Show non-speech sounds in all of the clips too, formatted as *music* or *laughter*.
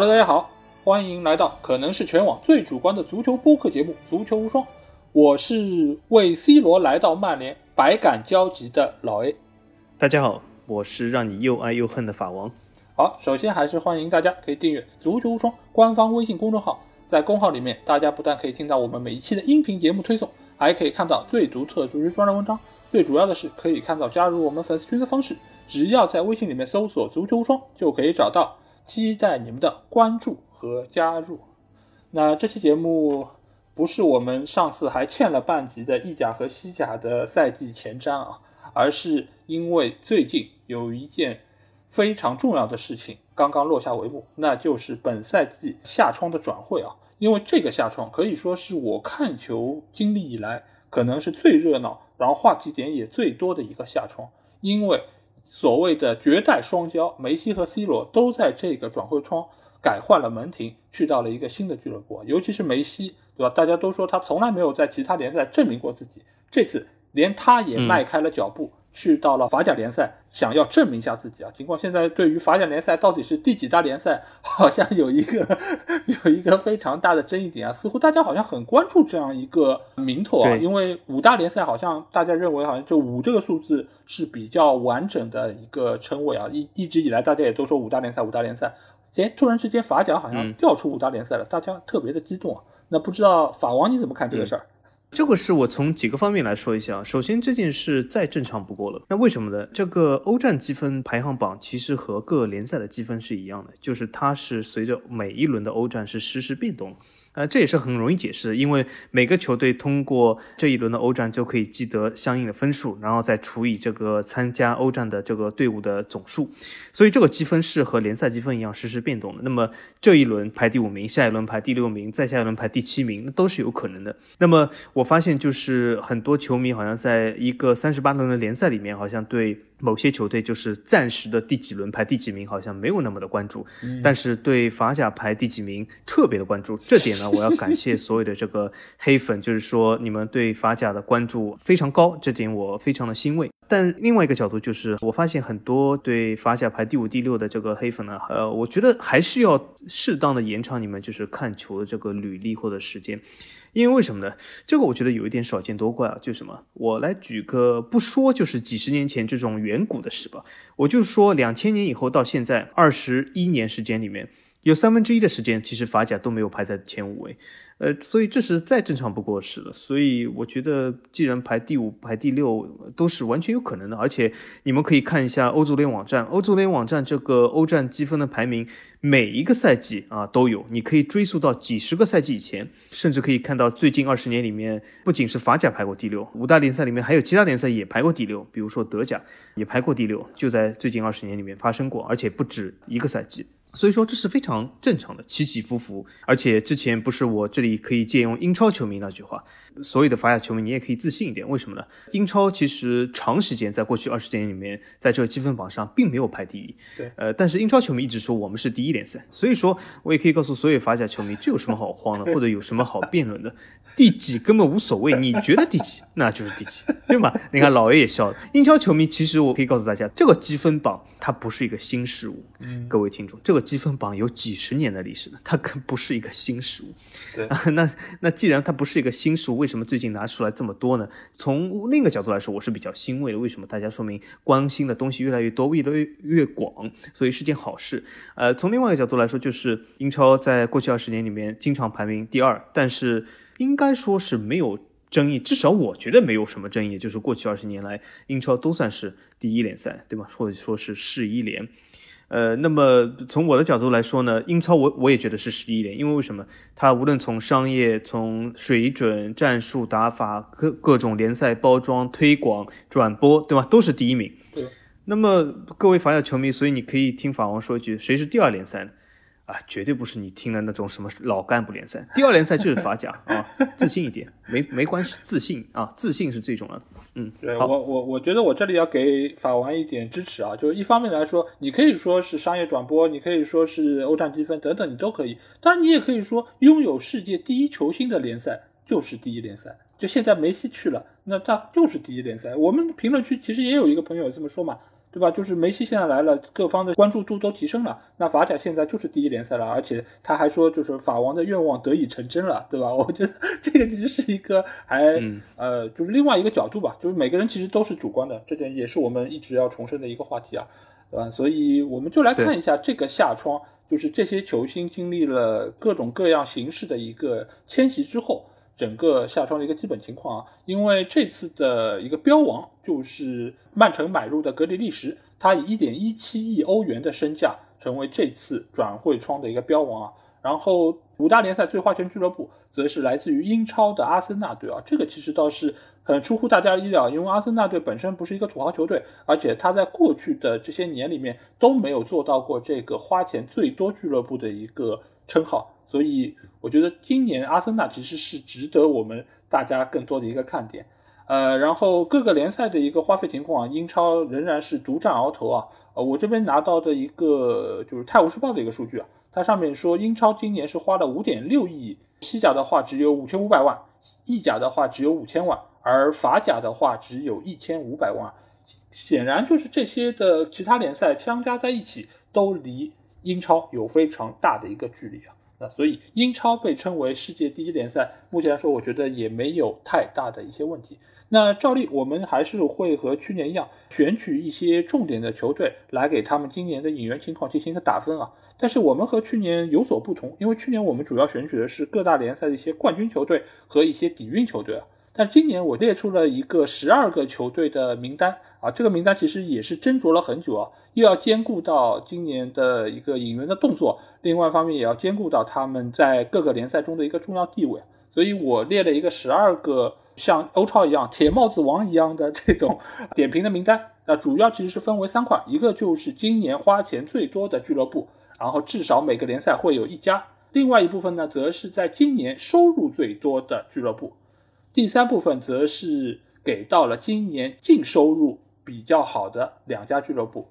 Hello，大家好，欢迎来到可能是全网最主观的足球播客节目《足球无双》，我是为 C 罗来到曼联百感交集的老 A。大家好，我是让你又爱又恨的法王。好，首先还是欢迎大家可以订阅《足球无双》官方微信公众号，在公号里面，大家不但可以听到我们每一期的音频节目推送，还可以看到最独特足球专栏文章。最主要的是可以看到加入我们粉丝群的方式，只要在微信里面搜索“足球无双”就可以找到。期待你们的关注和加入。那这期节目不是我们上次还欠了半集的意甲和西甲的赛季前瞻啊，而是因为最近有一件非常重要的事情刚刚落下帷幕，那就是本赛季夏窗的转会啊。因为这个夏窗可以说是我看球经历以来可能是最热闹，然后话题点也最多的一个夏窗，因为。所谓的绝代双骄，梅西和 C 罗都在这个转会窗改换了门庭，去到了一个新的俱乐部。尤其是梅西，对吧？大家都说他从来没有在其他联赛证明过自己，这次连他也迈开了脚步。去到了法甲联赛，想要证明一下自己啊！尽管现在对于法甲联赛到底是第几大联赛，好像有一个 *laughs* 有一个非常大的争议点啊，似乎大家好像很关注这样一个名头啊，因为五大联赛好像大家认为好像就五这个数字是比较完整的一个称谓啊，一一直以来大家也都说五大联赛五大联赛，哎，突然之间法甲好像调出五大联赛了，大家特别的激动啊！那不知道法王你怎么看这个事儿？这个是我从几个方面来说一下。首先，这件事再正常不过了。那为什么呢？这个欧战积分排行榜其实和各联赛的积分是一样的，就是它是随着每一轮的欧战是实时变动。呃，这也是很容易解释的，因为每个球队通过这一轮的欧战就可以积得相应的分数，然后再除以这个参加欧战的这个队伍的总数，所以这个积分是和联赛积分一样实时变动的。那么这一轮排第五名，下一轮排第六名，再下一轮排第七名，那都是有可能的。那么我发现就是很多球迷好像在一个三十八轮的联赛里面，好像对。某些球队就是暂时的第几轮排第几名，好像没有那么的关注，但是对法甲排第几名特别的关注。这点呢，我要感谢所有的这个黑粉，就是说你们对法甲的关注非常高，这点我非常的欣慰。但另外一个角度就是，我发现很多对法甲排第五、第六的这个黑粉呢，呃，我觉得还是要适当的延长你们就是看球的这个履历或者时间。因为为什么呢？这个我觉得有一点少见多怪啊，就什么？我来举个不说，就是几十年前这种远古的事吧。我就说两千年以后到现在二十一年时间里面，有三分之一的时间，其实法甲都没有排在前五位。呃，所以这是再正常不过事了。所以我觉得，既然排第五、排第六都是完全有可能的。而且你们可以看一下欧足联网站，欧足联网站这个欧战积分的排名，每一个赛季啊都有，你可以追溯到几十个赛季以前，甚至可以看到最近二十年里面，不仅是法甲排过第六，五大联赛里面还有其他联赛也排过第六，比如说德甲也排过第六，就在最近二十年里面发生过，而且不止一个赛季。所以说这是非常正常的，起起伏伏。而且之前不是我这里可以借用英超球迷那句话，所有的法甲球迷你也可以自信一点。为什么呢？英超其实长时间在过去二十年里面，在这个积分榜上并没有排第一。对，呃，但是英超球迷一直说我们是第一联赛。所以说我也可以告诉所有法甲球迷，这有什么好慌的，或者有什么好辩论的？第几根本无所谓，你觉得第几，那就是第几，对吗？你看老爷也笑了。英超球迷其实我可以告诉大家，这个积分榜它不是一个新事物。嗯，各位听众，这个。积分榜有几十年的历史了，它可不是一个新事物。对，那那既然它不是一个新事物，为什么最近拿出来这么多呢？从另一个角度来说，我是比较欣慰的。为什么？大家说明关心的东西越来越多，越来越越广，所以是件好事。呃，从另外一个角度来说，就是英超在过去二十年里面经常排名第二，但是应该说是没有争议，至少我觉得没有什么争议。就是过去二十年来，英超都算是第一联赛，对吧？或者说是世一联。呃，那么从我的角度来说呢，英超我我也觉得是十一连，因为为什么？它无论从商业、从水准、战术打法、各各种联赛包装、推广、转播，对吧？都是第一名。对。那么各位法甲球迷，所以你可以听法王说一句：谁是第二联赛呢？啊，绝对不是你听的那种什么老干部联赛，第二联赛就是法甲啊，自信一点，没没关系，自信啊，自信是最重要的。嗯，对我我我觉得我这里要给法王一点支持啊，就是一方面来说，你可以说是商业转播，你可以说是欧战积分等等，你都可以。当然，你也可以说拥有世界第一球星的联赛就是第一联赛。就现在梅西去了，那他就是第一联赛。我们评论区其实也有一个朋友这么说嘛。对吧？就是梅西现在来了，各方的关注度都提升了。那法甲现在就是第一联赛了，而且他还说，就是法王的愿望得以成真了，对吧？*laughs* 我觉得这个其实是一个还呃，就是另外一个角度吧。就是每个人其实都是主观的，这点也是我们一直要重申的一个话题啊，对吧？所以我们就来看一下这个夏窗，就是这些球星经历了各种各样形式的一个迁徙之后。整个夏窗的一个基本情况啊，因为这次的一个标王就是曼城买入的格里利什，他以一点一七亿欧元的身价成为这次转会窗的一个标王啊。然后五大联赛最花钱俱乐部则是来自于英超的阿森纳队啊，这个其实倒是很出乎大家意料，因为阿森纳队本身不是一个土豪球队，而且他在过去的这些年里面都没有做到过这个花钱最多俱乐部的一个称号。所以我觉得今年阿森纳其实是值得我们大家更多的一个看点，呃，然后各个联赛的一个花费情况啊，英超仍然是独占鳌头啊。呃，我这边拿到的一个就是《泰晤士报》的一个数据啊，它上面说英超今年是花了五点六亿，西甲的话只有五千五百万，意甲的话只有五千万，而法甲的话只有一千五百万。显然就是这些的其他联赛相加在一起，都离英超有非常大的一个距离啊。那所以英超被称为世界第一联赛，目前来说，我觉得也没有太大的一些问题。那照例我们还是会和去年一样，选取一些重点的球队来给他们今年的引援情况进行一个打分啊。但是我们和去年有所不同，因为去年我们主要选取的是各大联赛的一些冠军球队和一些底蕴球队啊。但今年我列出了一个十二个球队的名单啊，这个名单其实也是斟酌了很久啊，又要兼顾到今年的一个引援的动作，另外一方面也要兼顾到他们在各个联赛中的一个重要地位，所以我列了一个十二个像欧超一样铁帽子王一样的这种 *laughs* 点评的名单啊，主要其实是分为三块，一个就是今年花钱最多的俱乐部，然后至少每个联赛会有一家，另外一部分呢，则是在今年收入最多的俱乐部。第三部分则是给到了今年净收入比较好的两家俱乐部，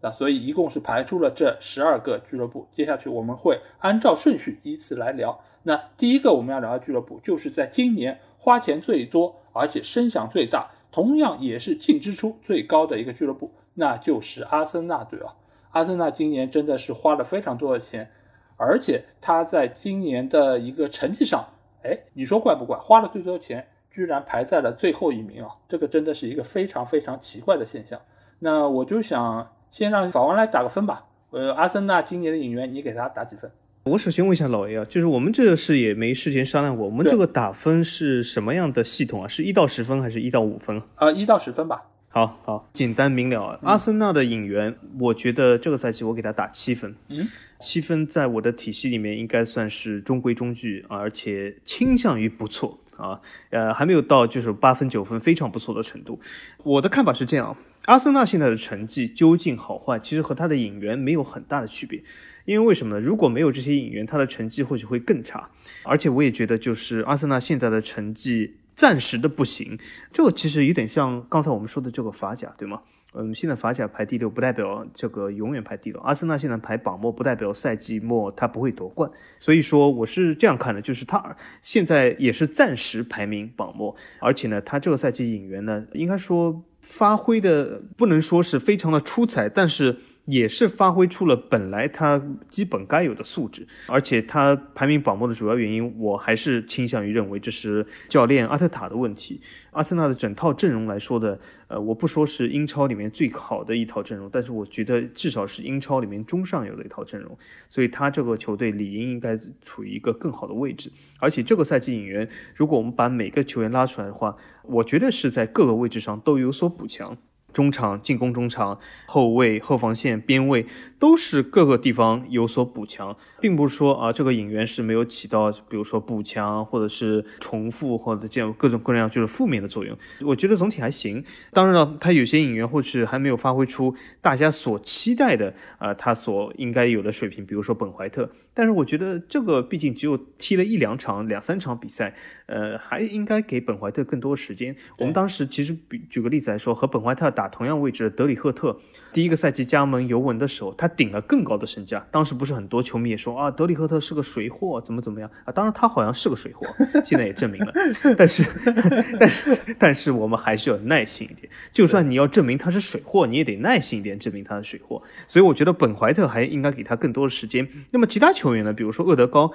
那所以一共是排出了这十二个俱乐部。接下去我们会按照顺序依次来聊。那第一个我们要聊的俱乐部，就是在今年花钱最多，而且声响最大，同样也是净支出最高的一个俱乐部，那就是阿森纳队啊。阿森纳今年真的是花了非常多的钱，而且他在今年的一个成绩上。哎，你说怪不怪？花了最多钱，居然排在了最后一名啊！这个真的是一个非常非常奇怪的现象。那我就想先让法王来打个分吧。呃，阿森纳今年的引援，你给他打几分？我首先问一下老 A 啊，就是我们这个事也没事前商量过，我们这个打分是什么样的系统啊？是一到十分还是一到五分？啊，一到十分吧。好好，简单明了。阿森纳的引援，我觉得这个赛季我给他打七分。嗯。七分在我的体系里面应该算是中规中矩，而且倾向于不错啊，呃，还没有到就是八分九分非常不错的程度。我的看法是这样，阿森纳现在的成绩究竟好坏，其实和他的引援没有很大的区别。因为为什么呢？如果没有这些引援，他的成绩或许会更差。而且我也觉得，就是阿森纳现在的成绩暂时的不行，这个其实有点像刚才我们说的这个法甲，对吗？嗯，现在法甲排第六，不代表这个永远排第六。阿森纳现在排榜末，不代表赛季末他不会夺冠。所以说，我是这样看的，就是他现在也是暂时排名榜末，而且呢，他这个赛季引援呢，应该说发挥的不能说是非常的出彩，但是。也是发挥出了本来他基本该有的素质，而且他排名榜末的主要原因，我还是倾向于认为这是教练阿特塔的问题。阿森纳的整套阵容来说的，呃，我不说是英超里面最好的一套阵容，但是我觉得至少是英超里面中上游的一套阵容，所以他这个球队理应应该处于一个更好的位置。而且这个赛季引援，如果我们把每个球员拉出来的话，我觉得是在各个位置上都有所补强。中场、进攻中场、后卫、后防线、边卫都是各个地方有所补强，并不是说啊这个引援是没有起到，比如说补强或者是重复或者这样各种各样就是负面的作用。我觉得总体还行。当然了，他有些引援或许还没有发挥出大家所期待的啊他所应该有的水平，比如说本怀特。但是我觉得这个毕竟只有踢了一两场、两三场比赛，呃，还应该给本怀特更多时间。我们当时其实比举个例子来说，和本怀特打。同样位置的德里赫特，第一个赛季加盟尤文的时候，他顶了更高的身价。当时不是很多球迷也说啊，德里赫特是个水货，怎么怎么样啊？当然他好像是个水货，*laughs* 现在也证明了。*laughs* 但是，*laughs* 但是，但是我们还是要耐心一点。就算你要证明他是水货，你也得耐心一点证明他是水货。所以我觉得本怀特还应该给他更多的时间。那么其他球员呢？比如说厄德高，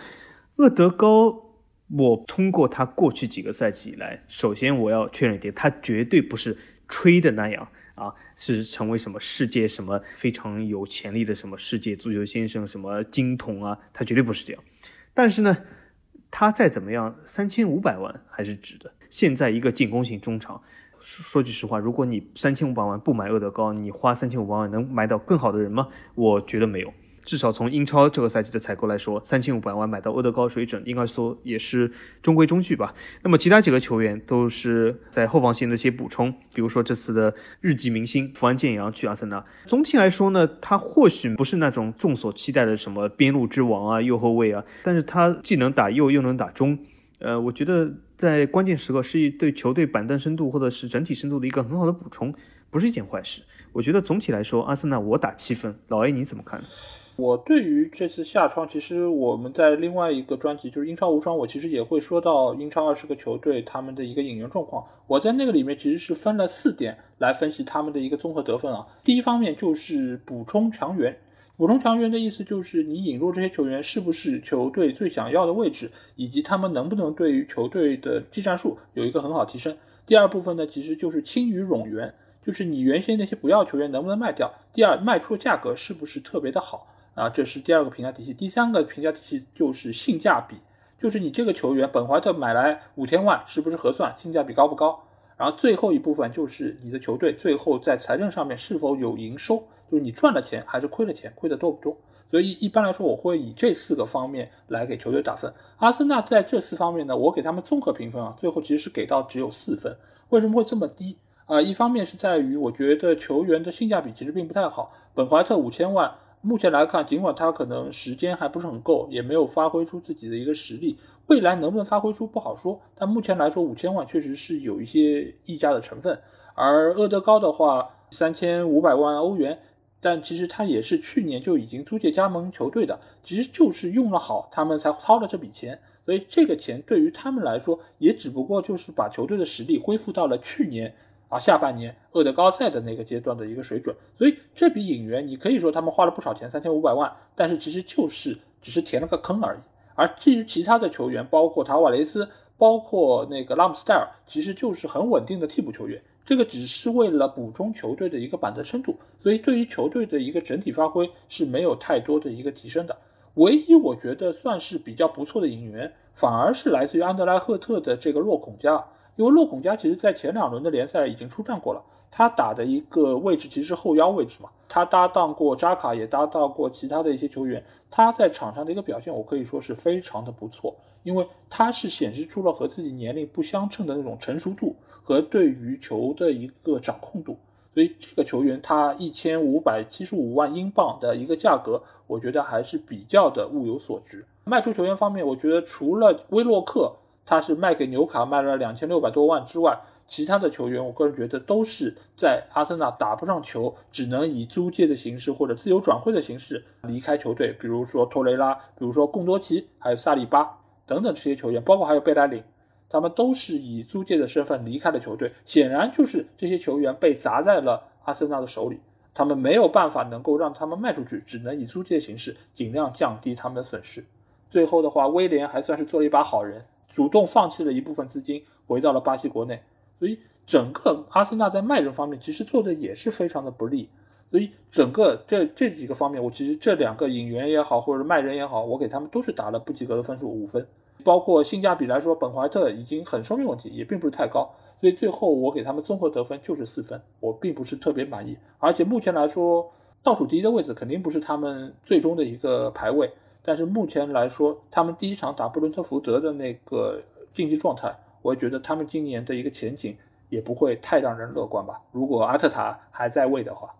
厄德高。我通过他过去几个赛季以来，首先我要确认一点，他绝对不是吹的那样啊，是成为什么世界什么非常有潜力的什么世界足球先生什么金童啊，他绝对不是这样。但是呢，他再怎么样，三千五百万还是值的。现在一个进攻型中场，说说句实话，如果你三千五百万不买厄德高，你花三千五百万能买到更好的人吗？我觉得没有。至少从英超这个赛季的采购来说，三千五百万买到欧德高水准，应该说也是中规中矩吧。那么其他几个球员都是在后防线的一些补充，比如说这次的日籍明星福安建阳去阿森纳。总体来说呢，他或许不是那种众所期待的什么边路之王啊、右后卫啊，但是他既能打右又能打中，呃，我觉得在关键时刻是一对球队板凳深度或者是整体深度的一个很好的补充，不是一件坏事。我觉得总体来说，阿森纳我打七分，老 A 你怎么看？我对于这次夏窗，其实我们在另外一个专辑就是英超无双，我其实也会说到英超二十个球队他们的一个引援状况。我在那个里面其实是分了四点来分析他们的一个综合得分啊。第一方面就是补充强援，补充强援的意思就是你引入这些球员是不是球队最想要的位置，以及他们能不能对于球队的技战术有一个很好提升。第二部分呢，其实就是轻于冗员，就是你原先那些不要球员能不能卖掉。第二，卖出的价格是不是特别的好。啊，这是第二个评价体系。第三个评价体系就是性价比，就是你这个球员本怀特买来五千万，是不是合算？性价比高不高？然后最后一部分就是你的球队最后在财政上面是否有营收，就是你赚了钱还是亏了钱，亏的多不多？所以一般来说，我会以这四个方面来给球队打分。阿森纳在这四方面呢，我给他们综合评分啊，最后其实是给到只有四分。为什么会这么低啊？一方面是在于我觉得球员的性价比其实并不太好，本怀特五千万。目前来看，尽管他可能时间还不是很够，也没有发挥出自己的一个实力，未来能不能发挥出不好说。但目前来说，五千万确实是有一些溢价的成分。而厄德高的话，三千五百万欧元，但其实他也是去年就已经租借加盟球队的，其实就是用了好，他们才掏了这笔钱。所以这个钱对于他们来说，也只不过就是把球队的实力恢复到了去年。啊，下半年厄德高在的那个阶段的一个水准，所以这笔引援你可以说他们花了不少钱，三千五百万，但是其实就是只是填了个坑而已。而至于其他的球员，包括塔瓦雷斯，包括那个拉姆斯戴尔，其实就是很稳定的替补球员，这个只是为了补充球队的一个板凳深度，所以对于球队的一个整体发挥是没有太多的一个提升的。唯一我觉得算是比较不错的引援，反而是来自于安德莱赫特的这个洛孔加。因为洛孔加其实在前两轮的联赛已经出战过了，他打的一个位置其实是后腰位置嘛，他搭档过扎卡，也搭档过其他的一些球员，他在场上的一个表现，我可以说是非常的不错，因为他是显示出了和自己年龄不相称的那种成熟度和对于球的一个掌控度，所以这个球员他一千五百七十五万英镑的一个价格，我觉得还是比较的物有所值。卖出球员方面，我觉得除了威洛克。他是卖给纽卡卖了两千六百多万之外，其他的球员，我个人觉得都是在阿森纳打不上球，只能以租借的形式或者自由转会的形式离开球队。比如说托雷拉，比如说贡多齐，还有萨里巴等等这些球员，包括还有贝莱林，他们都是以租借的身份离开了球队。显然就是这些球员被砸在了阿森纳的手里，他们没有办法能够让他们卖出去，只能以租借的形式尽量降低他们的损失。最后的话，威廉还算是做了一把好人。主动放弃了一部分资金，回到了巴西国内，所以整个阿森纳在卖人方面其实做的也是非常的不利，所以整个这这几个方面，我其实这两个引援也好，或者卖人也好，我给他们都是打了不及格的分数，五分。包括性价比来说，本怀特已经很说明问题，也并不是太高，所以最后我给他们综合得分就是四分，我并不是特别满意。而且目前来说，倒数第一的位置肯定不是他们最终的一个排位。但是目前来说，他们第一场打布伦特福德的那个竞技状态，我觉得他们今年的一个前景也不会太让人乐观吧。如果阿特塔还在位的话，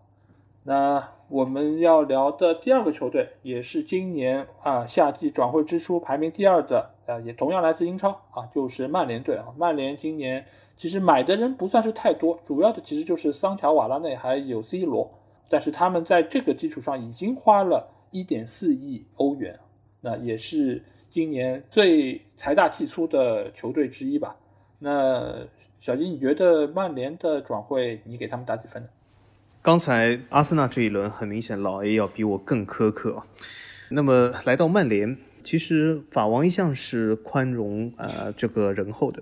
那我们要聊的第二个球队，也是今年啊夏季转会支出排名第二的啊，也同样来自英超啊，就是曼联队啊。曼联今年其实买的人不算是太多，主要的其实就是桑乔、瓦拉内还有 C 罗，但是他们在这个基础上已经花了一点四亿欧元，那也是今年最财大气粗的球队之一吧。那小金，你觉得曼联的转会，你给他们打几分呢？刚才阿森纳这一轮，很明显老 A 要比我更苛刻啊。那么来到曼联。其实法王一向是宽容呃这个仁厚的，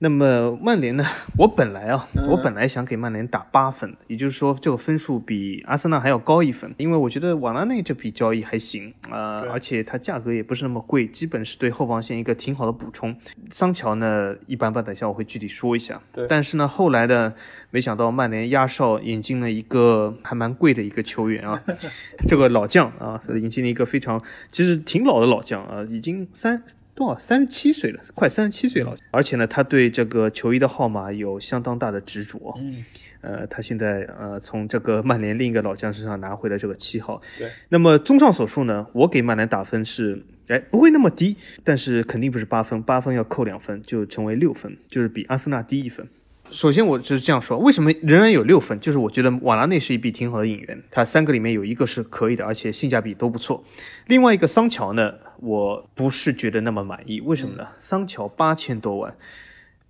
那么曼联呢？我本来啊，我本来想给曼联打八分，也就是说这个分数比阿森纳还要高一分，因为我觉得瓦拉内这笔交易还行啊，而且它价格也不是那么贵，基本是对后防线一个挺好的补充。桑乔呢一般般，等一下我会具体说一下。对，但是呢后来呢，没想到曼联压哨引进了一个还蛮贵的一个球员啊，*laughs* 这个老将啊，引进了一个非常其实挺老的老将。啊，已经三多少三十七岁了，快三十七岁了。而且呢，他对这个球衣的号码有相当大的执着。嗯，呃，他现在呃从这个曼联另一个老将身上拿回了这个七号。对。那么综上所述呢，我给曼联打分是，哎，不会那么低，但是肯定不是八分，八分要扣两分，就成为六分，就是比阿森纳低一分。首先，我就是这样说，为什么仍然有六分？就是我觉得瓦拉内是一笔挺好的引援，他三个里面有一个是可以的，而且性价比都不错。另外一个桑乔呢，我不是觉得那么满意，为什么呢？桑乔八千多万，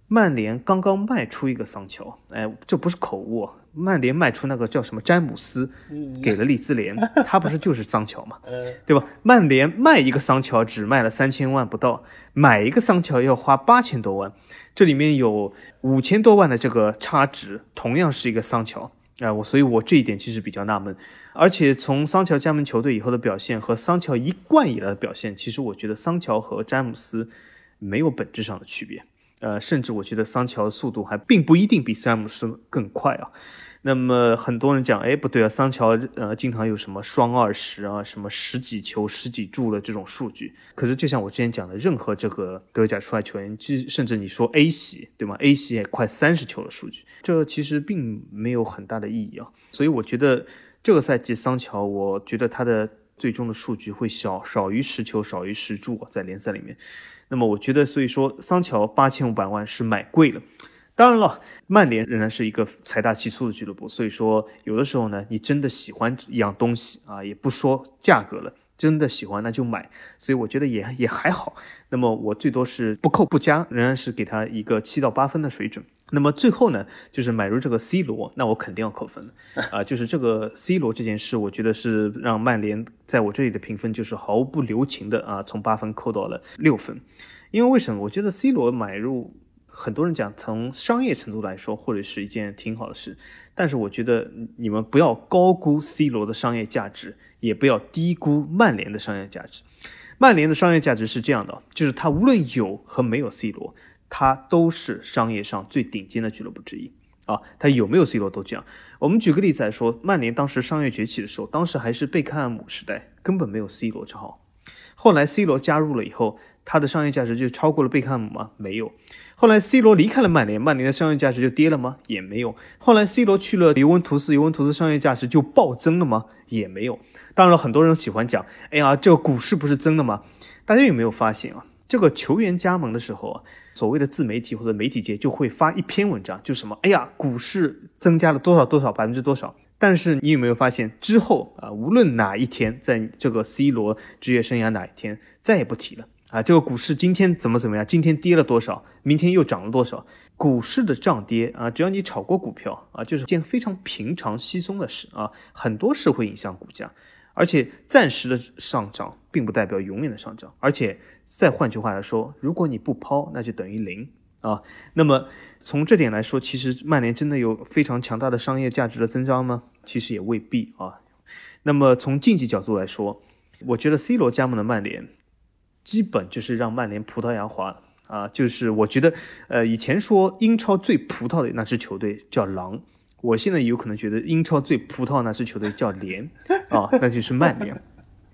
曼联刚刚卖出一个桑乔，哎，这不是口误。曼联卖出那个叫什么詹姆斯，给了利兹联，*laughs* 他不是就是桑乔嘛，对吧？曼联卖一个桑乔只卖了三千万不到，买一个桑乔要花八千多万，这里面有五千多万的这个差值，同样是一个桑乔啊，我所以，我这一点其实比较纳闷。而且从桑乔加盟球队以后的表现和桑乔一贯以来的表现，其实我觉得桑乔和詹姆斯没有本质上的区别。呃，甚至我觉得桑乔的速度还并不一定比詹姆斯更快啊。那么很多人讲，哎，不对啊，桑乔呃经常有什么双二十啊，什么十几球、十几助的这种数据。可是就像我之前讲的，任何这个德甲出来球员，就甚至你说 A 系对吗？A 系也快三十球的数据，这其实并没有很大的意义啊。所以我觉得这个赛季桑乔，我觉得他的最终的数据会小少于十球，少于十助啊，在联赛里面。那么我觉得，所以说桑乔八千五百万是买贵了。当然了，曼联仍然是一个财大气粗的俱乐部，所以说有的时候呢，你真的喜欢一样东西啊，也不说价格了，真的喜欢那就买。所以我觉得也也还好。那么我最多是不扣不加，仍然是给他一个七到八分的水准。那么最后呢，就是买入这个 C 罗，那我肯定要扣分了啊。就是这个 C 罗这件事，我觉得是让曼联在我这里的评分就是毫不留情的啊，从八分扣到了六分。因为为什么？我觉得 C 罗买入，很多人讲从商业程度来说，或者是一件挺好的事。但是我觉得你们不要高估 C 罗的商业价值，也不要低估曼联的商业价值。曼联的商业价值是这样的，就是他无论有和没有 C 罗。它都是商业上最顶尖的俱乐部之一啊！它有没有 C 罗都这样。我们举个例子来说，曼联当时商业崛起的时候，当时还是贝克汉姆时代，根本没有 C 罗这号。后来 C 罗加入了以后，他的商业价值就超过了贝克汉姆吗？没有。后来 C 罗离开了曼联，曼联的商业价值就跌了吗？也没有。后来 C 罗去了尤文图斯，尤文图斯商业价值就暴增了吗？也没有。当然了，很多人喜欢讲，哎呀，这个股市不是增了吗？大家有没有发现啊？这个球员加盟的时候啊。所谓的自媒体或者媒体界就会发一篇文章，就什么，哎呀，股市增加了多少多少百分之多少。但是你有没有发现之后啊，无论哪一天，在这个 C 罗职业生涯哪一天，再也不提了啊。这个股市今天怎么怎么样？今天跌了多少？明天又涨了多少？股市的涨跌啊，只要你炒过股票啊，就是件非常平常稀松的事啊。很多事会影响股价，而且暂时的上涨并不代表永远的上涨，而且。再换句话来说，如果你不抛，那就等于零啊。那么从这点来说，其实曼联真的有非常强大的商业价值的增长吗？其实也未必啊。那么从竞技角度来说，我觉得 C 罗加盟的曼联，基本就是让曼联葡萄牙化了啊。就是我觉得，呃，以前说英超最葡萄的那支球队叫狼，我现在有可能觉得英超最葡萄那支球队叫联啊，那就是曼联。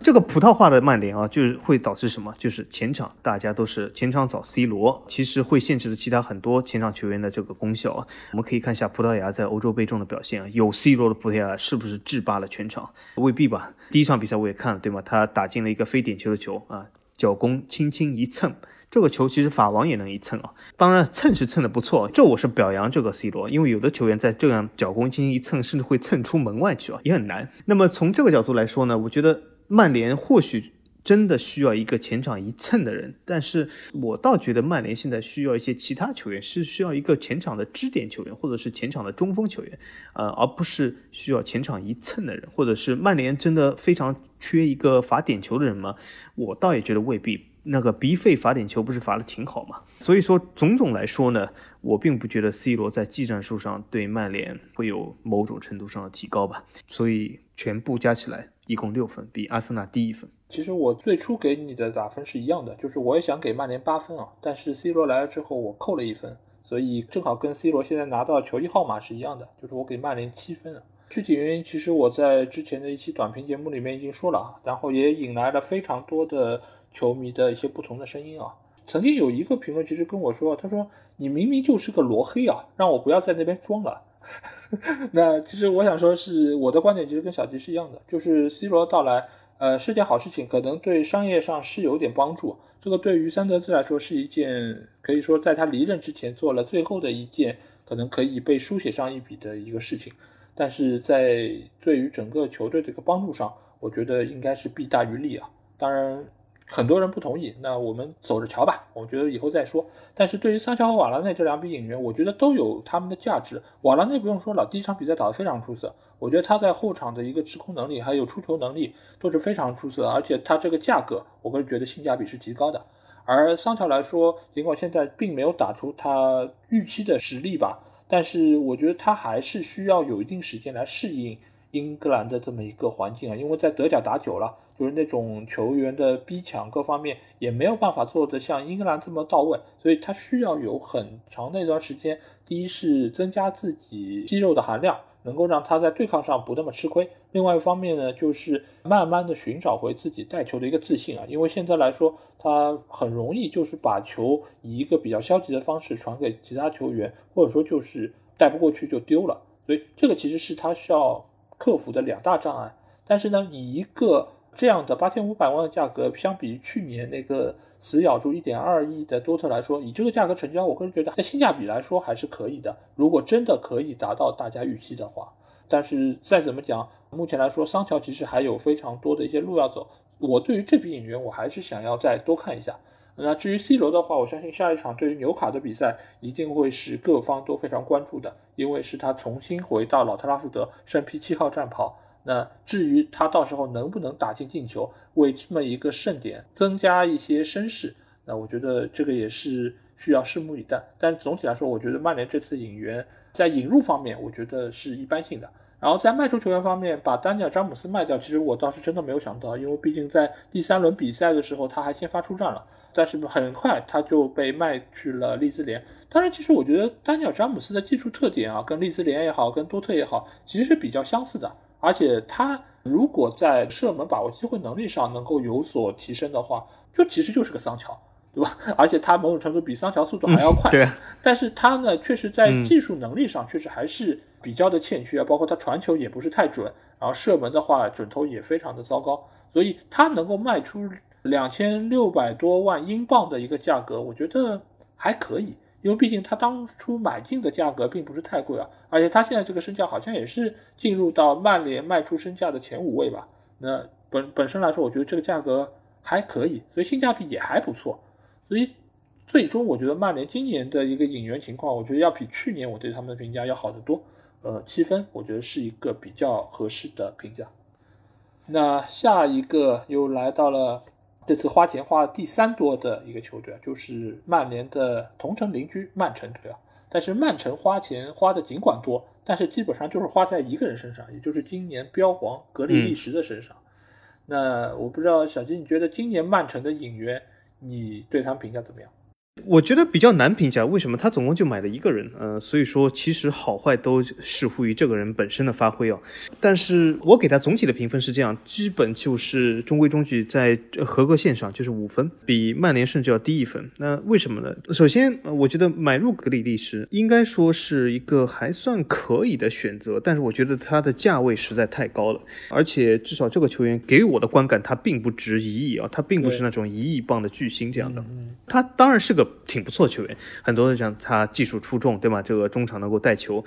这个葡萄化的曼联啊，就是会导致什么？就是前场大家都是前场找 C 罗，其实会限制了其他很多前场球员的这个功效啊。我们可以看一下葡萄牙在欧洲杯中的表现啊，有 C 罗的葡萄牙是不是制霸了全场？未必吧。第一场比赛我也看了，对吗？他打进了一个非点球的球啊，脚弓轻轻一蹭。这个球其实法王也能一蹭啊，当然蹭是蹭的不错，这我是表扬这个 C 罗，因为有的球员在这样脚弓轻轻一蹭，甚至会蹭出门外去啊，也很难。那么从这个角度来说呢，我觉得曼联或许。真的需要一个前场一蹭的人，但是我倒觉得曼联现在需要一些其他球员，是需要一个前场的支点球员，或者是前场的中锋球员，呃，而不是需要前场一蹭的人，或者是曼联真的非常缺一个罚点球的人吗？我倒也觉得未必。那个鼻费罚点球不是罚的挺好吗？所以说，种种来说呢，我并不觉得 C 罗在技战术上对曼联会有某种程度上的提高吧。所以全部加起来一共六分，比阿森纳低一分。其实我最初给你的打分是一样的，就是我也想给曼联八分啊，但是 C 罗来了之后我扣了一分，所以正好跟 C 罗现在拿到球衣号码是一样的，就是我给曼联七分啊。具体原因其实我在之前的一期短评节目里面已经说了啊，然后也引来了非常多的球迷的一些不同的声音啊。曾经有一个评论其实跟我说，他说你明明就是个罗黑啊，让我不要在那边装了。*laughs* 那其实我想说是我的观点其实跟小吉是一样的，就是 C 罗到来。呃，是件好事情，可能对商业上是有点帮助。这个对于三德兹来说是一件可以说在他离任之前做了最后的一件可能可以被书写上一笔的一个事情。但是在对于整个球队的一个帮助上，我觉得应该是弊大于利啊。当然。很多人不同意，那我们走着瞧吧。我觉得以后再说。但是对于桑乔和瓦拉内这两笔引援，我觉得都有他们的价值。瓦拉内不用说了，第一场比赛打得非常出色。我觉得他在后场的一个制空能力，还有出球能力都是非常出色。而且他这个价格，我个人觉得性价比是极高的。而桑乔来说，尽管现在并没有打出他预期的实力吧，但是我觉得他还是需要有一定时间来适应。英格兰的这么一个环境啊，因为在德甲打久了，就是那种球员的逼抢各方面也没有办法做得像英格兰这么到位，所以他需要有很长的一段时间。第一是增加自己肌肉的含量，能够让他在对抗上不那么吃亏；另外一方面呢，就是慢慢的寻找回自己带球的一个自信啊，因为现在来说，他很容易就是把球以一个比较消极的方式传给其他球员，或者说就是带不过去就丢了，所以这个其实是他需要。克服的两大障碍，但是呢，以一个这样的八千五百万的价格，相比于去年那个死咬住一点二亿的多特来说，以这个价格成交，我个人觉得在性价比来说还是可以的。如果真的可以达到大家预期的话，但是再怎么讲，目前来说，桑乔其实还有非常多的一些路要走。我对于这笔引援，我还是想要再多看一下。那至于 C 罗的话，我相信下一场对于纽卡的比赛一定会是各方都非常关注的，因为是他重新回到老特拉福德身披七号战袍。那至于他到时候能不能打进进球，为这么一个盛典增加一些声势，那我觉得这个也是需要拭目以待。但总体来说，我觉得曼联这次引援在引入方面，我觉得是一般性的。然后在卖出球员方面，把丹尼尔·詹姆斯卖掉，其实我倒是真的没有想到，因为毕竟在第三轮比赛的时候他还先发出战了。但是很快他就被卖去了利兹联。当然，其实我觉得丹尼尔·詹姆斯的技术特点啊，跟利兹联也好，跟多特也好，其实是比较相似的。而且他如果在射门把握机会能力上能够有所提升的话，就其实就是个桑乔，对吧？*laughs* 而且他某种程度比桑乔速度还要快。对。*laughs* 但是他呢，确实在技术能力上确实还是比较的欠缺啊，包括他传球也不是太准，然后射门的话准头也非常的糟糕，所以他能够卖出。两千六百多万英镑的一个价格，我觉得还可以，因为毕竟他当初买进的价格并不是太贵啊，而且他现在这个身价好像也是进入到曼联卖出身价的前五位吧。那本本身来说，我觉得这个价格还可以，所以性价比也还不错。所以最终我觉得曼联今年的一个引援情况，我觉得要比去年我对他们的评价要好得多。呃，七分我觉得是一个比较合适的评价。那下一个又来到了。这次花钱花第三多的一个球队就是曼联的同城邻居曼城队啊。但是曼城花钱花的尽管多，但是基本上就是花在一个人身上，也就是今年标皇格里利什的身上。那我不知道小金，你觉得今年曼城的引援，你对他们评价怎么样？我觉得比较难评价，为什么他总共就买了一个人？呃，所以说其实好坏都视乎于这个人本身的发挥啊。但是我给他总体的评分是这样，基本就是中规中矩，在合格线上就是五分，比曼联甚至要低一分。那为什么呢？首先，我觉得买入格里利什应该说是一个还算可以的选择，但是我觉得他的价位实在太高了，而且至少这个球员给我的观感，他并不值一亿啊，他并不是那种一亿镑的巨星这样的。他当然是个。挺不错球员，很多人讲他技术出众，对吗？这个中场能够带球，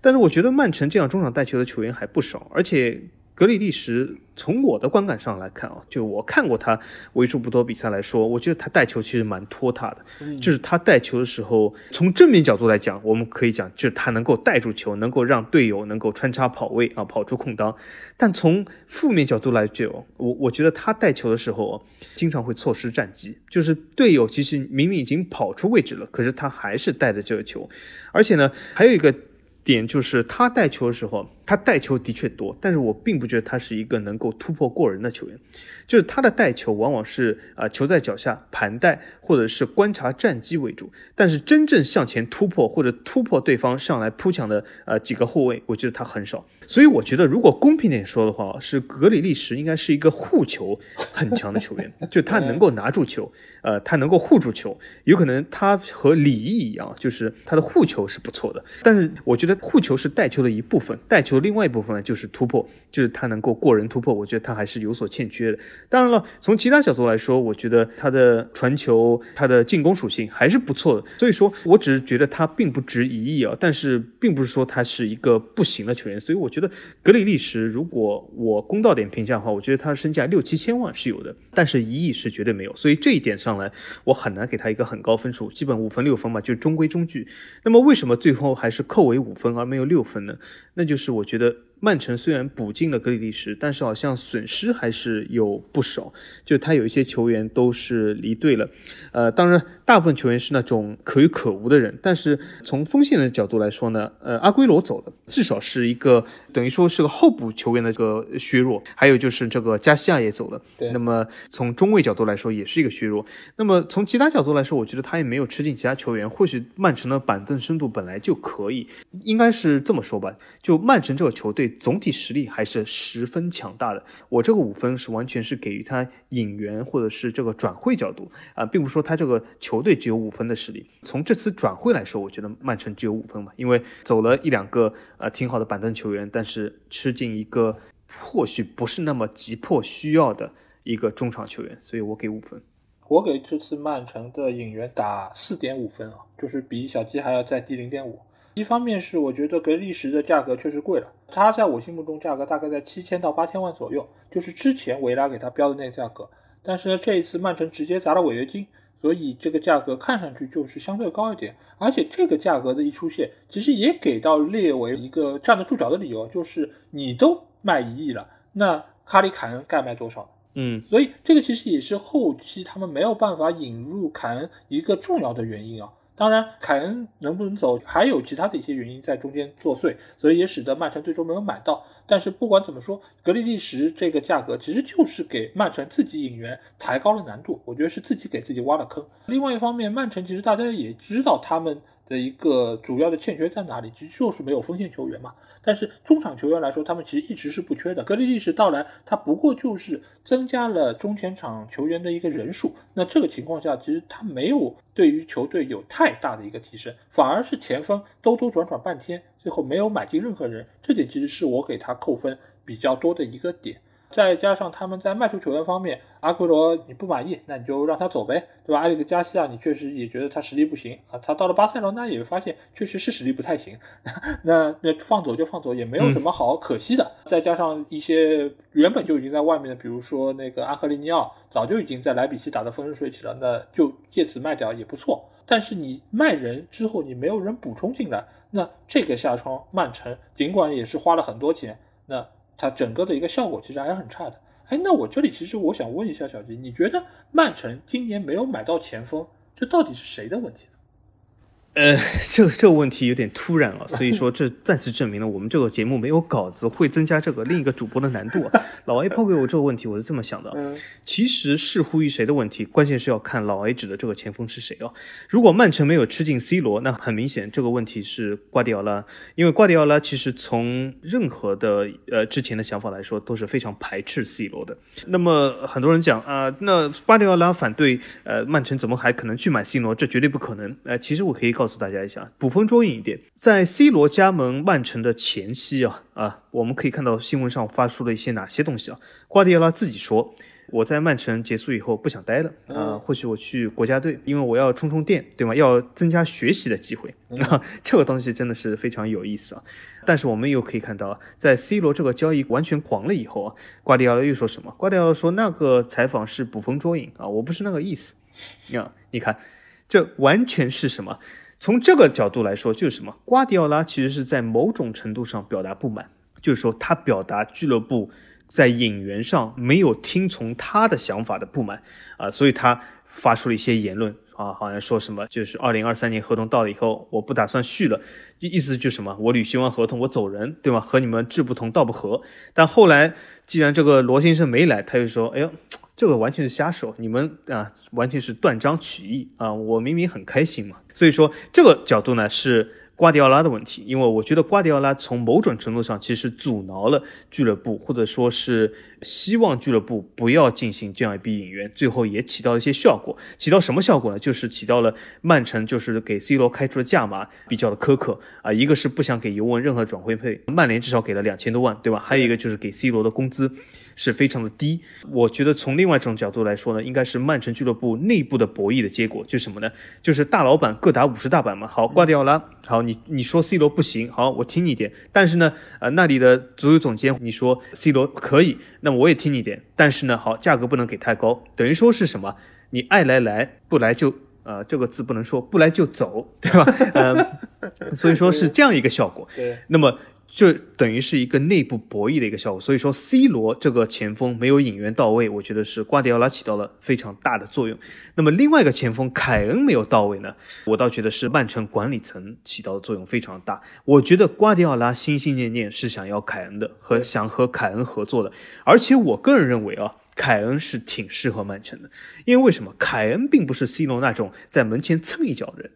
但是我觉得曼城这样中场带球的球员还不少，而且。格里利什，从我的观感上来看啊，就我看过他为数不多比赛来说，我觉得他带球其实蛮拖沓的。就是他带球的时候，从正面角度来讲，我们可以讲，就是他能够带住球，能够让队友能够穿插跑位啊，跑出空当。但从负面角度来讲，我我觉得他带球的时候，经常会错失战机，就是队友其实明明已经跑出位置了，可是他还是带着这个球。而且呢，还有一个点就是他带球的时候。他带球的确多，但是我并不觉得他是一个能够突破过人的球员。就是他的带球往往是啊球在脚下盘带，或者是观察战机为主。但是真正向前突破或者突破对方上来扑抢的呃几个后卫，我觉得他很少。所以我觉得如果公平点说的话，是格里利什应该是一个护球很强的球员，*laughs* 就他能够拿住球，呃，他能够护住球。有可能他和李毅一样，就是他的护球是不错的。但是我觉得护球是带球的一部分，带球。另外一部分呢，就是突破，就是他能够过人突破，我觉得他还是有所欠缺的。当然了，从其他角度来说，我觉得他的传球、他的进攻属性还是不错的。所以说我只是觉得他并不值一亿啊，但是并不是说他是一个不行的球员。所以我觉得格里利什，如果我公道点评价的话，我觉得他的身价六七千万是有的，但是一亿是绝对没有。所以这一点上来，我很难给他一个很高分数，基本五分六分嘛，就中规中矩。那么为什么最后还是扣为五分而没有六分呢？那就是我觉得曼城虽然补进了格里利什，但是好像损失还是有不少。就他有一些球员都是离队了，呃，当然大部分球员是那种可有可无的人。但是从锋线的角度来说呢，呃，阿圭罗走了，至少是一个等于说是个候补球员的这个削弱。还有就是这个加西亚也走了，那么从中卫角度来说也是一个削弱。那么从其他角度来说，我觉得他也没有吃进其他球员。或许曼城的板凳深度本来就可以，应该是这么说吧。就曼城这个球队总体实力还是十分强大的，我这个五分是完全是给予他引援或者是这个转会角度啊，并不是说他这个球队只有五分的实力。从这次转会来说，我觉得曼城只有五分嘛，因为走了一两个呃挺好的板凳球员，但是吃进一个或许不是那么急迫需要的一个中场球员，所以我给五分。我给这次曼城的引援打四点五分啊，就是比小鸡还要再低零点五。一方面是我觉得格力什的价格确实贵了，它在我心目中价格大概在七千到八千万左右，就是之前维拉给他标的那个价格。但是呢，这一次曼城直接砸了违约金，所以这个价格看上去就是相对高一点。而且这个价格的一出现，其实也给到列维一个站得住脚的理由，就是你都卖一亿了，那哈里凯恩该卖多少？嗯，所以这个其实也是后期他们没有办法引入凯恩一个重要的原因啊。当然，凯恩能不能走，还有其他的一些原因在中间作祟，所以也使得曼城最终没有买到。但是不管怎么说，格里利什这个价格其实就是给曼城自己引援抬高了难度，我觉得是自己给自己挖了坑。另外一方面，曼城其实大家也知道他们。的一个主要的欠缺在哪里？其实就是没有锋线球员嘛。但是中场球员来说，他们其实一直是不缺的。格里利什到来，他不过就是增加了中前场球员的一个人数。那这个情况下，其实他没有对于球队有太大的一个提升，反而是前锋兜兜转转半天，最后没有买进任何人。这点其实是我给他扣分比较多的一个点。再加上他们在卖出球员方面，阿奎罗你不满意，那你就让他走呗，对吧？埃里克加西亚你确实也觉得他实力不行啊，他到了巴塞罗那也发现确实是实力不太行，*laughs* 那那放走就放走，也没有什么好可惜的。再加上一些原本就已经在外面的，比如说那个安赫利尼奥，早就已经在莱比锡打得风生水起了，那就借此卖掉也不错。但是你卖人之后，你没有人补充进来，那这个下窗曼城尽管也是花了很多钱，那。它整个的一个效果其实还是很差的。哎，那我这里其实我想问一下小吉，你觉得曼城今年没有买到前锋，这到底是谁的问题呢？呃，*laughs* 这这个问题有点突然了，所以说这再次证明了我们这个节目没有稿子会增加这个另一个主播的难度啊。老 A 抛给我这个问题，我是这么想的，其实是乎于谁的问题，关键是要看老 A 指的这个前锋是谁啊。如果曼城没有吃进 C 罗，那很明显这个问题是瓜迪奥拉，因为瓜迪奥拉其实从任何的呃之前的想法来说都是非常排斥 C 罗的。那么很多人讲啊，那瓜迪奥拉反对呃曼城怎么还可能去买 C 罗？这绝对不可能。呃，其实我可以告诉大家一下，捕风捉影一点，在 C 罗加盟曼城的前夕啊啊，我们可以看到新闻上发出了一些哪些东西啊？瓜迪奥拉自己说，我在曼城结束以后不想待了啊，或许我去国家队，因为我要充充电，对吗？要增加学习的机会啊，*laughs* 这个东西真的是非常有意思啊。但是我们又可以看到，在 C 罗这个交易完全黄了以后啊，瓜迪奥拉又说什么？瓜迪奥拉说那个采访是捕风捉影啊，我不是那个意思啊，你看，这完全是什么？从这个角度来说，就是什么？瓜迪奥拉其实是在某种程度上表达不满，就是说他表达俱乐部在引援上没有听从他的想法的不满啊，所以他发出了一些言论啊，好像说什么就是二零二三年合同到了以后，我不打算续了，意思就是什么？我履行完合同我走人，对吗？和你们志不同道不合。但后来既然这个罗先生没来，他就说，哎呦。这个完全是瞎说，你们啊，完全是断章取义啊！我明明很开心嘛，所以说这个角度呢是瓜迪奥拉的问题，因为我觉得瓜迪奥拉从某种程度上其实阻挠了俱乐部，或者说是希望俱乐部不要进行这样一笔引援，最后也起到了一些效果。起到什么效果呢？就是起到了曼城就是给 C 罗开出的价码比较的苛刻啊，一个是不想给尤文任何转会费，曼联至少给了两千多万，对吧？还有一个就是给 C 罗的工资。是非常的低，我觉得从另外一种角度来说呢，应该是曼城俱乐部内部的博弈的结果，就是什么呢？就是大老板各打五十大板嘛。好，挂掉了。好，你你说 C 罗不行，好，我听你点。但是呢，呃，那里的足球总监你说 C 罗可以，那么我也听你点。但是呢，好，价格不能给太高，等于说是什么？你爱来来，不来就呃这个字不能说，不来就走，对吧？嗯，*laughs* 所以说是这样一个效果。对，那么。就等于是一个内部博弈的一个效果，所以说 C 罗这个前锋没有引援到位，我觉得是瓜迪奥拉起到了非常大的作用。那么另外一个前锋凯恩没有到位呢，我倒觉得是曼城管理层起到的作用非常大。我觉得瓜迪奥拉心心念念是想要凯恩的，和想和凯恩合作的。而且我个人认为啊，凯恩是挺适合曼城的，因为为什么？凯恩并不是 C 罗那种在门前蹭一脚的人，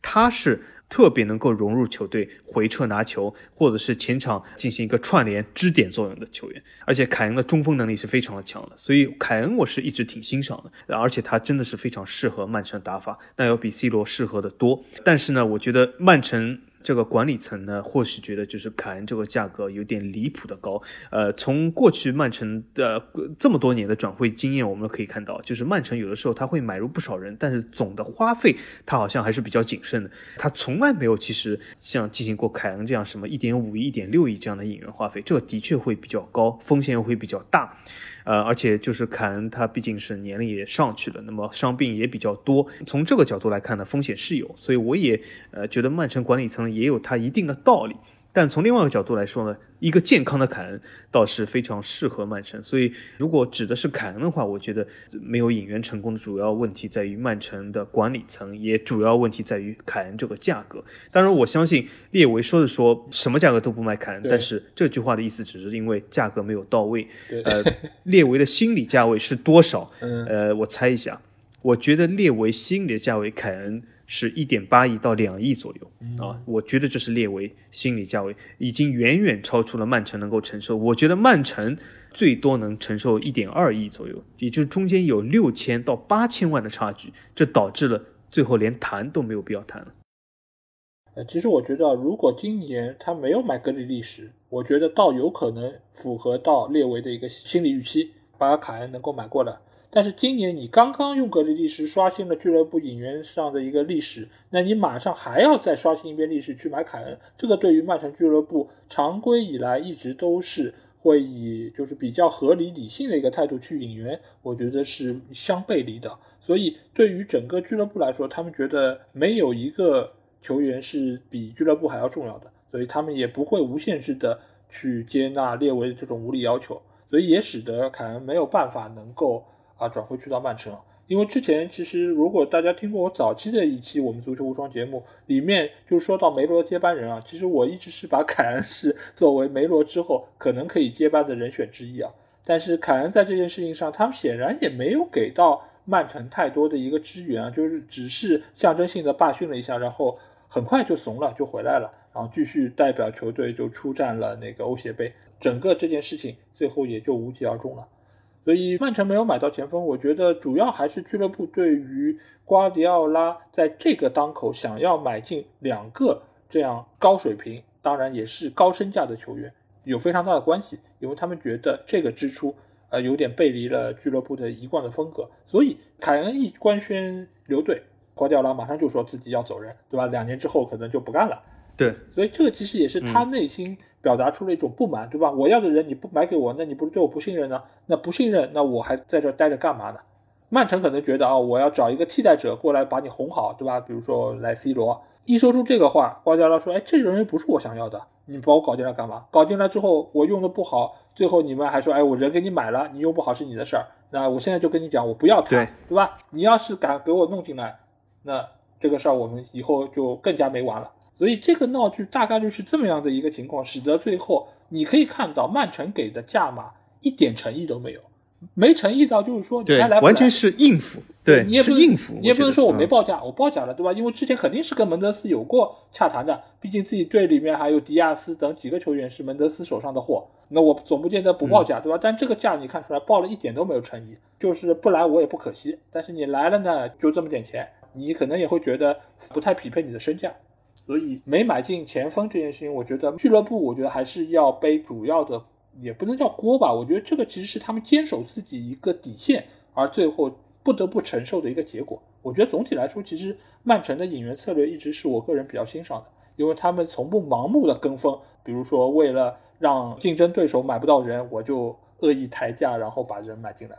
他是。特别能够融入球队、回撤拿球，或者是前场进行一个串联、支点作用的球员，而且凯恩的中锋能力是非常的强的，所以凯恩我是一直挺欣赏的，而且他真的是非常适合曼城打法，那要比 C 罗适合的多。但是呢，我觉得曼城。这个管理层呢，或许觉得就是凯恩这个价格有点离谱的高。呃，从过去曼城的这么多年的转会经验，我们可以看到，就是曼城有的时候他会买入不少人，但是总的花费他好像还是比较谨慎的。他从来没有其实像进行过凯恩这样什么一点五亿、一点六亿这样的引援花费，这个的确会比较高，风险又会比较大。呃，而且就是凯恩，他毕竟是年龄也上去了，那么伤病也比较多。从这个角度来看呢，风险是有，所以我也呃觉得曼城管理层也有他一定的道理。但从另外一个角度来说呢，一个健康的凯恩倒是非常适合曼城。所以如果指的是凯恩的话，我觉得没有引援成功的主要问题在于曼城的管理层，也主要问题在于凯恩这个价格。当然，我相信列维说的说什么价格都不卖凯恩，但是这句话的意思只是因为价格没有到位。呃，列维的心理价位是多少？呃，我猜一下，我觉得列维心理的价位，凯恩。是一点八亿到两亿左右啊，我觉得这是列为心理价位，已经远远超出了曼城能够承受。我觉得曼城最多能承受一点二亿左右，也就是中间有六千到八千万的差距，这导致了最后连谈都没有必要谈了。呃，其实我觉得，如果今年他没有买格里利什，我觉得倒有可能符合到列维的一个心理预期，把凯恩能够买过来。但是今年你刚刚用格里利什刷新了俱乐部引援上的一个历史，那你马上还要再刷新一遍历史去买凯恩，这个对于曼城俱乐部常规以来一直都是会以就是比较合理理性的一个态度去引援，我觉得是相背离的。所以对于整个俱乐部来说，他们觉得没有一个球员是比俱乐部还要重要的，所以他们也不会无限制的去接纳列维这种无理要求，所以也使得凯恩没有办法能够。啊，转会去到曼城，因为之前其实如果大家听过我早期的一期我们足球无双节目，里面就说到梅罗的接班人啊，其实我一直是把凯恩是作为梅罗之后可能可以接班的人选之一啊。但是凯恩在这件事情上，他们显然也没有给到曼城太多的一个支援啊，就是只是象征性的罢训了一下，然后很快就怂了，就回来了，然后继续代表球队就出战了那个欧协杯，整个这件事情最后也就无疾而终了。所以曼城没有买到前锋，我觉得主要还是俱乐部对于瓜迪奥拉在这个当口想要买进两个这样高水平，当然也是高身价的球员，有非常大的关系，因为他们觉得这个支出呃有点背离了俱乐部的一贯的风格。所以凯恩一官宣留队，瓜迪奥拉马上就说自己要走人，对吧？两年之后可能就不干了。对，所以这个其实也是他内心。表达出了一种不满，对吧？我要的人你不买给我，那你不是对我不信任呢？那不信任，那我还在这待着干嘛呢？曼城可能觉得啊，我要找一个替代者过来把你哄好，对吧？比如说来 C 罗，一说出这个话，瓜迪奥拉说，哎，这种人不是我想要的，你把我搞进来干嘛？搞进来之后我用的不好，最后你们还说，哎，我人给你买了，你用不好是你的事儿。那我现在就跟你讲，我不要他，对吧？你要是敢给我弄进来，那这个事儿我们以后就更加没完了。所以这个闹剧大概率是这么样的一个情况，使得最后你可以看到曼城给的价码一点诚意都没有，没诚意到就是说对，来完全是应付，对，你也不应付，你也不能说我没报价，我报价了，对吧？因为之前肯定是跟门德斯有过洽谈的，毕竟自己队里面还有迪亚斯等几个球员是门德斯手上的货，那我总不见得不报价，对吧？但这个价你看出来报了一点都没有诚意，就是不来我也不可惜，但是你来了呢，就这么点钱，你可能也会觉得不太匹配你的身价。所以没买进前锋这件事情，我觉得俱乐部我觉得还是要背主要的，也不能叫锅吧。我觉得这个其实是他们坚守自己一个底线，而最后不得不承受的一个结果。我觉得总体来说，其实曼城的引援策略一直是我个人比较欣赏的，因为他们从不盲目的跟风，比如说为了让竞争对手买不到人，我就恶意抬价，然后把人买进来。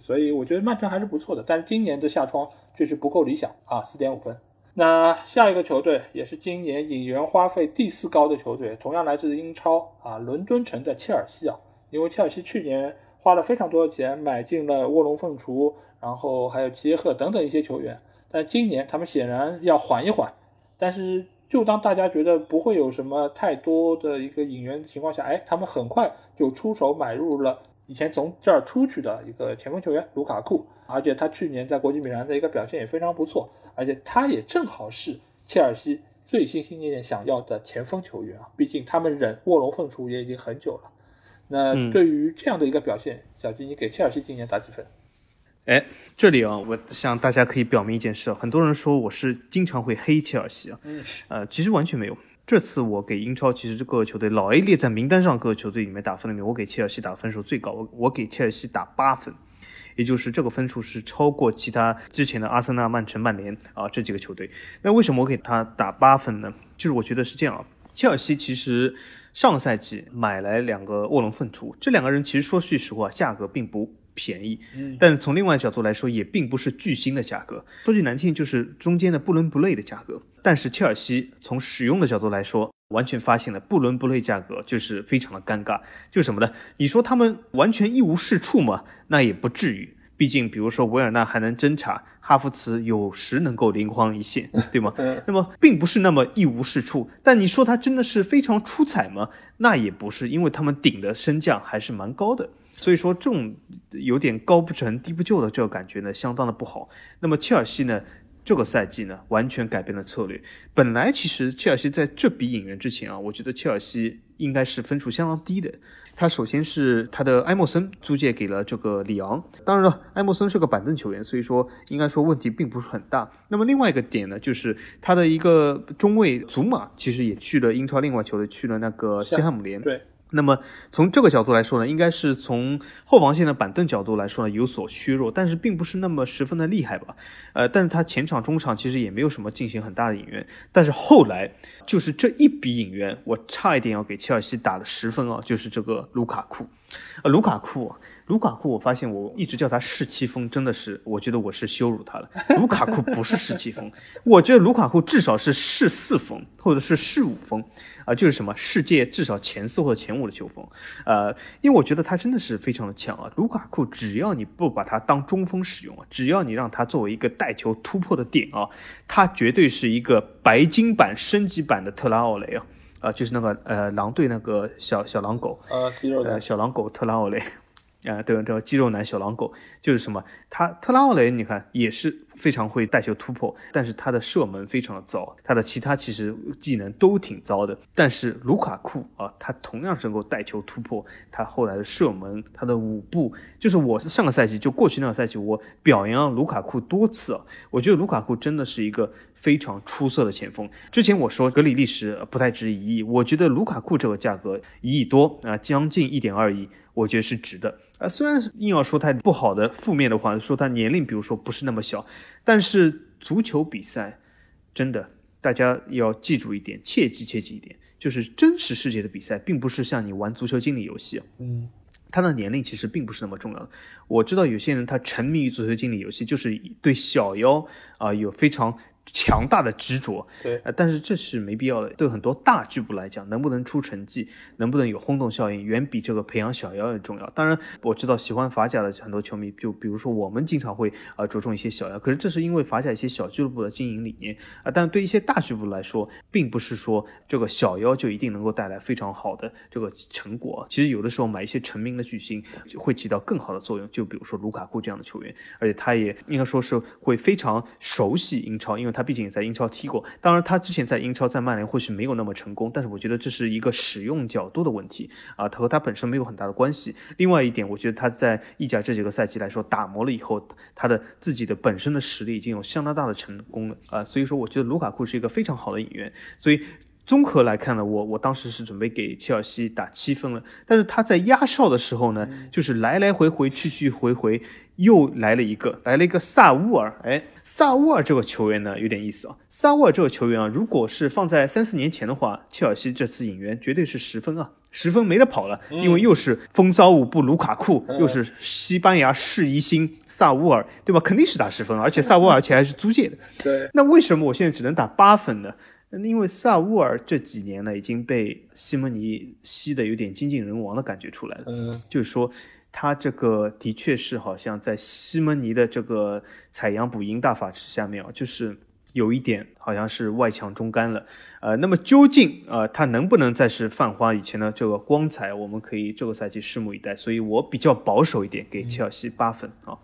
所以我觉得曼城还是不错的，但是今年的下窗确实不够理想啊，四点五分。那下一个球队也是今年引援花费第四高的球队，同样来自英超啊，伦敦城的切尔西啊。因为切尔西去年花了非常多的钱买进了卧龙凤雏，然后还有齐耶赫等等一些球员，但今年他们显然要缓一缓。但是就当大家觉得不会有什么太多的一个引援的情况下，哎，他们很快就出手买入了。以前从这儿出去的一个前锋球员卢卡库，而且他去年在国际米兰的一个表现也非常不错，而且他也正好是切尔西最心心念念想要的前锋球员啊！毕竟他们忍卧龙凤雏也已经很久了。那对于这样的一个表现，小金，你给切尔西今年打几分？哎，这里啊，我向大家可以表明一件事很多人说我是经常会黑切尔西啊，呃，其实完全没有。这次我给英超，其实这个球队老 A 列在名单上各个球队里面打分里面，我给切尔西打分数最高，我我给切尔西打八分，也就是这个分数是超过其他之前的阿森纳、曼城、曼联啊这几个球队。那为什么我给他打八分呢？就是我觉得是这样啊，切尔西其实上赛季买来两个卧龙凤雏，这两个人其实说句实话，价格并不。便宜，但从另外角度来说，也并不是巨星的价格。说句难听，就是中间的不伦不类的价格。但是切尔西从使用的角度来说，完全发现了不伦不类价格，就是非常的尴尬。就什么呢？你说他们完全一无是处嘛？那也不至于。毕竟，比如说维尔纳还能侦查，哈弗茨有时能够灵光一现，对吗？那么并不是那么一无是处。但你说他真的是非常出彩吗？那也不是，因为他们顶的身价还是蛮高的。所以说，这种有点高不成低不就的这个感觉呢，相当的不好。那么切尔西呢，这个赛季呢，完全改变了策略。本来其实切尔西在这笔引援之前啊，我觉得切尔西应该是分数相当低的。他首先是他的埃莫森租借给了这个里昂，当然了，埃莫森是个板凳球员，所以说应该说问题并不是很大。那么另外一个点呢，就是他的一个中卫祖马，其实也去了英超另外球队，去了那个西汉姆联。对。那么从这个角度来说呢，应该是从后防线的板凳角度来说呢有所削弱，但是并不是那么十分的厉害吧？呃，但是他前场、中场其实也没有什么进行很大的引援，但是后来就是这一笔引援，我差一点要给切尔西打了十分啊，就是这个卢卡库。呃，卢卡库，卢卡库，我发现我一直叫他世七锋，真的是，我觉得我是羞辱他了。*laughs* 卢卡库不是世七锋，*laughs* 我觉得卢卡库至少是世四锋，或者是世五锋，啊，就是什么世界至少前四或者前五的球风，呃，因为我觉得他真的是非常的强啊。卢卡库只要你不把他当中锋使用啊，只要你让他作为一个带球突破的点啊，他绝对是一个白金版升级版的特拉奥雷啊。啊，就是那个呃，狼队那个小小狼狗，呃，小狼狗特拉奥雷。啊，对这肌肉男小狼狗就是什么？他特拉奥雷，你看也是非常会带球突破，但是他的射门非常的糟，他的其他其实技能都挺糟的。但是卢卡库啊，他同样是能够带球突破，他后来的射门，他的舞步，就是我上个赛季就过去那个赛季，我表扬卢卡库多次啊，我觉得卢卡库真的是一个非常出色的前锋。之前我说格里利什不太值一亿，我觉得卢卡库这个价格一亿多啊，将近一点二亿，我觉得是值的。啊，虽然硬要说他不好的负面的话，说他年龄，比如说不是那么小，但是足球比赛真的，大家要记住一点，切记切记一点，就是真实世界的比赛，并不是像你玩足球经理游戏，嗯，他的年龄其实并不是那么重要的。我知道有些人他沉迷于足球经理游戏，就是对小妖啊有非常。强大的执着，对，呃，但是这是没必要的。对很多大俱乐部来讲，能不能出成绩，能不能有轰动效应，远比这个培养小妖要重要。当然，我知道喜欢法甲的很多球迷，就比如说我们经常会啊着重一些小妖，可是这是因为法甲一些小俱乐部的经营理念啊。但对一些大俱乐部来说，并不是说这个小妖就一定能够带来非常好的这个成果。其实有的时候买一些成名的巨星会起到更好的作用。就比如说卢卡库这样的球员，而且他也应该说是会非常熟悉英超，因为。他毕竟也在英超踢过，当然他之前在英超在曼联或许没有那么成功，但是我觉得这是一个使用角度的问题啊，他和他本身没有很大的关系。另外一点，我觉得他在意甲这几个赛季来说打磨了以后，他的自己的本身的实力已经有相当大的成功了啊，所以说我觉得卢卡库是一个非常好的引援。所以综合来看呢，我我当时是准备给切尔西打七分了，但是他在压哨的时候呢，就是来来回回去去回回。又来了一个，来了一个萨乌尔。哎，萨乌尔这个球员呢，有点意思啊。萨乌尔这个球员啊，如果是放在三四年前的话，切尔西这次引援绝对是十分啊，十分没得跑了。因为又是风骚舞步卢卡库，又是西班牙世遗星萨乌尔，对吧？肯定是打十分，而且萨乌尔 *laughs* 而且还是租借的。对。那为什么我现在只能打八分呢？因为萨乌尔这几年呢，已经被西蒙尼吸的有点精尽人亡的感觉出来了。嗯，就是说。他这个的确是好像在西蒙尼的这个采阳补阴大法之下面啊，就是有一点好像是外强中干了。呃，那么究竟呃他能不能再是泛花以前的这个光彩，我们可以这个赛季拭目以待。所以我比较保守一点，给切尔西八分啊。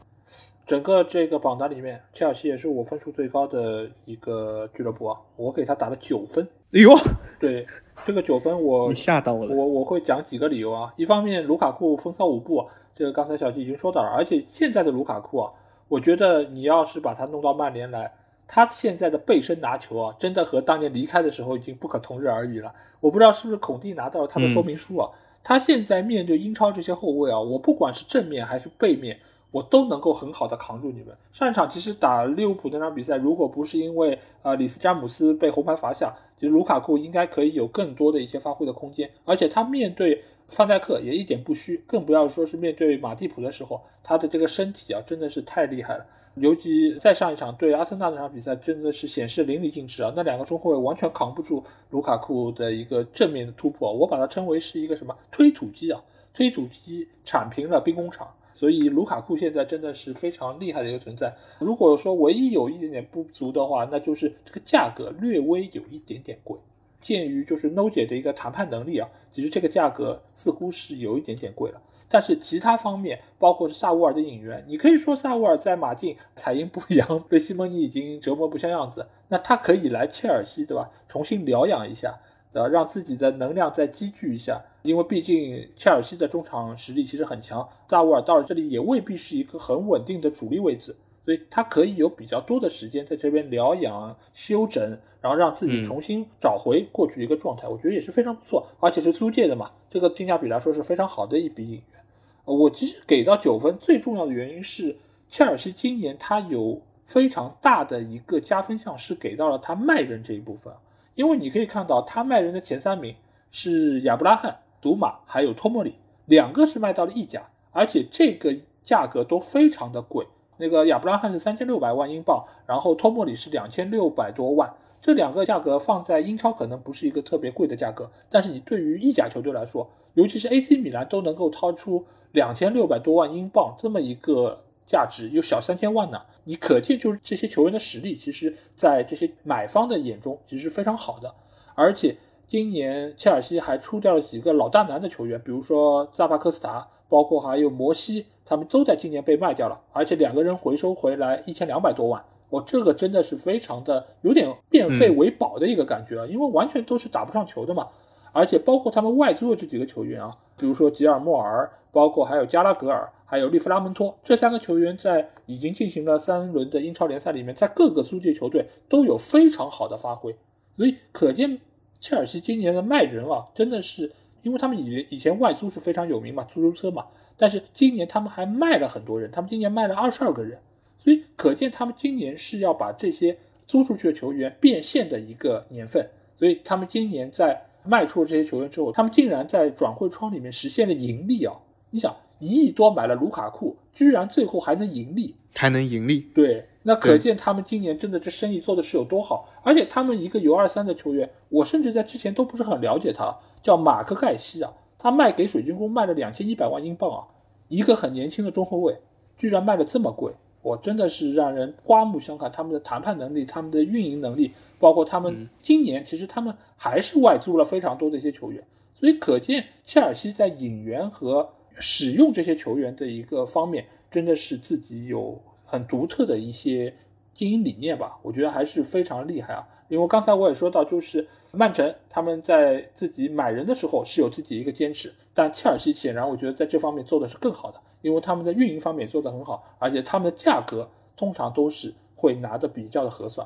整个这个榜单里面，切尔西也是我分数最高的一个俱乐部啊，我给他打了九分。哎呦，对这个九分我你吓到我了。我我会讲几个理由啊，一方面卢卡库风骚舞步。这个刚才小吉已经说到了，而且现在的卢卡库啊，我觉得你要是把他弄到曼联来，他现在的背身拿球啊，真的和当年离开的时候已经不可同日而语了。我不知道是不是孔蒂拿到了他的说明书啊？他现在面对英超这些后卫啊，我不管是正面还是背面，我都能够很好的扛住你们。上一场其实打利物浦那场比赛，如果不是因为呃里斯詹姆斯被红牌罚下，其实卢卡库应该可以有更多的一些发挥的空间，而且他面对。范戴克也一点不虚，更不要说是面对马蒂普的时候，他的这个身体啊，真的是太厉害了。尤其再上一场对阿森纳那场比赛，真的是显示淋漓尽致啊！那两个中后卫完全扛不住卢卡库的一个正面的突破，我把它称为是一个什么推土机啊？推土机铲平了兵工厂，所以卢卡库现在真的是非常厉害的一个存在。如果说唯一有一点点不足的话，那就是这个价格略微有一点点贵。鉴于就是 No 姐的一个谈判能力啊，其实这个价格似乎是有一点点贵了。但是其他方面，包括是萨乌尔的引援，你可以说萨乌尔在马竞采阴补阳，被西蒙尼已经折磨不像样子，那他可以来切尔西，对吧？重新疗养一下，呃，让自己的能量再积聚一下。因为毕竟切尔西的中场实力其实很强，萨乌尔到了这里也未必是一个很稳定的主力位置。所以他可以有比较多的时间在这边疗养、休整，然后让自己重新找回过去一个状态，我觉得也是非常不错，而且是租借的嘛，这个性价比来说是非常好的一笔引援。呃，我其实给到九分，最重要的原因是切尔西今年他有非常大的一个加分项是给到了他卖人这一部分，因为你可以看到他卖人的前三名是亚布拉罕、祖马还有托莫里，两个是卖到了意甲，而且这个价格都非常的贵。那个亚布拉罕是三千六百万英镑，然后托莫里是两千六百多万，这两个价格放在英超可能不是一个特别贵的价格，但是你对于意甲球队来说，尤其是 AC 米兰都能够掏出两千六百多万英镑这么一个价值，有小三千万呢，你可见就是这些球员的实力，其实在这些买方的眼中其实是非常好的，而且今年切尔西还出掉了几个老大难的球员，比如说扎巴科斯塔，包括还有摩西。他们都在今年被卖掉了，而且两个人回收回来一千两百多万，我这个真的是非常的有点变废为宝的一个感觉啊，因为完全都是打不上球的嘛，而且包括他们外租的这几个球员啊，比如说吉尔莫尔，包括还有加拉格尔，还有利弗拉门托这三个球员，在已经进行了三轮的英超联赛里面，在各个租借球队都有非常好的发挥，所以可见切尔西今年的卖人啊，真的是因为他们以以前外租是非常有名嘛，出租车嘛。但是今年他们还卖了很多人，他们今年卖了二十二个人，所以可见他们今年是要把这些租出去的球员变现的一个年份。所以他们今年在卖出了这些球员之后，他们竟然在转会窗里面实现了盈利啊！你想，一亿多买了卢卡库，居然最后还能盈利，还能盈利？对，那可见他们今年真的这生意做的是有多好。而且他们一个 U 二三的球员，我甚至在之前都不是很了解他，叫马克盖西啊。他卖给水晶宫卖了两千一百万英镑啊，一个很年轻的中后卫，居然卖的这么贵，我真的是让人刮目相看。他们的谈判能力，他们的运营能力，包括他们今年其实他们还是外租了非常多的一些球员，所以可见切尔西在引援和使用这些球员的一个方面，真的是自己有很独特的一些经营理念吧，我觉得还是非常厉害啊。因为刚才我也说到，就是曼城他们在自己买人的时候是有自己一个坚持，但切尔西显然我觉得在这方面做的是更好的，因为他们在运营方面做得很好，而且他们的价格通常都是会拿的比较的合算，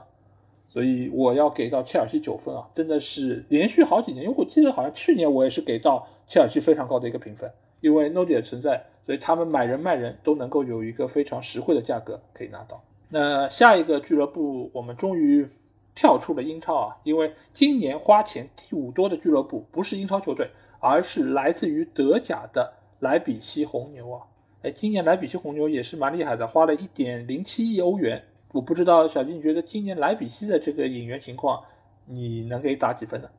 所以我要给到切尔西九分啊，真的是连续好几年，因为我记得好像去年我也是给到切尔西非常高的一个评分，因为 No 的存在，所以他们买人卖人都能够有一个非常实惠的价格可以拿到。那下一个俱乐部我们终于。跳出了英超啊，因为今年花钱第五多的俱乐部不是英超球队，而是来自于德甲的莱比锡红牛啊。哎，今年莱比锡红牛也是蛮厉害的，花了一点零七亿欧元。我不知道小金，你觉得今年莱比锡的这个引援情况，你能给打几分呢？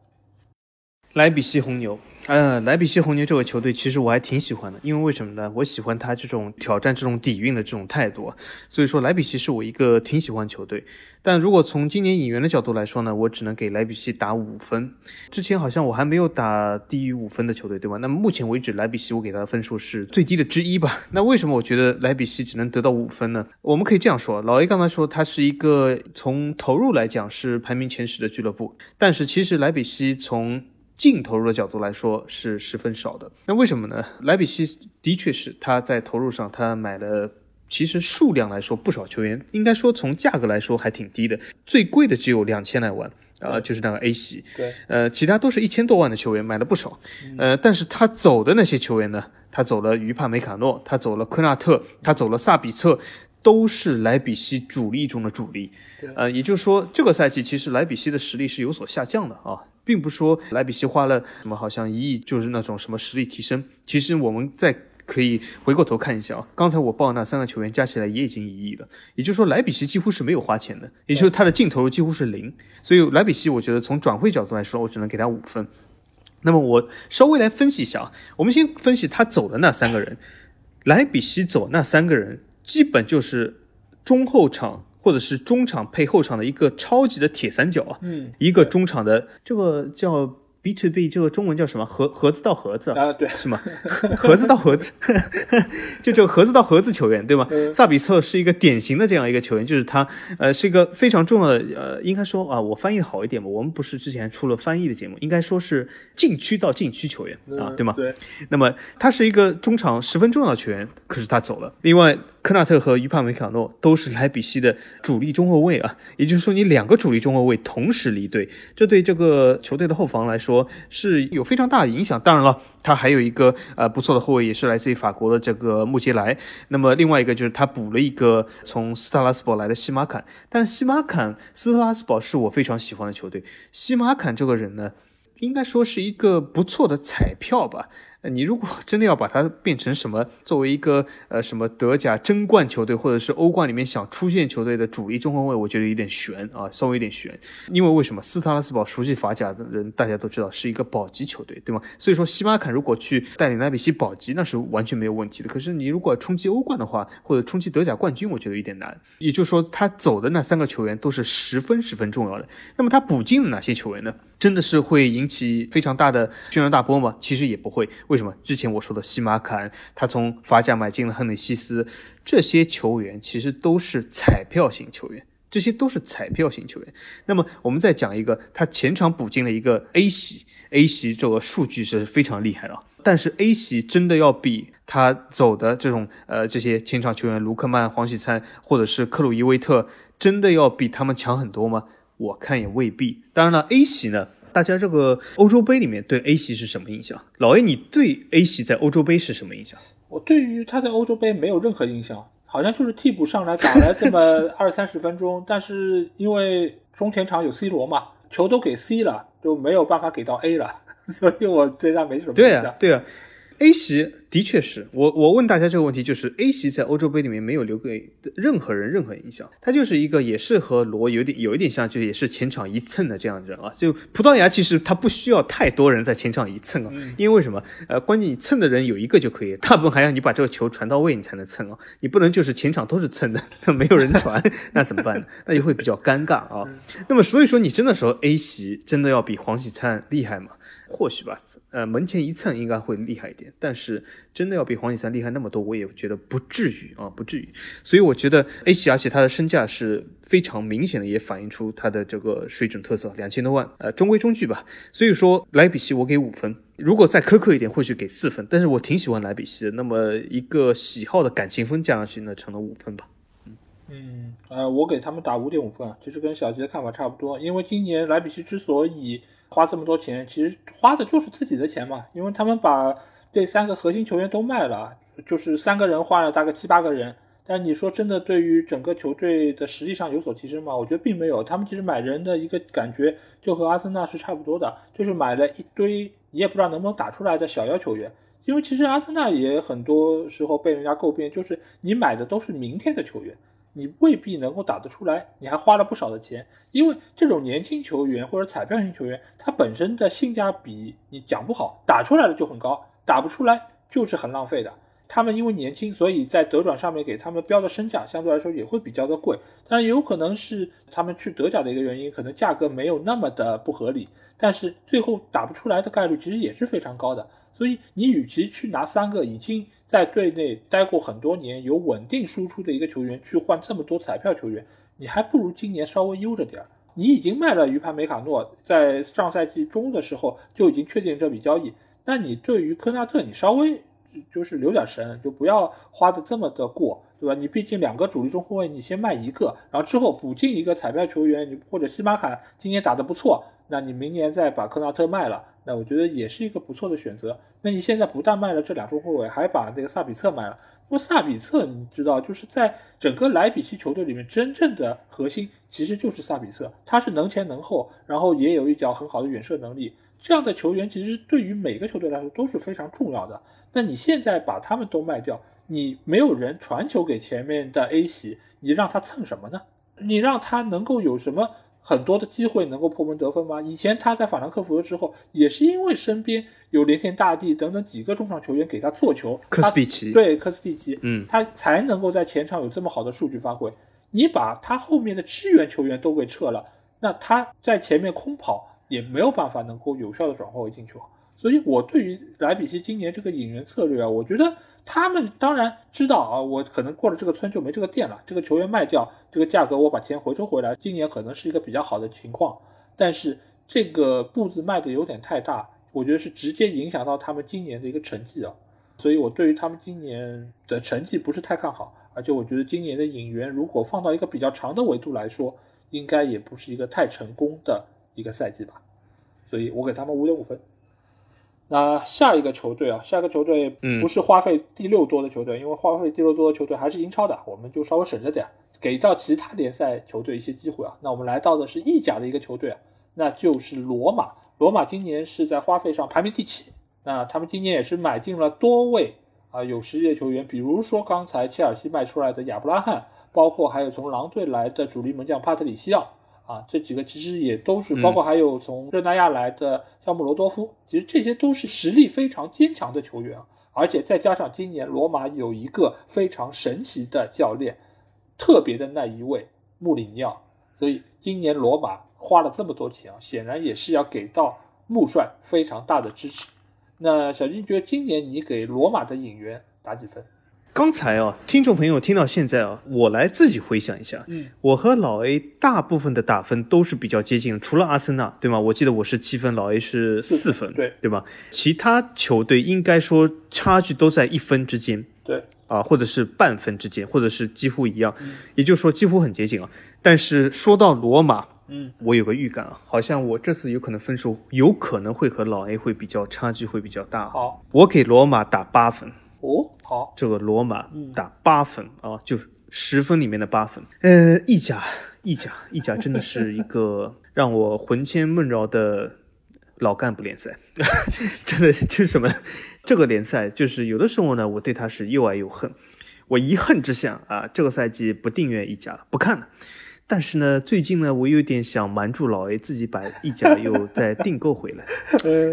莱比锡红牛，嗯，莱比锡红牛这个球队其实我还挺喜欢的，因为为什么呢？我喜欢他这种挑战、这种底蕴的这种态度，所以说莱比锡是我一个挺喜欢球队。但如果从今年引援的角度来说呢，我只能给莱比锡打五分。之前好像我还没有打低于五分的球队，对吧？那么目前为止，莱比锡我给他的分数是最低的之一吧？*laughs* 那为什么我觉得莱比锡只能得到五分呢？我们可以这样说，老 A 刚才说他是一个从投入来讲是排名前十的俱乐部，但是其实莱比锡从净投入的角度来说是十分少的，那为什么呢？莱比锡的确是他在投入上，他买了，其实数量来说不少球员，应该说从价格来说还挺低的，最贵的只有两千来万，呃，就是那个 A 席，对，呃，其他都是一千多万的球员买了不少，呃，但是他走的那些球员呢，他走了于帕梅卡诺，他走了科纳特，他走了萨比策，都是莱比锡主力中的主力，呃，也就是说这个赛季其实莱比锡的实力是有所下降的啊。并不是说莱比锡花了什么，好像一亿就是那种什么实力提升。其实我们再可以回过头看一下啊，刚才我报那三个球员加起来也已经一亿了，也就是说莱比锡几乎是没有花钱的，也就是他的净投入几乎是零。所以莱比锡，我觉得从转会角度来说，我只能给他五分。那么我稍微来分析一下啊，我们先分析他走的那三个人，莱比锡走那三个人基本就是中后场。或者是中场配后场的一个超级的铁三角啊，嗯，一个中场的这个叫。B to B 这个中文叫什么？盒盒子到盒子啊，对，是吗？*laughs* 盒子到盒子，*laughs* 就这个盒子到盒子球员，对吗？萨比策是一个典型的这样一个球员，就是他，呃，是一个非常重要的，呃，应该说啊，我翻译好一点吧。我们不是之前出了翻译的节目，应该说是禁区到禁区球员啊，对吗？对。那么他是一个中场十分重要的球员，可是他走了。另外，科纳特和于帕梅卡诺都是莱比锡的主力中后卫啊，也就是说，你两个主力中后卫同时离队，这对这个球队的后防来说。是有非常大的影响。当然了，他还有一个呃不错的后卫，也是来自于法国的这个穆杰莱。那么另外一个就是他补了一个从斯特拉斯堡来的西马坎。但西马坎斯特拉斯堡是我非常喜欢的球队。西马坎这个人呢，应该说是一个不错的彩票吧。你如果 *laughs* 真的要把它变成什么，作为一个呃什么德甲争冠球队，或者是欧冠里面想出现球队的主力中后卫，我觉得有点悬啊，稍微有点悬。因为为什么斯特拉斯堡熟悉法甲的人大家都知道是一个保级球队，对吗？所以说西马坎如果去带领莱比锡保级，那是完全没有问题的。可是你如果冲击欧冠的话，或者冲击德甲冠军，我觉得有点难。也就是说，他走的那三个球员都是十分十分重要的。那么他补进了哪些球员呢？真的是会引起非常大的轩然大波吗？其实也不会。为为什么？之前我说的西马坎，他从法甲买进了亨内西斯，这些球员其实都是彩票型球员，这些都是彩票型球员。那么我们再讲一个，他前场补进了一个 A 席，A 席这个数据是非常厉害的，但是 A 席真的要比他走的这种呃这些前场球员卢克曼、黄喜灿或者是克鲁伊维特，真的要比他们强很多吗？我看也未必。当然了，A 席呢，大家这个欧洲杯里面对 A 席是什么印象？老 A，你对 A 席在欧洲杯是什么印象？我对于他在欧洲杯没有任何印象，好像就是替补上来打了这么 *laughs* 二三十分钟，但是因为中前场有 C 罗嘛，球都给 C 了，就没有办法给到 A 了，所以我对他没什么对啊，对啊。A 席的确是我，我问大家这个问题，就是 A 席在欧洲杯里面没有留给任何人任何影响，他就是一个也是和罗有点有一点像，就也是前场一蹭的这样人啊。就葡萄牙其实他不需要太多人在前场一蹭啊，因为什么？呃，关键你蹭的人有一个就可以，大部分还要你把这个球传到位，你才能蹭啊。你不能就是前场都是蹭的，那没有人传，*laughs* 那怎么办呢？那就会比较尴尬啊。那么所以说，你真的说 A 席真的要比黄喜灿厉害吗？或许吧，呃，门前一蹭应该会厉害一点，但是真的要比黄喜灿厉害那么多，我也觉得不至于啊，不至于。所以我觉得 A 席，而且它的身价是非常明显的，也反映出它的这个水准特色，两千多万，呃，中规中矩吧。所以说莱比锡我给五分，如果再苛刻一点，或许给四分。但是我挺喜欢莱比锡的，那么一个喜好的感情分加上去呢，成了五分吧。嗯，呃，我给他们打五点五分，其实跟小吉的看法差不多，因为今年莱比锡之所以花这么多钱，其实花的就是自己的钱嘛，因为他们把这三个核心球员都卖了，就是三个人换了大概七八个人。但你说真的，对于整个球队的实力上有所提升吗？我觉得并没有。他们其实买人的一个感觉就和阿森纳是差不多的，就是买了一堆你也不知道能不能打出来的小妖球员。因为其实阿森纳也很多时候被人家诟病，就是你买的都是明天的球员。你未必能够打得出来，你还花了不少的钱，因为这种年轻球员或者彩票型球员，他本身的性价比你讲不好，打出来的就很高，打不出来就是很浪费的。他们因为年轻，所以在德转上面给他们标的身价相对来说也会比较的贵，当然也有可能是他们去德甲的一个原因，可能价格没有那么的不合理，但是最后打不出来的概率其实也是非常高的。所以你与其去拿三个已经在队内待过很多年、有稳定输出的一个球员去换这么多彩票球员，你还不如今年稍微悠着点儿。你已经卖了鱼盘梅卡诺，在上赛季中的时候就已经确定这笔交易，那你对于科纳特，你稍微就是留点神，就不要花的这么的过，对吧？你毕竟两个主力中后卫，你先卖一个，然后之后补进一个彩票球员，你或者西马卡今年打得不错，那你明年再把科纳特卖了。那我觉得也是一个不错的选择。那你现在不但卖了这两中后卫，还把那个萨比策卖了。因为萨比策，你知道，就是在整个莱比锡球队里面，真正的核心其实就是萨比策。他是能前能后，然后也有一脚很好的远射能力。这样的球员其实对于每个球队来说都是非常重要的。那你现在把他们都卖掉，你没有人传球给前面的 A 席，你让他蹭什么呢？你让他能够有什么？很多的机会能够破门得分吗？以前他在法兰克福之后，也是因为身边有连天大地等等几个中场球员给他做球，科斯蒂奇对科斯蒂奇，嗯，他才能够在前场有这么好的数据发挥。你把他后面的支援球员都给撤了，那他在前面空跑也没有办法能够有效的转化为进球。所以，我对于莱比锡今年这个引援策略啊，我觉得他们当然知道啊，我可能过了这个村就没这个店了。这个球员卖掉，这个价格我把钱回收回来，今年可能是一个比较好的情况。但是这个步子迈的有点太大，我觉得是直接影响到他们今年的一个成绩啊。所以我对于他们今年的成绩不是太看好，而且我觉得今年的引援如果放到一个比较长的维度来说，应该也不是一个太成功的一个赛季吧。所以我给他们五点五分。那下一个球队啊，下一个球队不是花费第六多的球队，因为花费第六多的球队还是英超的，我们就稍微省着点，给到其他联赛球队一些机会啊。那我们来到的是意甲的一个球队啊，那就是罗马。罗马今年是在花费上排名第七，那他们今年也是买进了多位啊有实力的球员，比如说刚才切尔西卖出来的亚布拉罕，包括还有从狼队来的主力门将帕特里西奥啊，这几个其实也都是，包括还有从热那亚来的肖姆罗多夫，其实这些都是实力非常坚强的球员，而且再加上今年罗马有一个非常神奇的教练，特别的那一位穆里尼奥，所以今年罗马花了这么多钱啊，显然也是要给到穆帅非常大的支持。那小金觉得今年你给罗马的引援打几分？刚才啊，听众朋友听到现在啊，我来自己回想一下，嗯，我和老 A 大部分的打分都是比较接近的，除了阿森纳，对吗？我记得我是七分，老 A 是四分，对对吧？其他球队应该说差距都在一分之间对，啊，或者是半分之间，或者是几乎一样，也就是说几乎很接近啊。但是说到罗马，嗯，我有个预感啊，好像我这次有可能分数有可能会和老 A 会比较差距会比较大。好我给罗马打八分。哦，好，这个罗马嗯打八分啊，就是十分里面的八分。呃，意甲，意甲，意甲真的是一个 *laughs* 让我魂牵梦绕的老干部联赛，*laughs* 真的就是什么？这个联赛就是有的时候呢，我对它是又爱又恨。我一恨之下啊，这个赛季不订阅意甲了，不看了。但是呢，最近呢，我有点想瞒住老 A，自己把意甲又再订购回来。*laughs* 呃，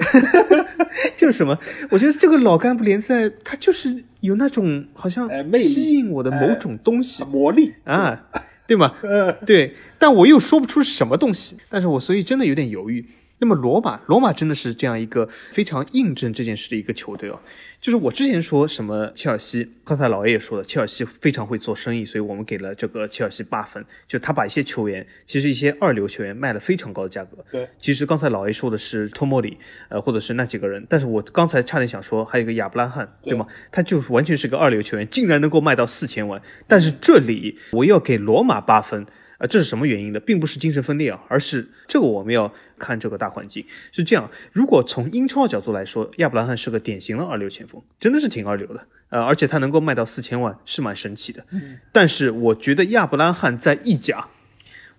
就是什么？我觉得这个老干部联赛，它就是有那种好像吸引我的某种东西、魔力，啊，对吗？呃，对，但我又说不出什么东西，但是我所以真的有点犹豫。那么罗马，罗马真的是这样一个非常印证这件事的一个球队哦。就是我之前说什么切尔西，刚才老爷也说了，切尔西非常会做生意，所以我们给了这个切尔西八分。就他把一些球员，其实一些二流球员卖了非常高的价格。对，其实刚才老爷说的是托莫里，呃，或者是那几个人，但是我刚才差点想说还有一个亚布拉罕，对对吗？他就是完全是个二流球员，竟然能够卖到四千万。但是这里我要给罗马八分，呃，这是什么原因呢？并不是精神分裂啊，而是这个我们要看这个大环境是这样。如果从英超角度来说，亚布拉罕是个典型的二流前锋，真的是挺二流的，呃，而且他能够卖到四千万是蛮神奇的。但是我觉得亚布拉罕在意甲。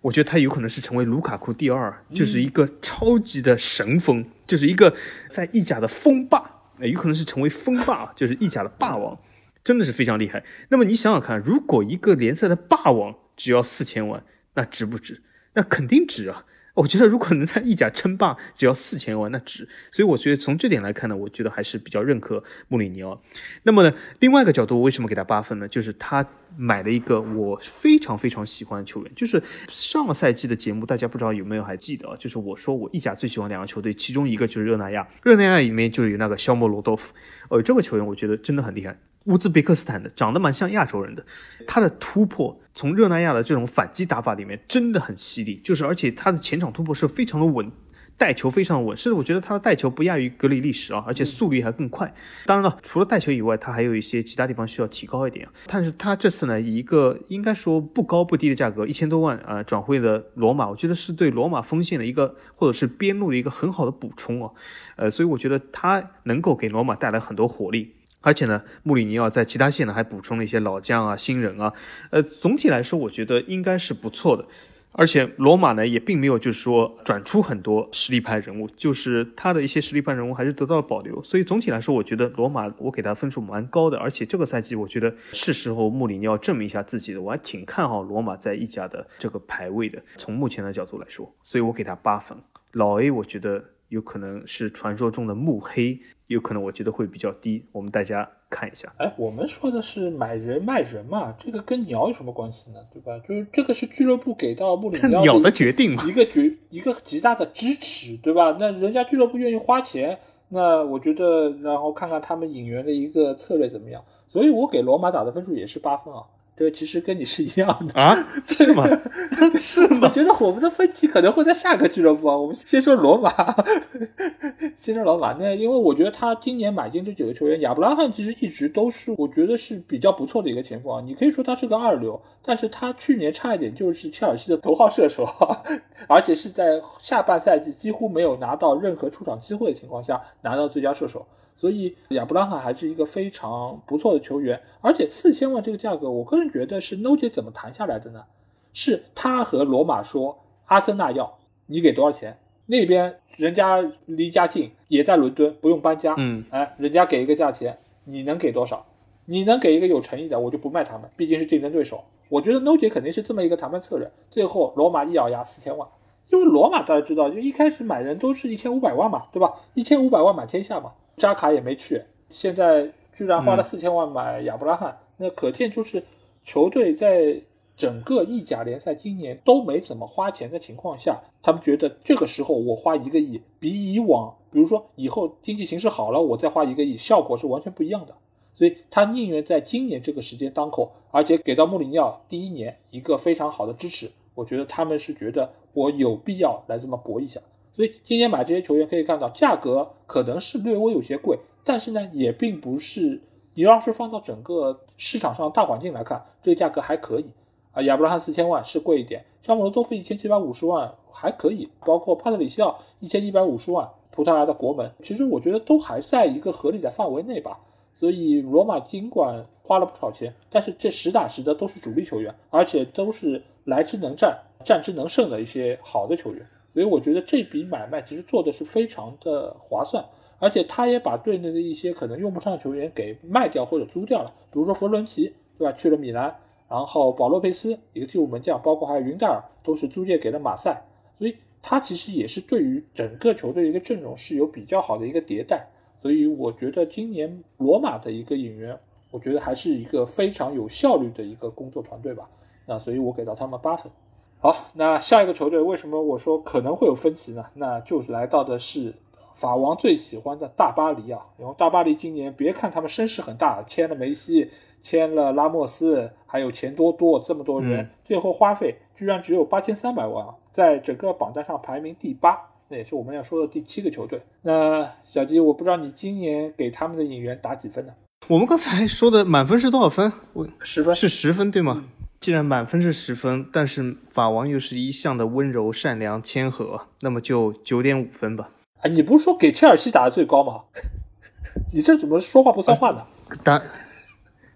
我觉得他有可能是成为卢卡库第二，就是一个超级的神锋，就是一个在意甲的锋霸，呃有可能是成为锋霸，*laughs* 就是意甲的霸王，真的是非常厉害。那么你想想看，如果一个联赛的霸王只要四千万，那值不值？那肯定值啊！我觉得如果能在意甲称霸，只要四千万，那值。所以我觉得从这点来看呢，我觉得还是比较认可穆里尼奥。那么呢，另外一个角度，为什么给他八分呢？就是他买了一个我非常非常喜欢的球员，就是上个赛季的节目，大家不知道有没有还记得啊？就是我说我意甲最喜欢两个球队，其中一个就是热那亚，热那亚里面就有那个肖莫罗多夫，呃，这个球员我觉得真的很厉害。乌兹别克斯坦的，长得蛮像亚洲人的，他的突破从热那亚的这种反击打法里面真的很犀利，就是而且他的前场突破是非常的稳，带球非常稳，甚至我觉得他的带球不亚于格里利什啊，而且速率还更快。当然了，除了带球以外，他还有一些其他地方需要提高一点。但是他这次呢，以一个应该说不高不低的价格，一千多万啊、呃，转会的罗马，我觉得是对罗马锋线的一个或者是边路的一个很好的补充啊。呃，所以我觉得他能够给罗马带来很多火力。而且呢，穆里尼奥在其他线呢还补充了一些老将啊、新人啊，呃，总体来说我觉得应该是不错的。而且罗马呢也并没有就是说转出很多实力派人物，就是他的一些实力派人物还是得到了保留。所以总体来说，我觉得罗马我给他分数蛮高的。而且这个赛季我觉得是时候穆里尼奥证明一下自己的，我还挺看好罗马在意甲的这个排位的。从目前的角度来说，所以我给他八分。老 A 我觉得有可能是传说中的慕黑。有可能我觉得会比较低，我们大家看一下。哎，我们说的是买人卖人嘛，这个跟鸟有什么关系呢？对吧？就是这个是俱乐部给到穆里尼奥 *laughs* 鸟的决定嘛，一个决一个极大的支持，对吧？那人家俱乐部愿意花钱，那我觉得，然后看看他们引援的一个策略怎么样。所以我给罗马打的分数也是八分啊。这个其实跟你是一样的啊？*laughs* 是吗？*laughs* 是吗？我觉得我们的分歧可能会在下个俱乐部啊。我们先说罗马，*laughs* 先说罗马。那因为我觉得他今年买进这几个球员，亚布拉罕其实一直都是我觉得是比较不错的一个前锋啊。你可以说他是个二流，但是他去年差一点就是切尔西的头号射手，而且是在下半赛季几乎没有拿到任何出场机会的情况下拿到最佳射手。所以亚布拉罕还是一个非常不错的球员，而且四千万这个价格，我个人觉得是 No 姐怎么谈下来的呢？是他和罗马说，阿森纳要你给多少钱，那边人家离家近，也在伦敦，不用搬家。嗯，哎，人家给一个价钱，你能给多少？你能给一个有诚意的，我就不卖他们，毕竟是竞争对手。我觉得 No 姐肯定是这么一个谈判策略。最后罗马一咬牙四千万，因为罗马大家知道，就一开始买人都是一千五百万嘛，对吧？一千五百万买天下嘛，扎卡也没去，现在居然花了四千万买亚布拉罕，那可见就是球队在整个意甲联赛今年都没怎么花钱的情况下，他们觉得这个时候我花一个亿，比以往，比如说以后经济形势好了，我再花一个亿，效果是完全不一样的。所以他宁愿在今年这个时间当口，而且给到穆里尼奥第一年一个非常好的支持。我觉得他们是觉得我有必要来这么搏一下。所以今年买这些球员可以看到，价格可能是略微有些贵，但是呢，也并不是你要是放到整个市场上大环境来看，这个价格还可以啊。亚伯拉罕四千万是贵一点，像姆罗多夫一千七百五十万还可以，包括帕特里西奥一千一百五十万，葡萄牙的国门，其实我觉得都还在一个合理的范围内吧。所以罗马尽管花了不少钱，但是这实打实的都是主力球员，而且都是来之能战、战之能胜的一些好的球员。所以我觉得这笔买卖其实做的是非常的划算，而且他也把队内的一些可能用不上的球员给卖掉或者租掉了，比如说弗伦奇，对吧？去了米兰，然后保罗佩斯一个替补门将，包括还有云戴尔都是租借给了马赛，所以他其实也是对于整个球队的一个阵容是有比较好的一个迭代。所以我觉得今年罗马的一个引援，我觉得还是一个非常有效率的一个工作团队吧。那所以我给到他们八分。好，那下一个球队为什么我说可能会有分歧呢？那就是来到的是法王最喜欢的大巴黎啊。然后大巴黎今年别看他们声势很大，签了梅西，签了拉莫斯，还有钱多多这么多人，最后花费居然只有八千三百万啊，在整个榜单上排名第八。那也是我们要说的第七个球队。那小吉，我不知道你今年给他们的引援打几分呢？我们刚才说的满分是多少分？我十分，是十分对吗？既然满分是十分，但是法王又是一向的温柔、善良、谦和，那么就九点五分吧。啊，你不是说给切尔西打的最高吗？*laughs* 你这怎么说话不算话呢？*laughs* 打。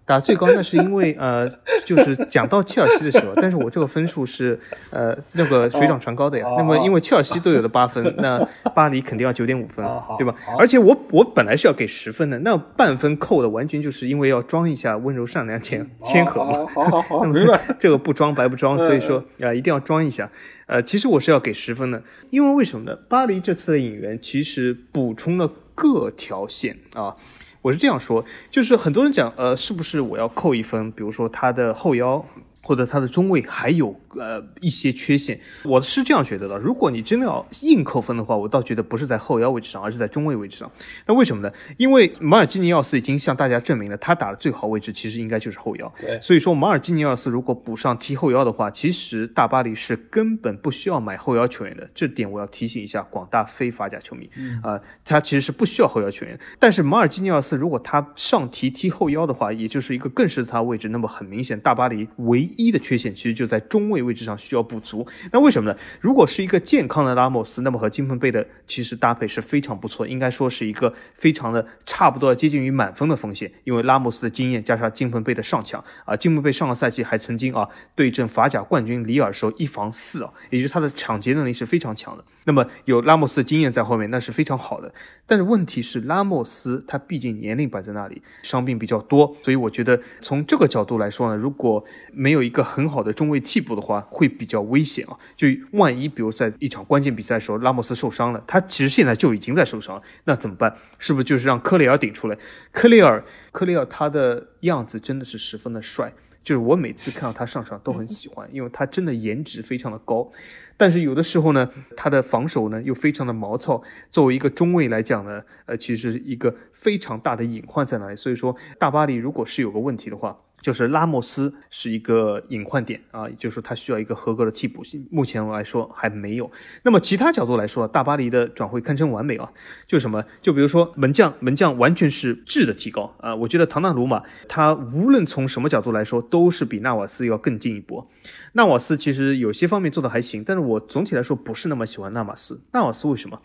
打最高那是因为呃，就是讲到切尔西的时候，但是我这个分数是呃那个水涨船高的呀。那么因为切尔西都有了八分，那巴黎肯定要九点五分，对吧？而且我我本来是要给十分的，那半分扣的完全就是因为要装一下温柔善良谦谦和嘛。好好好，*laughs* 明白。这个不装白不装，所以说啊一定要装一下。呃，其实我是要给十分的，因为为什么呢？巴黎这次的引援其实补充了各条线啊。我是这样说，就是很多人讲，呃，是不是我要扣一分？比如说他的后腰。或者他的中卫还有呃一些缺陷，我是这样觉得的。如果你真的要硬扣分的话，我倒觉得不是在后腰位置上，而是在中卫位置上。那为什么呢？因为马尔基尼奥斯已经向大家证明了，他打的最好位置其实应该就是后腰。对，所以说马尔基尼奥斯如果补上踢后腰的话，其实大巴黎是根本不需要买后腰球员的。这点我要提醒一下广大非法甲球迷啊，他其实是不需要后腰球员。但是马尔基尼奥斯如果他上提踢后腰的话，也就是一个更适合他位置。那么很明显，大巴黎唯一的缺陷其实就在中卫位置上需要补足。那为什么呢？如果是一个健康的拉莫斯，那么和金彭贝的其实搭配是非常不错，应该说是一个非常的差不多接近于满分的锋线。因为拉莫斯的经验加上金彭贝的上抢啊，金彭贝上个赛季还曾经啊对阵法甲冠军里尔时候一防四啊，也就是他的抢劫能力是非常强的。那么有拉莫斯的经验在后面，那是非常好的。但是问题是拉莫斯他毕竟年龄摆在那里，伤病比较多，所以我觉得从这个角度来说呢，如果没有一个很好的中卫替补的话，会比较危险啊！就万一比如在一场关键比赛的时候，拉莫斯受伤了，他其实现在就已经在受伤了，那怎么办？是不是就是让科雷尔顶出来？科雷尔，科雷尔他的样子真的是十分的帅。就是我每次看到他上场都很喜欢，因为他真的颜值非常的高，但是有的时候呢，他的防守呢又非常的毛糙。作为一个中卫来讲呢，呃，其实一个非常大的隐患在哪里？所以说，大巴黎如果是有个问题的话。就是拉莫斯是一个隐患点啊，也就是说他需要一个合格的替补，目前来说还没有。那么其他角度来说，大巴黎的转会堪称完美啊。就什么？就比如说门将，门将完全是质的提高啊。我觉得唐纳鲁马他无论从什么角度来说，都是比纳瓦斯要更进一步。纳瓦斯其实有些方面做的还行，但是我总体来说不是那么喜欢纳瓦斯。纳瓦斯为什么？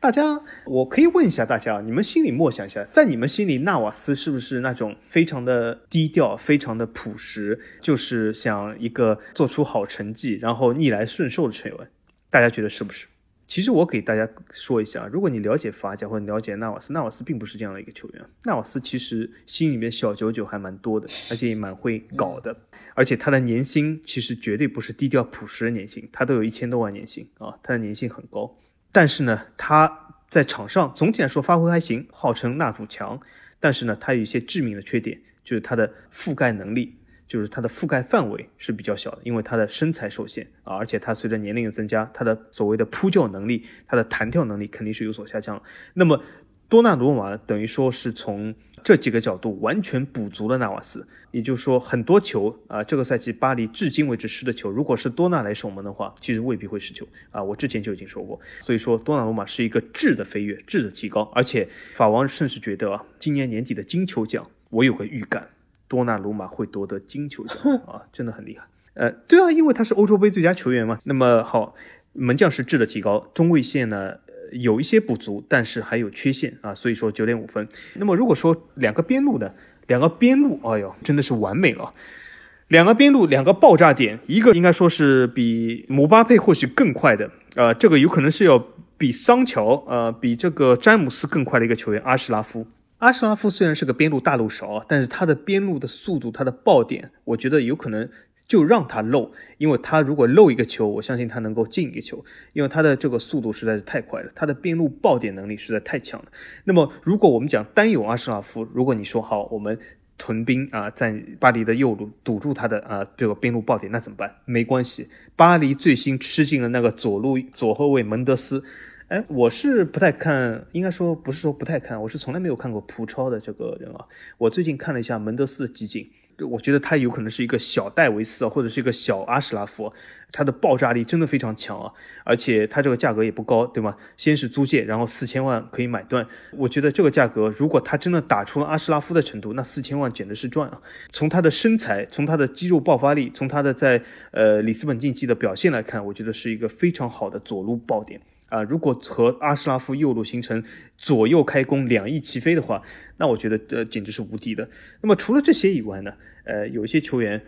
大家，我可以问一下大家，你们心里默想一下，在你们心里，纳瓦斯是不是那种非常的低调、非常的朴实，就是想一个做出好成绩，然后逆来顺受的成员？大家觉得是不是？其实我给大家说一下，如果你了解法甲或者了解纳瓦斯，纳瓦斯并不是这样的一个球员。纳瓦斯其实心里面小九九还蛮多的，而且也蛮会搞的，而且他的年薪其实绝对不是低调朴实的年薪，他都有一千多万年薪啊，他的年薪很高。但是呢，他在场上总体来说发挥还行，号称纳土墙，但是呢，他有一些致命的缺点，就是他的覆盖能力。就是他的覆盖范围是比较小的，因为他的身材受限啊，而且他随着年龄的增加，他的所谓的扑救能力、他的弹跳能力肯定是有所下降。那么多纳鲁马等于说是从这几个角度完全补足了纳瓦斯，也就是说很多球啊，这个赛季巴黎至今为止失的球，如果是多纳来守门的话，其实未必会失球啊。我之前就已经说过，所以说多纳鲁马是一个质的飞跃、质的提高，而且法王甚至觉得啊，今年年底的金球奖，我有个预感。多纳鲁马会夺得金球奖 *laughs* 啊，真的很厉害。呃，对啊，因为他是欧洲杯最佳球员嘛。那么好，门将是质的提高，中卫线呢有一些不足，但是还有缺陷啊，所以说九点五分。那么如果说两个边路呢，两个边路，哎呦，真的是完美了。两个边路两个爆炸点，一个应该说是比姆巴佩或许更快的，呃，这个有可能是要比桑乔，呃，比这个詹姆斯更快的一个球员阿什拉夫。阿什拉夫虽然是个边路大路勺，但是他的边路的速度，他的爆点，我觉得有可能就让他漏，因为他如果漏一个球，我相信他能够进一个球，因为他的这个速度实在是太快了，他的边路爆点能力实在太强了。那么，如果我们讲单有阿什拉夫，如果你说好，我们屯兵啊，在巴黎的右路堵住他的啊这个边路爆点，那怎么办？没关系，巴黎最新吃进了那个左路左后卫门德斯。哎，我是不太看，应该说不是说不太看，我是从来没有看过葡超的这个人啊。我最近看了一下门德斯的集锦，我觉得他有可能是一个小戴维斯啊，或者是一个小阿什拉夫，他的爆炸力真的非常强啊，而且他这个价格也不高，对吗？先是租借，然后四千万可以买断，我觉得这个价格，如果他真的打出了阿什拉夫的程度，那四千万简直是赚啊！从他的身材，从他的肌肉爆发力，从他的在呃里斯本竞技的表现来看，我觉得是一个非常好的左路爆点。啊，如果和阿什拉夫右路形成左右开弓、两翼齐飞的话，那我觉得这简直是无敌的。那么除了这些以外呢？呃，有一些球员，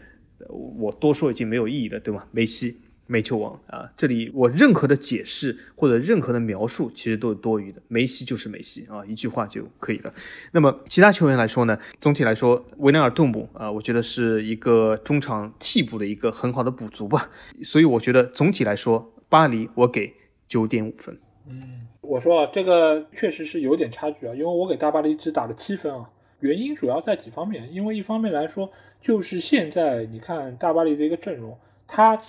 我多说已经没有意义了，对吗？梅西，梅球王啊，这里我任何的解释或者任何的描述其实都是多余的。梅西就是梅西啊，一句话就可以了。那么其他球员来说呢？总体来说，维纳尔杜姆啊，我觉得是一个中场替补的一个很好的补足吧。所以我觉得总体来说，巴黎我给。九点五分，嗯，我说啊，这个确实是有点差距啊，因为我给大巴黎只打了七分啊。原因主要在几方面，因为一方面来说，就是现在你看大巴黎的一个阵容，它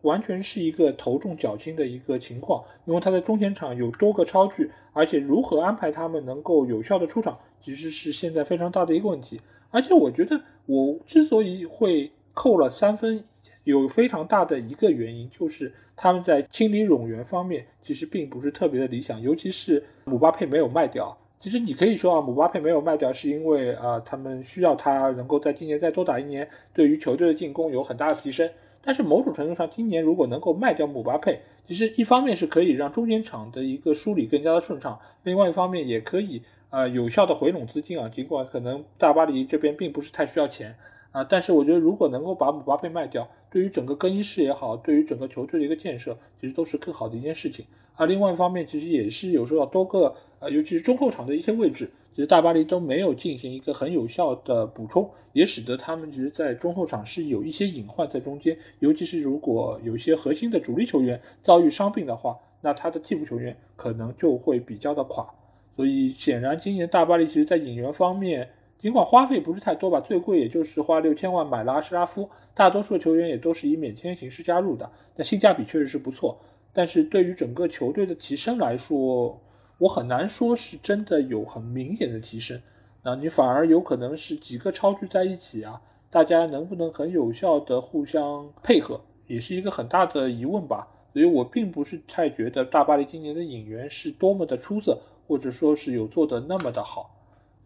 完全是一个头重脚轻的一个情况，因为他在中前场有多个超巨，而且如何安排他们能够有效的出场，其实是现在非常大的一个问题。而且我觉得，我之所以会扣了三分。有非常大的一个原因，就是他们在清理冗员方面其实并不是特别的理想，尤其是姆巴佩没有卖掉。其实你可以说啊，姆巴佩没有卖掉是因为啊，他们需要他能够在今年再多打一年，对于球队的进攻有很大的提升。但是某种程度上，今年如果能够卖掉姆巴佩，其实一方面是可以让中间场的一个梳理更加的顺畅，另外一方面也可以呃有效的回笼资金啊。尽管可能大巴黎这边并不是太需要钱。啊，但是我觉得如果能够把姆巴佩卖掉，对于整个更衣室也好，对于整个球队的一个建设，其实都是更好的一件事情。啊，另外一方面，其实也是有时候多个，呃，尤其是中后场的一些位置，其实大巴黎都没有进行一个很有效的补充，也使得他们其实，在中后场是有一些隐患在中间。尤其是如果有一些核心的主力球员遭遇伤病的话，那他的替补球员可能就会比较的垮。所以显然，今年大巴黎其实在引援方面。尽管花费不是太多吧，最贵也就是花六千万买了阿什拉夫，大多数球员也都是以免签形式加入的，那性价比确实是不错。但是对于整个球队的提升来说，我很难说是真的有很明显的提升。那你反而有可能是几个超巨在一起啊，大家能不能很有效的互相配合，也是一个很大的疑问吧。所以我并不是太觉得大巴黎今年的引援是多么的出色，或者说是有做的那么的好。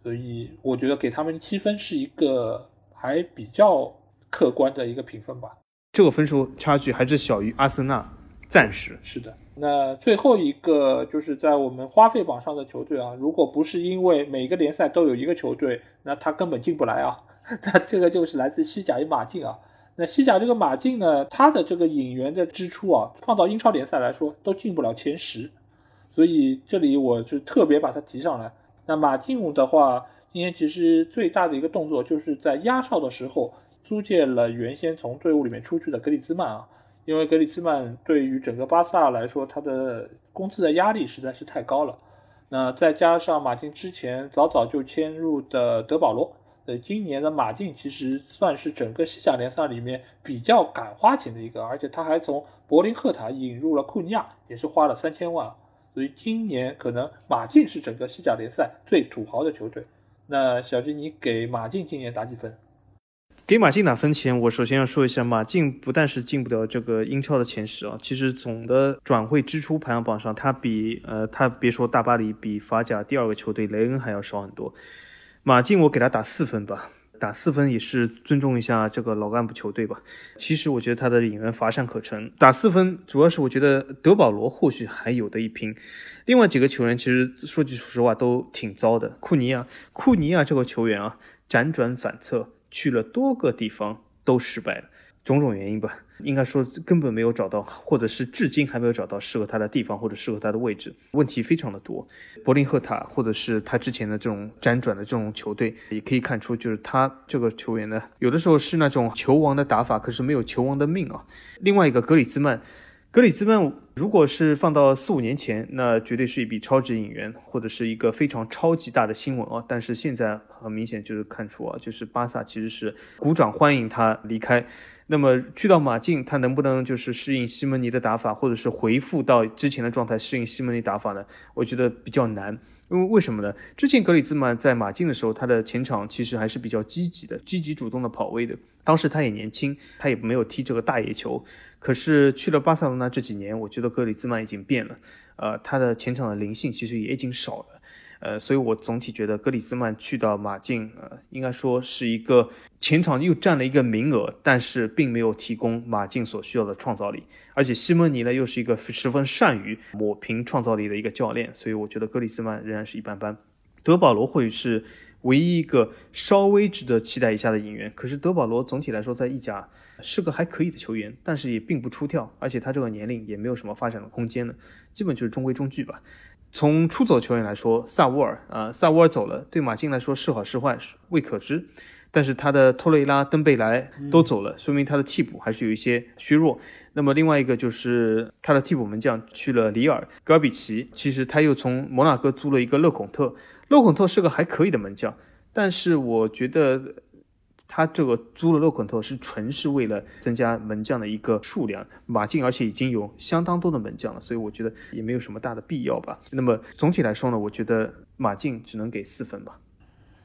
所以我觉得给他们七分是一个还比较客观的一个评分吧。这个分数差距还是小于阿森纳，暂时是的。那最后一个就是在我们花费榜上的球队啊，如果不是因为每个联赛都有一个球队，那他根本进不来啊。*laughs* 那这个就是来自西甲与马竞啊。那西甲这个马竞呢，他的这个引援的支出啊，放到英超联赛来说都进不了前十，所以这里我就特别把它提上来。那马竞的话，今年其实最大的一个动作就是在压哨的时候租借了原先从队伍里面出去的格里兹曼啊，因为格里兹曼对于整个巴萨来说，他的工资的压力实在是太高了。那再加上马竞之前早早就迁入的德保罗。呃，今年的马竞其实算是整个西甲联赛里面比较敢花钱的一个，而且他还从柏林赫塔引入了库尼亚，也是花了三千万，所以今年可能马竞是整个西甲联赛最土豪的球队。那小金，你给马竞今年打几分？给马竞打分前，我首先要说一下，马竞不但是进不了这个英超的前十啊，其实总的转会支出排行榜上，他比呃，他别说大巴黎，比法甲第二个球队雷恩还要少很多。马竞，我给他打四分吧，打四分也是尊重一下这个老干部球队吧。其实我觉得他的引援乏善可陈，打四分主要是我觉得德保罗或许还有的一拼，另外几个球员其实说句实话都挺糟的。库尼亚，库尼亚这个球员啊，辗转反侧去了多个地方都失败了，种种原因吧。应该说根本没有找到，或者是至今还没有找到适合他的地方或者适合他的位置，问题非常的多。柏林赫塔或者是他之前的这种辗转的这种球队，也可以看出，就是他这个球员呢，有的时候是那种球王的打法，可是没有球王的命啊。另外一个格里兹曼，格里兹曼如果是放到四五年前，那绝对是一笔超值引援，或者是一个非常超级大的新闻啊。但是现在很明显就是看出啊，就是巴萨其实是鼓掌欢迎他离开。那么去到马竞，他能不能就是适应西门尼的打法，或者是回复到之前的状态，适应西门尼打法呢？我觉得比较难，因为为什么呢？之前格里兹曼在马竞的时候，他的前场其实还是比较积极的，积极主动的跑位的。当时他也年轻，他也没有踢这个大野球。可是去了巴塞罗那这几年，我觉得格里兹曼已经变了，呃，他的前场的灵性其实也已经少了。呃，所以我总体觉得格里兹曼去到马竞，呃，应该说是一个前场又占了一个名额，但是并没有提供马竞所需要的创造力。而且西蒙尼呢，又是一个十分善于抹平创造力的一个教练，所以我觉得格里兹曼仍然是一般般。德保罗或许是唯一一个稍微值得期待一下的引援，可是德保罗总体来说在意甲是个还可以的球员，但是也并不出挑，而且他这个年龄也没有什么发展的空间了，基本就是中规中矩吧。从出走球员来说，萨乌尔啊，萨乌尔走了，对马竞来说是好是坏未可知。但是他的托雷拉、登贝莱都走了，说明他的替补还是有一些削弱。那么另外一个就是他的替补门将去了里尔，戈尔比奇，其实他又从摩纳哥租了一个勒孔特，勒孔特是个还可以的门将，但是我觉得。他这个租了洛肯特是纯是为了增加门将的一个数量，马竞而且已经有相当多的门将了，所以我觉得也没有什么大的必要吧。那么总体来说呢，我觉得马竞只能给四分吧。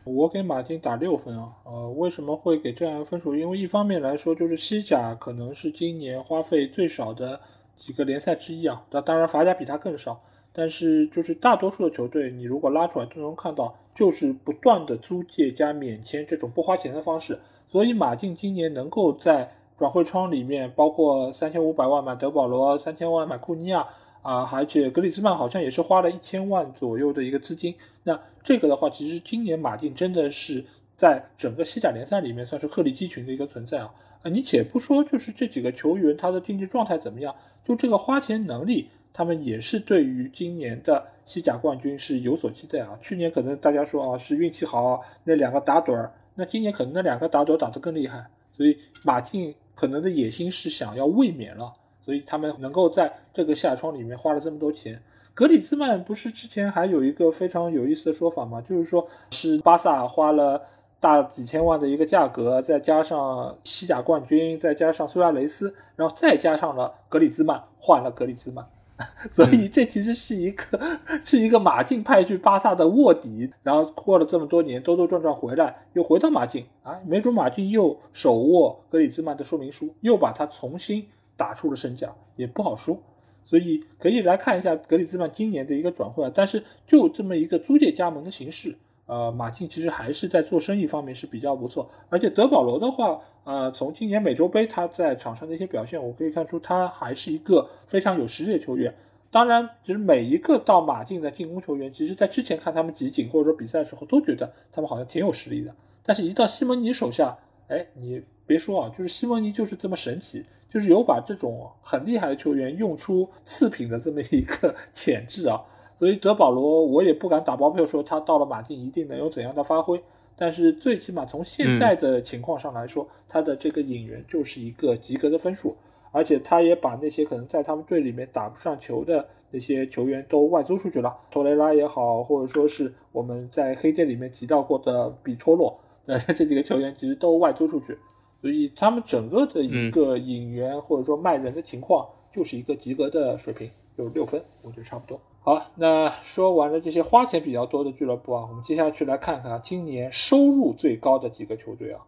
我给马竞打六分啊，呃，为什么会给这样一个分数？因为一方面来说，就是西甲可能是今年花费最少的几个联赛之一啊，那当然法甲比它更少。但是，就是大多数的球队，你如果拉出来，都能看到，就是不断的租借加免签这种不花钱的方式。所以，马竞今年能够在转会窗里面，包括三千五百万买德保罗，三千万买库尼亚啊，而且格里兹曼好像也是花了一千万左右的一个资金。那这个的话，其实今年马竞真的是在整个西甲联赛里面算是鹤立鸡群的一个存在啊。啊，你且不说，就是这几个球员他的竞技状态怎么样，就这个花钱能力。他们也是对于今年的西甲冠军是有所期待啊。去年可能大家说啊是运气好，那两个打盹儿，那今年可能那两个打盹打得更厉害。所以马竞可能的野心是想要卫冕了，所以他们能够在这个夏窗里面花了这么多钱。格里兹曼不是之前还有一个非常有意思的说法吗？就是说是巴萨花了大几千万的一个价格，再加上西甲冠军，再加上苏亚雷斯，然后再加上了格里兹曼，换了格里兹曼。*laughs* 所以这其实是一个是一个马竞派去巴萨的卧底，然后过了这么多年兜兜转转回来，又回到马竞啊，没准马竞又手握格里兹曼的说明书，又把他重新打出了身价，也不好说。所以可以来看一下格里兹曼今年的一个转会，但是就这么一个租借加盟的形式。呃，马竞其实还是在做生意方面是比较不错，而且德保罗的话，呃，从今年美洲杯他在场上的一些表现，我可以看出他还是一个非常有实力的球员。当然，其实每一个到马竞的进攻球员，其实在之前看他们集锦或者说比赛的时候，都觉得他们好像挺有实力的。但是，一到西蒙尼手下，哎，你别说啊，就是西蒙尼就是这么神奇，就是有把这种很厉害的球员用出次品的这么一个 *laughs* 潜质啊。所以德保罗，我也不敢打包票说他到了马竞一定能有怎样的发挥，但是最起码从现在的情况上来说，他的这个引援就是一个及格的分数，而且他也把那些可能在他们队里面打不上球的那些球员都外租出去了，托雷拉也好，或者说是我们在黑店里面提到过的比托洛，呃，这几个球员其实都外租出去，所以他们整个的一个引援或者说卖人的情况就是一个及格的水平，有六分，我觉得差不多。好，那说完了这些花钱比较多的俱乐部啊，我们接下去来看看今年收入最高的几个球队啊。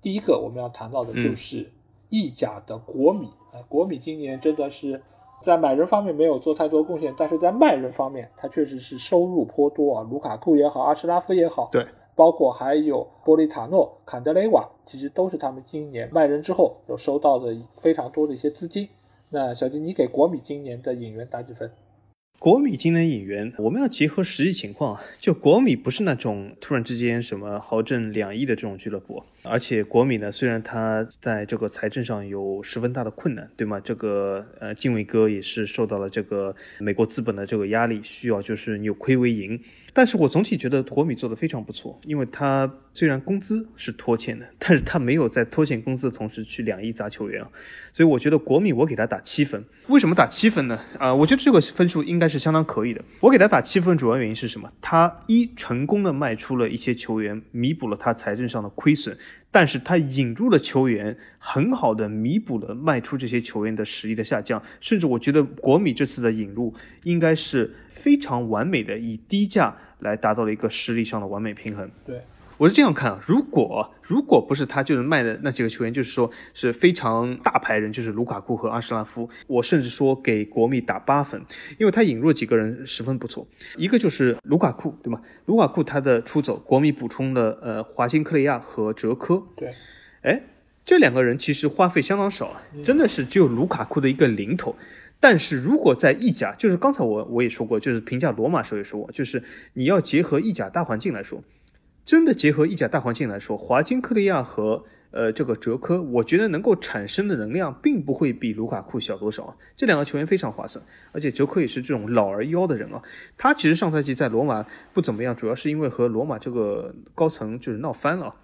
第一个我们要谈到的就是意甲的国米啊，国米今年真的是在买人方面没有做太多贡献，但是在卖人方面，他确实是收入颇多啊。卢卡库也好，阿什拉夫也好，对，包括还有波利塔诺、坎德雷瓦，其实都是他们今年卖人之后有收到的非常多的一些资金。那小金，你给国米今年的引援打几分？国米今年引援，我们要结合实际情况。就国米不是那种突然之间什么豪挣两亿的这种俱乐部，而且国米呢，虽然他在这个财政上有十分大的困难，对吗？这个呃，敬伟哥也是受到了这个美国资本的这个压力，需要就是扭亏为盈。但是我总体觉得国米做的非常不错，因为他虽然工资是拖欠的，但是他没有在拖欠工资的同时去两亿砸球员啊，*laughs* 所以我觉得国米我给他打七分。为什么打七分呢？啊，我觉得这个分数应该是相当可以的。我给他打七分主要原因是什么？他一成功的卖出了一些球员，弥补了他财政上的亏损。但是他引入了球员很好的弥补了卖出这些球员的实力的下降，甚至我觉得国米这次的引入应该是非常完美的，以低价来达到了一个实力上的完美平衡。对。我是这样看啊，如果如果不是他就是卖的那几个球员，就是说是非常大牌人，就是卢卡库和阿什拉夫，我甚至说给国米打八分，因为他引入了几个人十分不错，一个就是卢卡库，对吗？卢卡库他的出走，国米补充了呃华金克雷亚和哲科，对，哎，这两个人其实花费相当少啊，真的是只有卢卡库的一个零头，但是如果在意甲，就是刚才我我也说过，就是评价罗马时候也说过，就是你要结合意甲大环境来说。真的结合意甲大环境来说，华金克利亚和呃这个哲科，我觉得能够产生的能量并不会比卢卡库小多少。这两个球员非常划算，而且哲科也是这种老而妖的人啊。他其实上赛季在罗马不怎么样，主要是因为和罗马这个高层就是闹翻了。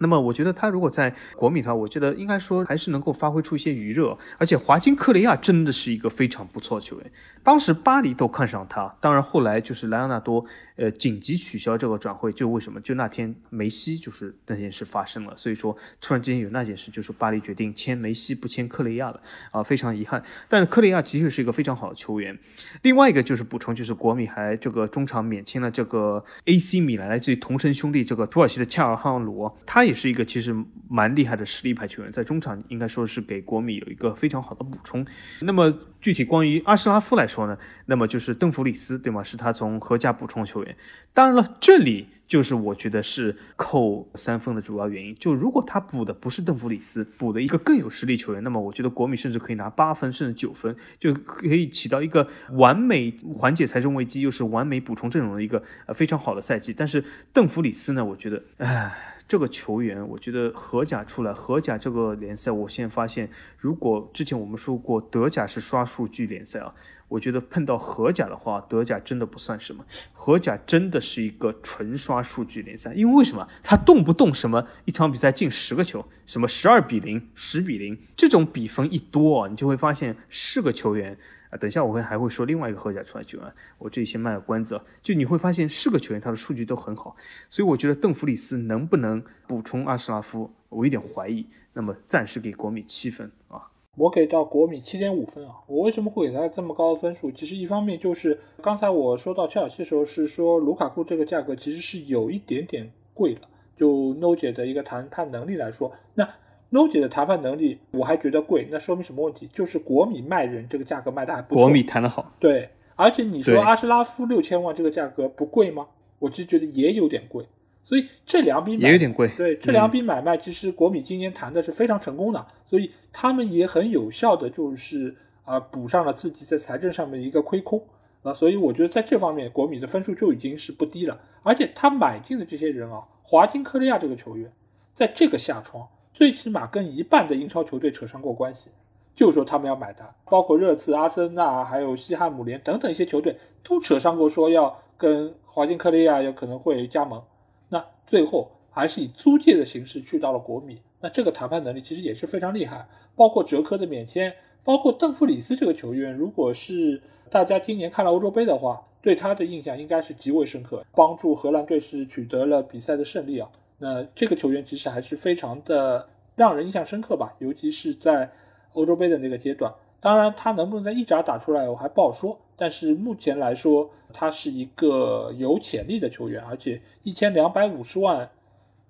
那么我觉得他如果在国米的话，我觉得应该说还是能够发挥出一些余热。而且华金克雷亚真的是一个非常不错的球员，当时巴黎都看上他。当然后来就是莱昂纳多，呃，紧急取消这个转会，就为什么？就那天梅西就是那件事发生了，所以说突然之间有那件事，就是巴黎决定签梅西不签克雷亚了啊，非常遗憾。但是克雷亚的确是一个非常好的球员。另外一个就是补充，就是国米还这个中场免签了这个 AC 米兰来自于同城兄弟这个土耳其的恰尔汗罗，他。也是一个其实蛮厉害的实力派球员，在中场应该说是给国米有一个非常好的补充。那么具体关于阿什拉夫来说说呢，那么就是邓弗里斯，对吗？是他从荷甲补充球员。当然了，这里就是我觉得是扣三分的主要原因。就如果他补的不是邓弗里斯，补的一个更有实力球员，那么我觉得国米甚至可以拿八分甚至九分，就可以起到一个完美缓解财政危机，又是完美补充阵容的一个非常好的赛季。但是邓弗里斯呢，我觉得，唉。这个球员，我觉得荷甲出来，荷甲这个联赛，我现在发现，如果之前我们说过德甲是刷数据联赛啊，我觉得碰到荷甲的话，德甲真的不算什么，荷甲真的是一个纯刷数据联赛，因为为什么？他动不动什么一场比赛进十个球，什么十二比零、十比零，这种比分一多啊，你就会发现是个球员。啊，等一下我会还会说另外一个荷甲出来球员，我这里先卖个关子。就你会发现是个球员，他的数据都很好，所以我觉得邓弗里斯能不能补充阿什拉夫，我有点怀疑。那么暂时给国米七分啊，我给到国米七点五分啊。我为什么会给他这么高的分数？其实一方面就是刚才我说到切尔西的时候是说卢卡库这个价格其实是有一点点贵了，就 No 姐的一个谈判能力来说，那。N o 姐的谈判能力，我还觉得贵，那说明什么问题？就是国米卖人这个价格卖的还不错。国米谈的好，对。而且你说阿什拉夫六千万这个价格不贵吗？我其实觉得也有点贵。所以这两笔也有点贵。对，这两笔买卖其实国米今年谈的是非常成功的，所以他们也很有效的就是啊补上了自己在财政上面的一个亏空啊。所以我觉得在这方面国米的分数就已经是不低了。而且他买进的这些人啊，华金科利亚这个球员，在这个下窗。最起码跟一半的英超球队扯上过关系，就说他们要买他，包括热刺、阿森纳还有西汉姆联等等一些球队都扯上过，说要跟华金科利亚有可能会加盟。那最后还是以租借的形式去到了国米，那这个谈判能力其实也是非常厉害。包括哲科的免签，包括邓弗里斯这个球员，如果是大家今年看了欧洲杯的话，对他的印象应该是极为深刻，帮助荷兰队是取得了比赛的胜利啊。那这个球员其实还是非常的让人印象深刻吧，尤其是在欧洲杯的那个阶段。当然，他能不能在意甲打出来，我还不好说。但是目前来说，他是一个有潜力的球员，而且一千两百五十万，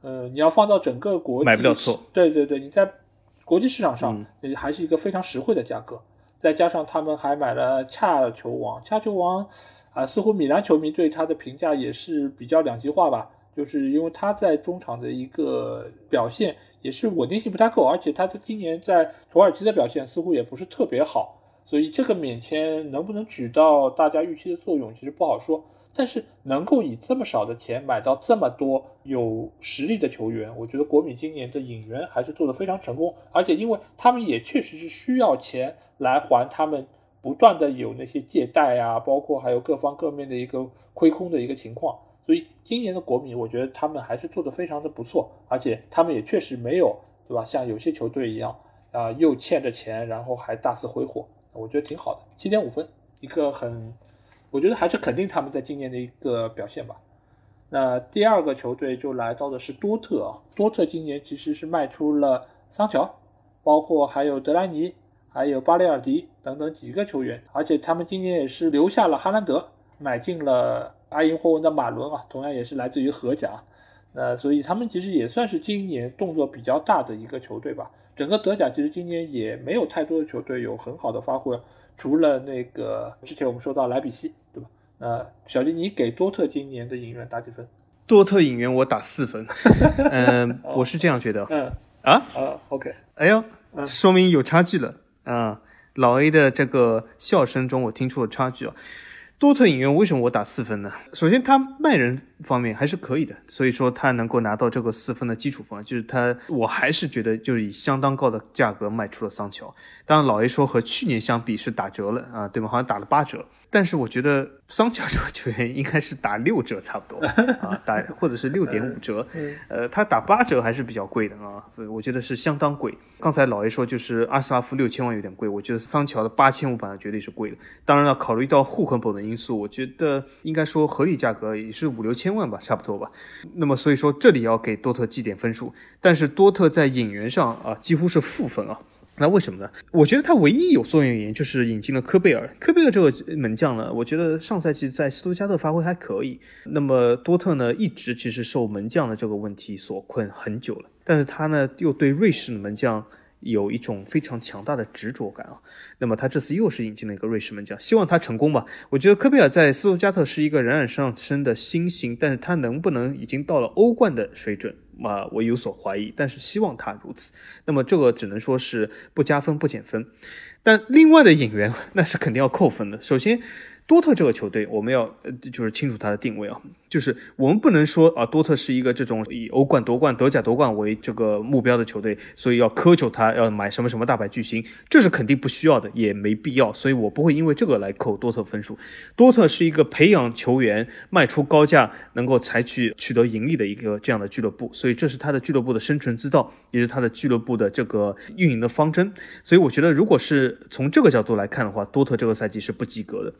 呃，你要放到整个国买不了错。对对对，你在国际市场上还是一个非常实惠的价格。再加上他们还买了恰球王，恰球王啊，似乎米兰球迷对他的评价也是比较两极化吧。就是因为他在中场的一个表现也是稳定性不太够，而且他在今年在土耳其的表现似乎也不是特别好，所以这个免签能不能起到大家预期的作用，其实不好说。但是能够以这么少的钱买到这么多有实力的球员，我觉得国米今年的引援还是做得非常成功，而且因为他们也确实是需要钱来还他们不断的有那些借贷啊，包括还有各方各面的一个亏空的一个情况。所以今年的国米，我觉得他们还是做得非常的不错，而且他们也确实没有，对吧？像有些球队一样，啊，又欠着钱，然后还大肆挥霍，我觉得挺好的。七点五分，一个很，我觉得还是肯定他们在今年的一个表现吧。那第二个球队就来到的是多特啊，多特今年其实是卖出了桑乔，包括还有德莱尼，还有巴雷尔迪等等几个球员，而且他们今年也是留下了哈兰德，买进了。阿银霍温的马伦啊，同样也是来自于荷甲，那所以他们其实也算是今年动作比较大的一个球队吧。整个德甲其实今年也没有太多的球队有很好的发挥，除了那个之前我们说到莱比锡，对吧？那小金，你给多特今年的引援打几分？多特引援我打四分，*laughs* 嗯，我是这样觉得。嗯啊啊，OK，哎呦，说明有差距了啊！老 A 的这个笑声中，我听出了差距啊。多特影院为什么我打四分呢？首先，他卖人方面还是可以的，所以说他能够拿到这个四分的基础分，就是他，我还是觉得就是以相当高的价格卖出了桑乔。当然，老 A 说和去年相比是打折了啊，对吗？好像打了八折。但是我觉得桑乔这个球员应该是打六折差不多 *laughs* 啊，打或者是六点五折，呃，他打八折还是比较贵的啊，我觉得是相当贵。刚才老爷说就是阿斯拉夫六千万有点贵，我觉得桑乔的八千五百万绝对是贵的。当然了，考虑到户口本的因素，我觉得应该说合理价格也是五六千万吧，差不多吧。那么所以说这里要给多特记点分数，但是多特在引援上啊几乎是负分啊。那为什么呢？我觉得他唯一有作用原因就是引进了科贝尔。科贝尔这个门将呢，我觉得上赛季在斯图加特发挥还可以。那么多特呢，一直其实受门将的这个问题所困很久了。但是他呢，又对瑞士的门将有一种非常强大的执着感啊。那么他这次又是引进了一个瑞士门将，希望他成功吧。我觉得科贝尔在斯图加特是一个冉冉上升的新星，但是他能不能已经到了欧冠的水准？啊，我有所怀疑，但是希望他如此。那么这个只能说是不加分不减分，但另外的引援那是肯定要扣分的。首先。多特这个球队，我们要呃就是清楚它的定位啊，就是我们不能说啊，多特是一个这种以欧冠夺冠、德甲夺冠为这个目标的球队，所以要苛求他要买什么什么大牌巨星，这是肯定不需要的，也没必要，所以我不会因为这个来扣多特分数。多特是一个培养球员、卖出高价、能够采取取得盈利的一个这样的俱乐部，所以这是他的俱乐部的生存之道，也是他的俱乐部的这个运营的方针。所以我觉得，如果是从这个角度来看的话，多特这个赛季是不及格的。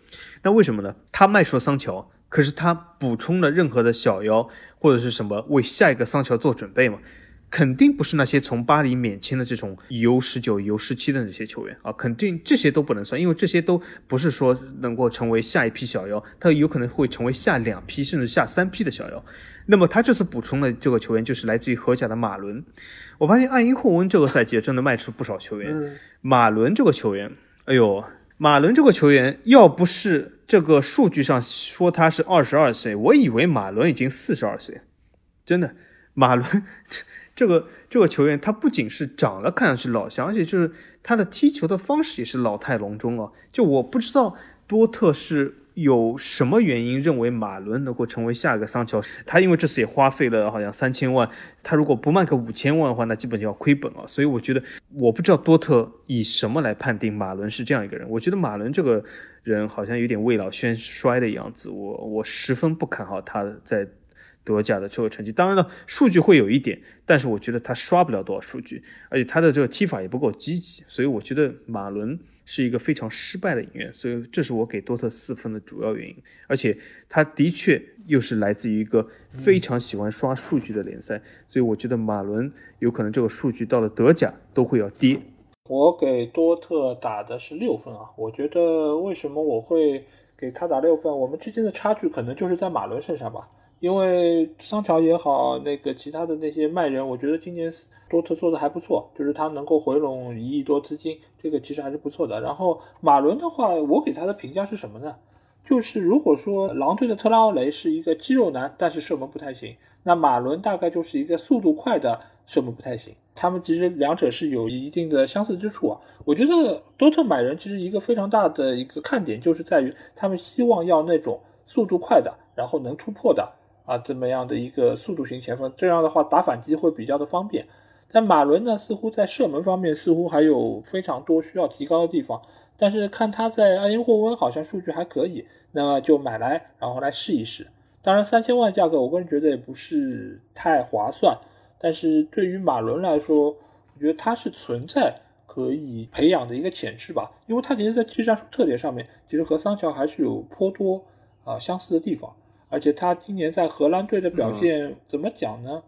那为什么呢？他卖出了桑乔，可是他补充了任何的小妖或者是什么为下一个桑乔做准备吗？肯定不是那些从巴黎免签的这种 U 十九、U 十七的那些球员啊，肯定这些都不能算，因为这些都不是说能够成为下一批小妖，他有可能会成为下两批甚至下三批的小妖。那么他这次补充的这个球员就是来自于荷甲的马伦。我发现爱因霍温这个赛季真的卖出不少球员，马伦这个球员，哎呦。马伦这个球员，要不是这个数据上说他是二十二岁，我以为马伦已经四十二岁。真的，马伦这 *laughs* 这个这个球员，他不仅是长得看上去老相，而且就是他的踢球的方式也是老态龙钟啊。就我不知道多特是有什么原因认为马伦能够成为下一个桑乔？他因为这次也花费了好像三千万，他如果不卖个五千万的话，那基本就要亏本了。所以我觉得，我不知道多特以什么来判定马伦是这样一个人。我觉得马伦这个人好像有点未老先衰的样子，我我十分不看好他在德甲的这个成绩。当然了，数据会有一点，但是我觉得他刷不了多少数据，而且他的这个踢法也不够积极，所以我觉得马伦。是一个非常失败的影院，所以这是我给多特四分的主要原因。而且他的确又是来自于一个非常喜欢刷数据的联赛，所以我觉得马伦有可能这个数据到了德甲都会要跌。我给多特打的是六分啊，我觉得为什么我会给他打六分？我们之间的差距可能就是在马伦身上吧。因为桑乔也好，那个其他的那些卖人，我觉得今年多特做的还不错，就是他能够回笼一亿多资金，这个其实还是不错的。然后马伦的话，我给他的评价是什么呢？就是如果说狼队的特拉奥雷是一个肌肉男，但是射门不太行，那马伦大概就是一个速度快的射门不太行。他们其实两者是有一定的相似之处啊。我觉得多特买人其实一个非常大的一个看点就是在于他们希望要那种速度快的，然后能突破的。啊，这么样的一个速度型前锋，这样的话打反击会比较的方便。但马伦呢，似乎在射门方面似乎还有非常多需要提高的地方。但是看他在埃因霍温好像数据还可以，那么就买来然后来试一试。当然三千万价格，我个人觉得也不是太划算。但是对于马伦来说，我觉得他是存在可以培养的一个潜质吧，因为他其实在技战术特点上面，其实和桑乔还是有颇多啊相似的地方。而且他今年在荷兰队的表现怎么讲呢？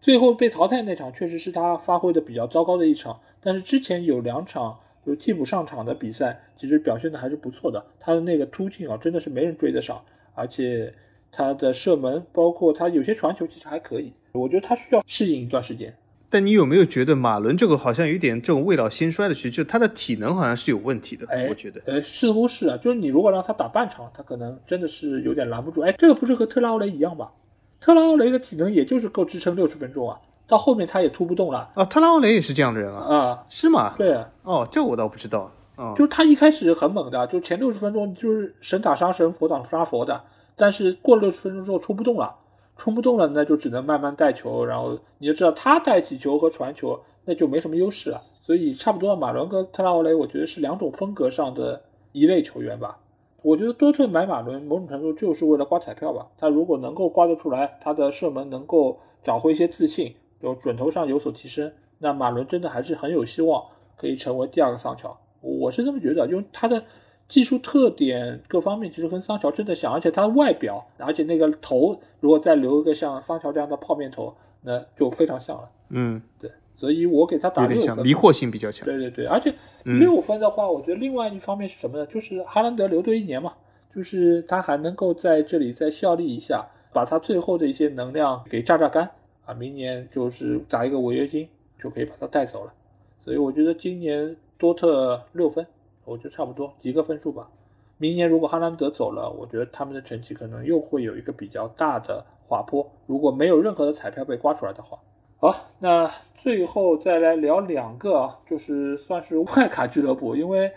最后被淘汰那场确实是他发挥的比较糟糕的一场，但是之前有两场就是替补上场的比赛，其实表现的还是不错的。他的那个突进啊，真的是没人追得上，而且他的射门，包括他有些传球，其实还可以。我觉得他需要适应一段时间。但你有没有觉得马伦这个好像有点这种未老先衰的趋势？就他的体能好像是有问题的。哎，我觉得，呃，似乎是啊。就是你如果让他打半场，他可能真的是有点拦不住。哎，这个不是和特拉奥雷一样吧？特拉奥雷的体能也就是够支撑六十分钟啊，到后面他也突不动了。啊，特拉奥雷也是这样的人啊？啊，是吗？对。哦，这我倒不知道。哦，就他一开始很猛的，就前六十分钟就是神打杀神，佛打杀佛的，但是过了六十分钟之后出不动了。冲不动了，那就只能慢慢带球，然后你就知道他带起球和传球，那就没什么优势了。所以差不多，马伦跟特拉奥雷，我觉得是两种风格上的一类球员吧。我觉得多特买马伦，某种程度就是为了刮彩票吧。他如果能够刮得出来，他的射门能够找回一些自信，就准头上有所提升，那马伦真的还是很有希望可以成为第二个桑乔。我是这么觉得，因为他的。技术特点各方面其实跟桑乔真的像，而且他的外表，而且那个头如果再留一个像桑乔这样的泡面头，那就非常像了。嗯，对，所以我给他打六分，迷惑性比较强。对对对，而且六分的话，我觉得另外一方面是什么呢？就是哈兰德留队一年嘛，就是他还能够在这里再效力一下，把他最后的一些能量给榨榨干啊，明年就是砸一个违约金就可以把他带走了。所以我觉得今年多特六分。我觉得差不多几个分数吧。明年如果哈兰德走了，我觉得他们的成绩可能又会有一个比较大的滑坡。如果没有任何的彩票被刮出来的话，好，那最后再来聊两个，就是算是外卡俱乐部，因为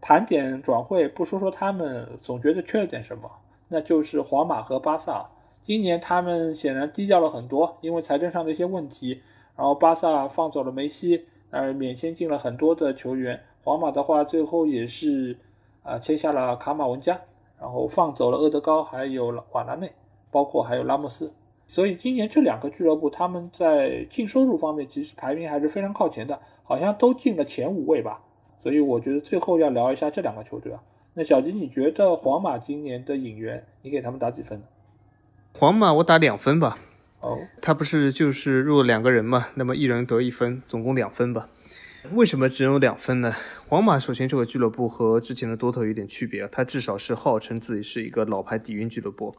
盘点转会不说说他们，总觉得缺了点什么，那就是皇马和巴萨。今年他们显然低调了很多，因为财政上的一些问题，然后巴萨放走了梅西，而，免签进了很多的球员。皇马的话，最后也是啊签下了卡马文加，然后放走了厄德高，还有瓦拉内，包括还有拉莫斯。所以今年这两个俱乐部他们在净收入方面其实排名还是非常靠前的，好像都进了前五位吧。所以我觉得最后要聊一下这两个球队啊。那小吉，你觉得皇马今年的引援，你给他们打几分呢？皇马我打两分吧。哦，他不是就是入了两个人嘛，那么一人得一分，总共两分吧。为什么只有两分呢？皇马首先这个俱乐部和之前的多特有点区别啊，它至少是号称自己是一个老牌底蕴俱乐部，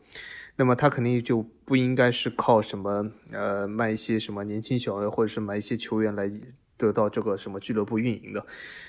那么它肯定就不应该是靠什么呃卖一些什么年轻小孩或者是买一些球员来。得到这个什么俱乐部运营的，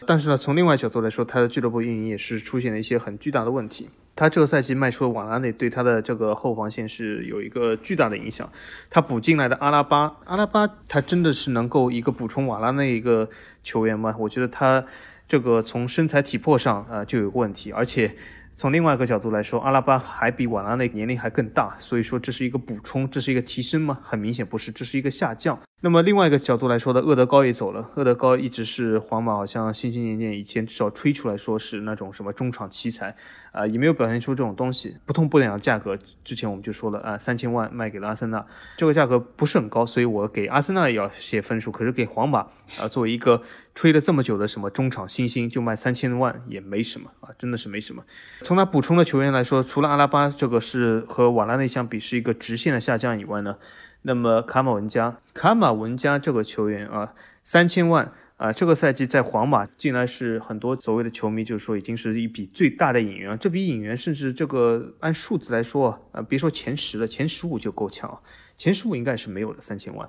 但是呢，从另外角度来说，他的俱乐部运营也是出现了一些很巨大的问题。他这个赛季卖出的瓦拉内，对他的这个后防线是有一个巨大的影响。他补进来的阿拉巴，阿拉巴他真的是能够一个补充瓦拉内一个球员吗？我觉得他这个从身材体魄上啊就有问题，而且从另外一个角度来说，阿拉巴还比瓦拉内年龄还更大，所以说这是一个补充，这是一个提升吗？很明显不是，这是一个下降。那么另外一个角度来说的，厄德高也走了。厄德高一直是皇马好像心心念念，以前至少吹出来说是那种什么中场奇才，啊，也没有表现出这种东西。不痛不痒的价格，之前我们就说了啊，三千万卖给了阿森纳，这个价格不是很高，所以我给阿森纳也要写分数。可是给皇马啊，作为一个吹了这么久的什么中场新星，就卖三千万也没什么啊，真的是没什么。从他补充的球员来说，除了阿拉巴这个是和瓦拉内相比是一个直线的下降以外呢？那么卡马文加，卡马文加这个球员啊，三千万啊，这个赛季在皇马竟然是很多所谓的球迷就是说已经是一笔最大的引援，这笔引援甚至这个按数字来说啊，别说前十了，前十五就够呛啊，前十五应该是没有的三千万。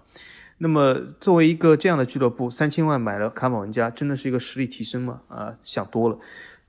那么作为一个这样的俱乐部，三千万买了卡马文加，真的是一个实力提升吗？啊，想多了。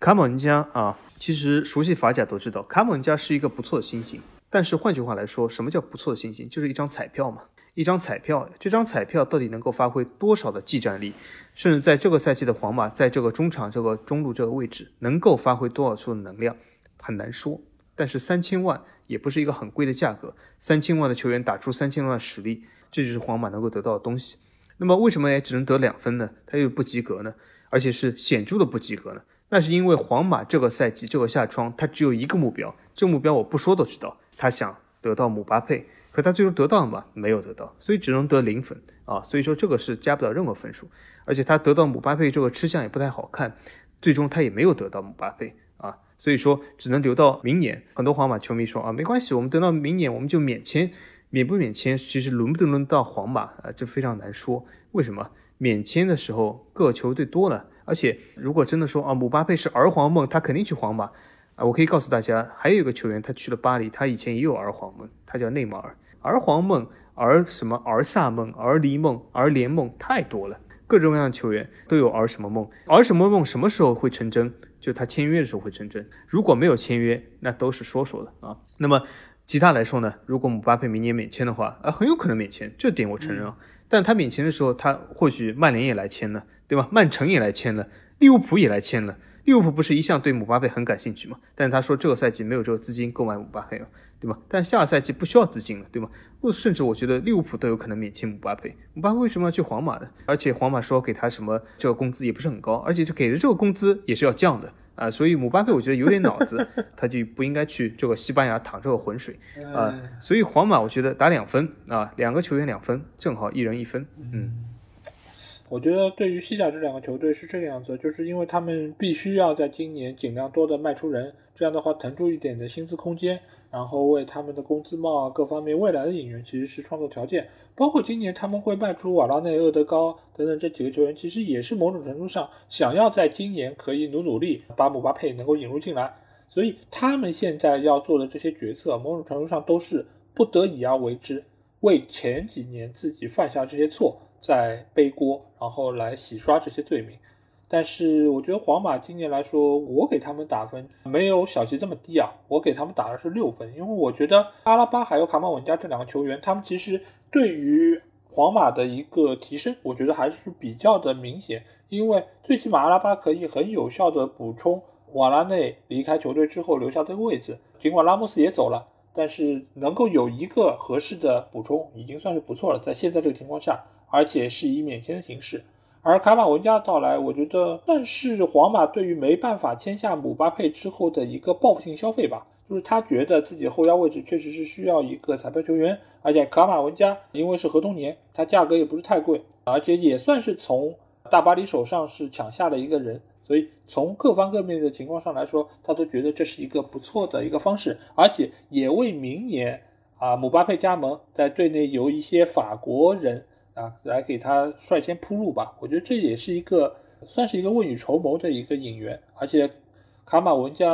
卡马文加啊，其实熟悉法甲都知道，卡马文加是一个不错的新星。但是换句话来说，什么叫不错的信心？就是一张彩票嘛，一张彩票，这张彩票到底能够发挥多少的技战力？甚至在这个赛季的皇马，在这个中场、这个中路这个位置，能够发挥多少处的能量，很难说。但是三千万也不是一个很贵的价格，三千万的球员打出三千万的实力，这就是皇马能够得到的东西。那么为什么也只能得两分呢？他又不及格呢？而且是显著的不及格呢？那是因为皇马这个赛季这个夏窗，他只有一个目标，这个目标我不说都知道。他想得到姆巴佩，可他最终得到了吗？没有得到，所以只能得零分啊。所以说这个是加不了任何分数，而且他得到姆巴佩这个吃相也不太好看，最终他也没有得到姆巴佩啊。所以说只能留到明年。很多皇马球迷说啊，没关系，我们等到明年我们就免签，免不免签，其实轮不轮到皇马啊，这非常难说。为什么？免签的时候各球队多了，而且如果真的说啊，姆巴佩是儿皇梦，他肯定去皇马。啊，我可以告诉大家，还有一个球员，他去了巴黎，他以前也有儿皇梦，他叫内马尔。儿皇梦、儿什么儿萨梦、儿离梦、儿联梦太多了，各种各样的球员都有儿什么梦，儿什么梦什么时候会成真？就他签约的时候会成真，如果没有签约，那都是说说的啊。那么其他来说呢？如果姆巴佩明年免签的话，啊，很有可能免签，这点我承认啊。但他免签的时候，他或许曼联也来签了，对吧？曼城也来签了，利物浦也来签了。利物浦不是一向对姆巴佩很感兴趣吗？但是他说这个赛季没有这个资金购买姆巴佩了，对吧？但下个赛季不需要资金了，对吗？我甚至我觉得利物浦都有可能免签姆巴佩。姆巴佩为什么要去皇马呢？而且皇马说给他什么这个工资也不是很高，而且就给的这个工资也是要降的啊。所以姆巴佩我觉得有点脑子，*laughs* 他就不应该去这个西班牙淌这个浑水啊。所以皇马我觉得打两分啊，两个球员两分，正好一人一分，嗯。我觉得对于西甲这两个球队是这个样子，就是因为他们必须要在今年尽量多的卖出人，这样的话腾出一点的薪资空间，然后为他们的工资帽啊各方面未来的引援其实是创造条件。包括今年他们会卖出瓦拉内、厄德高等等这几个球员，其实也是某种程度上想要在今年可以努努力把姆巴佩能够引入进来。所以他们现在要做的这些决策，某种程度上都是不得已而为之，为前几年自己犯下这些错。在背锅，然后来洗刷这些罪名。但是我觉得皇马今年来说，我给他们打分没有小齐这么低啊，我给他们打的是六分，因为我觉得阿拉巴还有卡马文加这两个球员，他们其实对于皇马的一个提升，我觉得还是比较的明显。因为最起码阿拉巴可以很有效的补充瓦拉内离开球队之后留下这个位置，尽管拉莫斯也走了，但是能够有一个合适的补充，已经算是不错了。在现在这个情况下。而且是以免签的形式，而卡马文加的到来，我觉得算是皇马对于没办法签下姆巴佩之后的一个报复性消费吧。就是他觉得自己后腰位置确实是需要一个彩票球员，而且卡马文加因为是合同年，他价格也不是太贵，而且也算是从大巴黎手上是抢下了一个人，所以从各方各面的情况上来说，他都觉得这是一个不错的一个方式，而且也为明年啊姆巴佩加盟在队内有一些法国人。啊，来给他率先铺路吧。我觉得这也是一个算是一个未雨绸缪的一个引援，而且卡马文加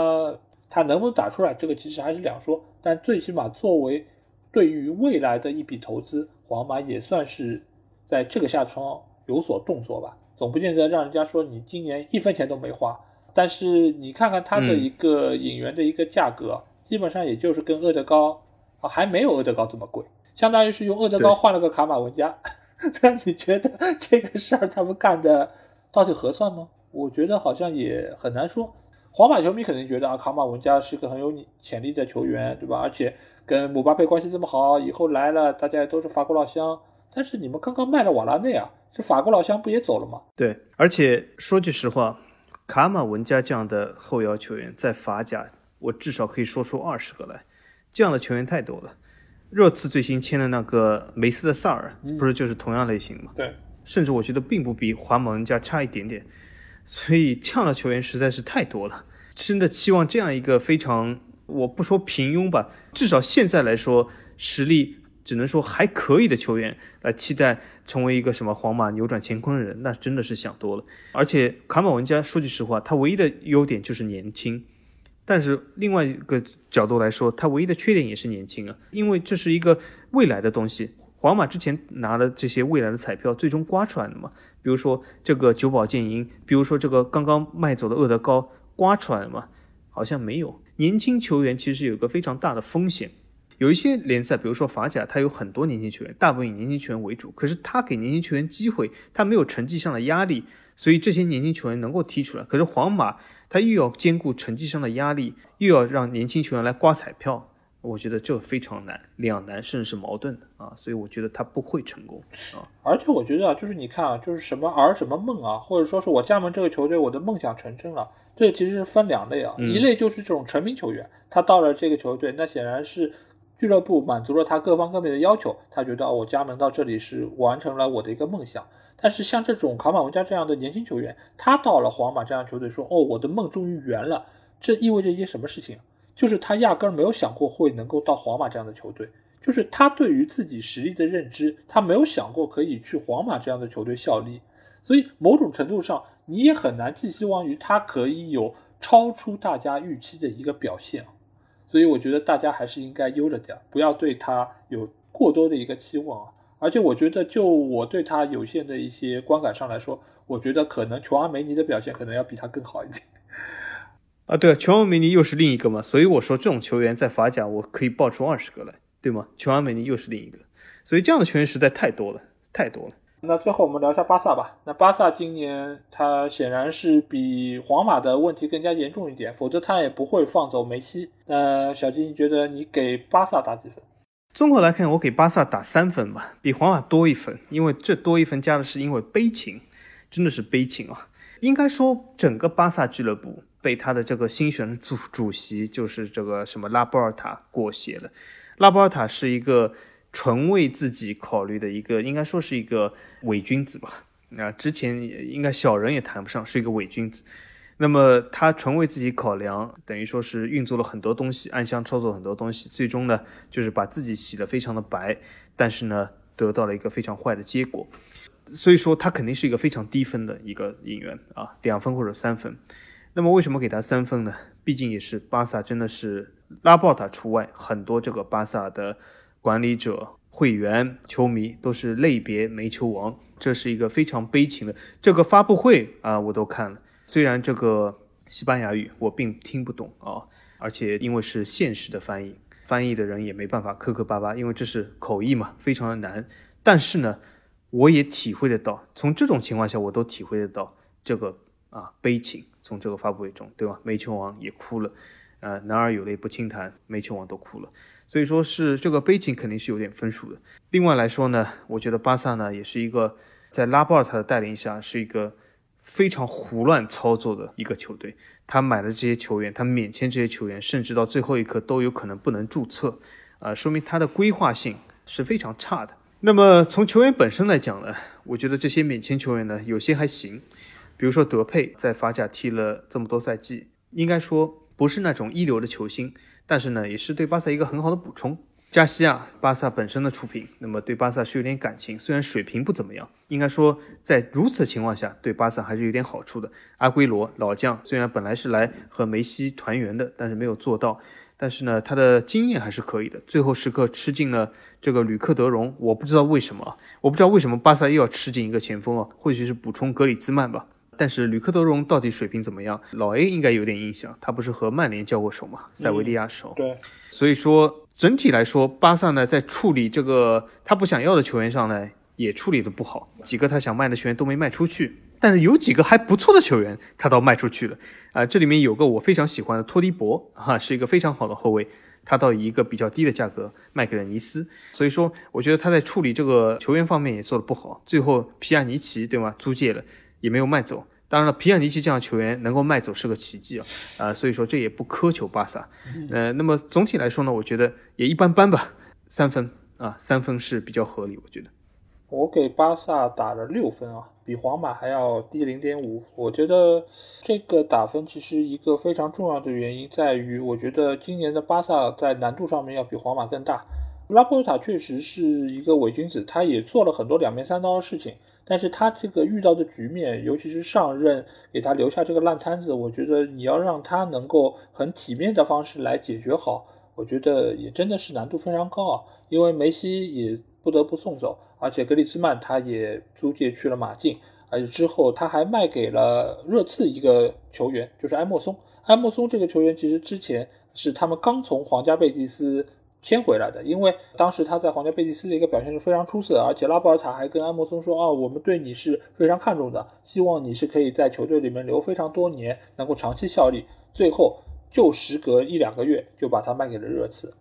他能不能打出来，这个其实还是两说。但最起码作为对于未来的一笔投资，皇马也算是在这个下窗有所动作吧。总不见得让人家说你今年一分钱都没花。但是你看看他的一个引援的一个价格，基本上也就是跟厄德高啊还没有厄德高这么贵，相当于是用厄德高换了个卡马文加。*laughs* 那你觉得这个事儿他们干的到底合算吗？我觉得好像也很难说。皇马球迷肯定觉得啊，卡马文加是个很有潜力的球员，对吧？而且跟姆巴佩关系这么好，以后来了大家也都是法国老乡。但是你们刚刚卖了瓦拉内啊，这法国老乡不也走了吗？对，而且说句实话，卡马文加这样的后腰球员在法甲，我至少可以说出二十个来。这样的球员太多了。热刺最新签的那个梅斯的萨尔，不是就是同样类型吗？对，甚至我觉得并不比皇马文加差一点点。所以这样的球员实在是太多了。真的期望这样一个非常，我不说平庸吧，至少现在来说实力。只能说还可以的球员来期待成为一个什么皇马扭转乾坤的人，那真的是想多了。而且卡马文加说句实话，他唯一的优点就是年轻，但是另外一个角度来说，他唯一的缺点也是年轻啊，因为这是一个未来的东西。皇马之前拿的这些未来的彩票，最终刮出来的嘛，比如说这个久保建英，比如说这个刚刚卖走的厄德高，刮出来的嘛，好像没有。年轻球员其实有个非常大的风险。有一些联赛，比如说法甲，它有很多年轻球员，大部分以年轻球员为主。可是他给年轻球员机会，他没有成绩上的压力，所以这些年轻球员能够踢出来。可是皇马，他又要兼顾成绩上的压力，又要让年轻球员来刮彩票，我觉得这非常难，两难甚至是矛盾的啊。所以我觉得他不会成功啊。而且我觉得啊，就是你看啊，就是什么儿什么梦啊，或者说是我加盟这个球队，我的梦想成真了。这其实是分两类啊，一类就是这种成名球员，他到了这个球队，那显然是。俱乐部满足了他各方各面的要求，他觉得，我加盟到这里是完成了我的一个梦想。但是像这种卡马文加这样的年轻球员，他到了皇马这样球队，说哦，我的梦终于圆了。这意味着一件什么事情？就是他压根儿没有想过会能够到皇马这样的球队，就是他对于自己实力的认知，他没有想过可以去皇马这样的球队效力。所以某种程度上，你也很难寄希望于他可以有超出大家预期的一个表现。所以我觉得大家还是应该悠着点，不要对他有过多的一个期望啊。而且我觉得，就我对他有限的一些观感上来说，我觉得可能琼阿梅尼的表现可能要比他更好一点。*laughs* 啊，对啊，琼阿梅尼又是另一个嘛。所以我说这种球员在法甲我可以报出二十个来，对吗？琼阿梅尼又是另一个，所以这样的球员实在太多了，太多了。那最后我们聊一下巴萨吧。那巴萨今年他显然是比皇马的问题更加严重一点，否则他也不会放走梅西。那小金，你觉得你给巴萨打几分？综合来看，我给巴萨打三分吧，比皇马多一分。因为这多一分加的是因为悲情，真的是悲情啊！应该说，整个巴萨俱乐部被他的这个新选主主席，就是这个什么拉波尔塔裹挟了。拉波尔塔是一个。纯为自己考虑的一个，应该说是一个伪君子吧。啊，之前应该小人也谈不上是一个伪君子。那么他纯为自己考量，等于说是运作了很多东西，暗箱操作很多东西，最终呢就是把自己洗得非常的白，但是呢得到了一个非常坏的结果。所以说他肯定是一个非常低分的一个演员啊，两分或者三分。那么为什么给他三分呢？毕竟也是巴萨真的是拉爆他除外，很多这个巴萨的。管理者、会员、球迷都是类别煤球王，这是一个非常悲情的。这个发布会啊，我都看了，虽然这个西班牙语我并听不懂啊，而且因为是现实的翻译，翻译的人也没办法磕磕巴巴，因为这是口译嘛，非常的难。但是呢，我也体会得到，从这种情况下我都体会得到这个啊悲情，从这个发布会中，对吧？煤球王也哭了。呃，男儿有泪不轻弹，煤球王都哭了，所以说是这个背景肯定是有点分数的。另外来说呢，我觉得巴萨呢也是一个在拉波尔塔的带领下是一个非常胡乱操作的一个球队。他买的这些球员，他免签这些球员，甚至到最后一刻都有可能不能注册，啊，说明他的规划性是非常差的。那么从球员本身来讲呢，我觉得这些免签球员呢有些还行，比如说德佩在法甲踢了这么多赛季，应该说。不是那种一流的球星，但是呢，也是对巴萨一个很好的补充。加西亚，巴萨本身的出品，那么对巴萨是有点感情，虽然水平不怎么样，应该说在如此情况下，对巴萨还是有点好处的。阿圭罗老将，虽然本来是来和梅西团圆的，但是没有做到，但是呢，他的经验还是可以的。最后时刻吃进了这个吕克德容，我不知道为什么，我不知道为什么巴萨又要吃进一个前锋啊？或许是补充格里兹曼吧。但是吕克德容到底水平怎么样？老 A 应该有点印象，他不是和曼联交过手吗？塞维利亚时候。对，所以说整体来说，巴萨呢在处理这个他不想要的球员上呢，也处理的不好，几个他想卖的球员都没卖出去。但是有几个还不错的球员，他倒卖出去了啊。这里面有个我非常喜欢的托迪博，哈，是一个非常好的后卫，他到以一个比较低的价格卖给了尼斯。所以说，我觉得他在处理这个球员方面也做得不好。最后皮亚尼奇对吗？租借了也没有卖走。当然了，皮亚尼奇这样球员能够卖走是个奇迹啊啊，所以说这也不苛求巴萨。呃，那么总体来说呢，我觉得也一般般吧，三分啊，三分是比较合理，我觉得。我给巴萨打了六分啊，比皇马还要低零点五。我觉得这个打分其实一个非常重要的原因在于，我觉得今年的巴萨在难度上面要比皇马更大。拉波塔确实是一个伪君子，他也做了很多两面三刀的事情，但是他这个遇到的局面，尤其是上任给他留下这个烂摊子，我觉得你要让他能够很体面的方式来解决好，我觉得也真的是难度非常高啊，因为梅西也不得不送走。而且格里兹曼他也租借去了马竞，而且之后他还卖给了热刺一个球员，就是埃莫松。埃莫松这个球员其实之前是他们刚从皇家贝蒂斯签回来的，因为当时他在皇家贝蒂斯的一个表现是非常出色，而且拉波尔塔还跟埃莫松说啊，我们对你是非常看重的，希望你是可以在球队里面留非常多年，能够长期效力。最后就时隔一两个月就把他卖给了热刺，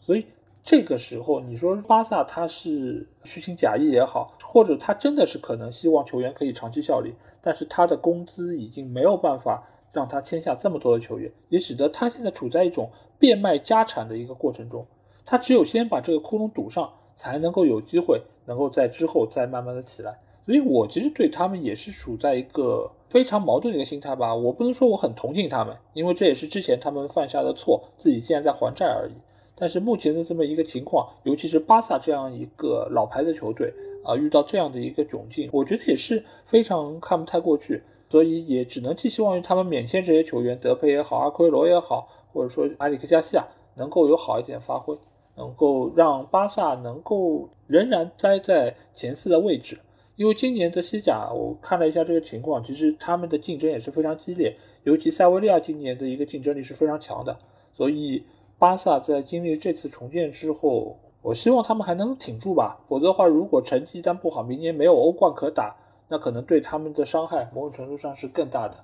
所以。这个时候，你说巴萨他是虚情假意也好，或者他真的是可能希望球员可以长期效力，但是他的工资已经没有办法让他签下这么多的球员，也使得他现在处在一种变卖家产的一个过程中。他只有先把这个窟窿堵上，才能够有机会能够在之后再慢慢的起来。所以我其实对他们也是处在一个非常矛盾的一个心态吧。我不能说我很同情他们，因为这也是之前他们犯下的错，自己现在在还债而已。但是目前的这么一个情况，尤其是巴萨这样一个老牌的球队啊，遇到这样的一个窘境，我觉得也是非常看不太过去，所以也只能寄希望于他们免签这些球员，德佩也好，阿奎罗也好，或者说埃里克加西亚能够有好一点发挥，能够让巴萨能够仍然待在前四的位置。因为今年的西甲，我看了一下这个情况，其实他们的竞争也是非常激烈，尤其塞维利亚今年的一个竞争力是非常强的，所以。巴萨在经历这次重建之后，我希望他们还能挺住吧。否则的话，如果成绩一旦不好，明年没有欧冠可打，那可能对他们的伤害某种程度上是更大的。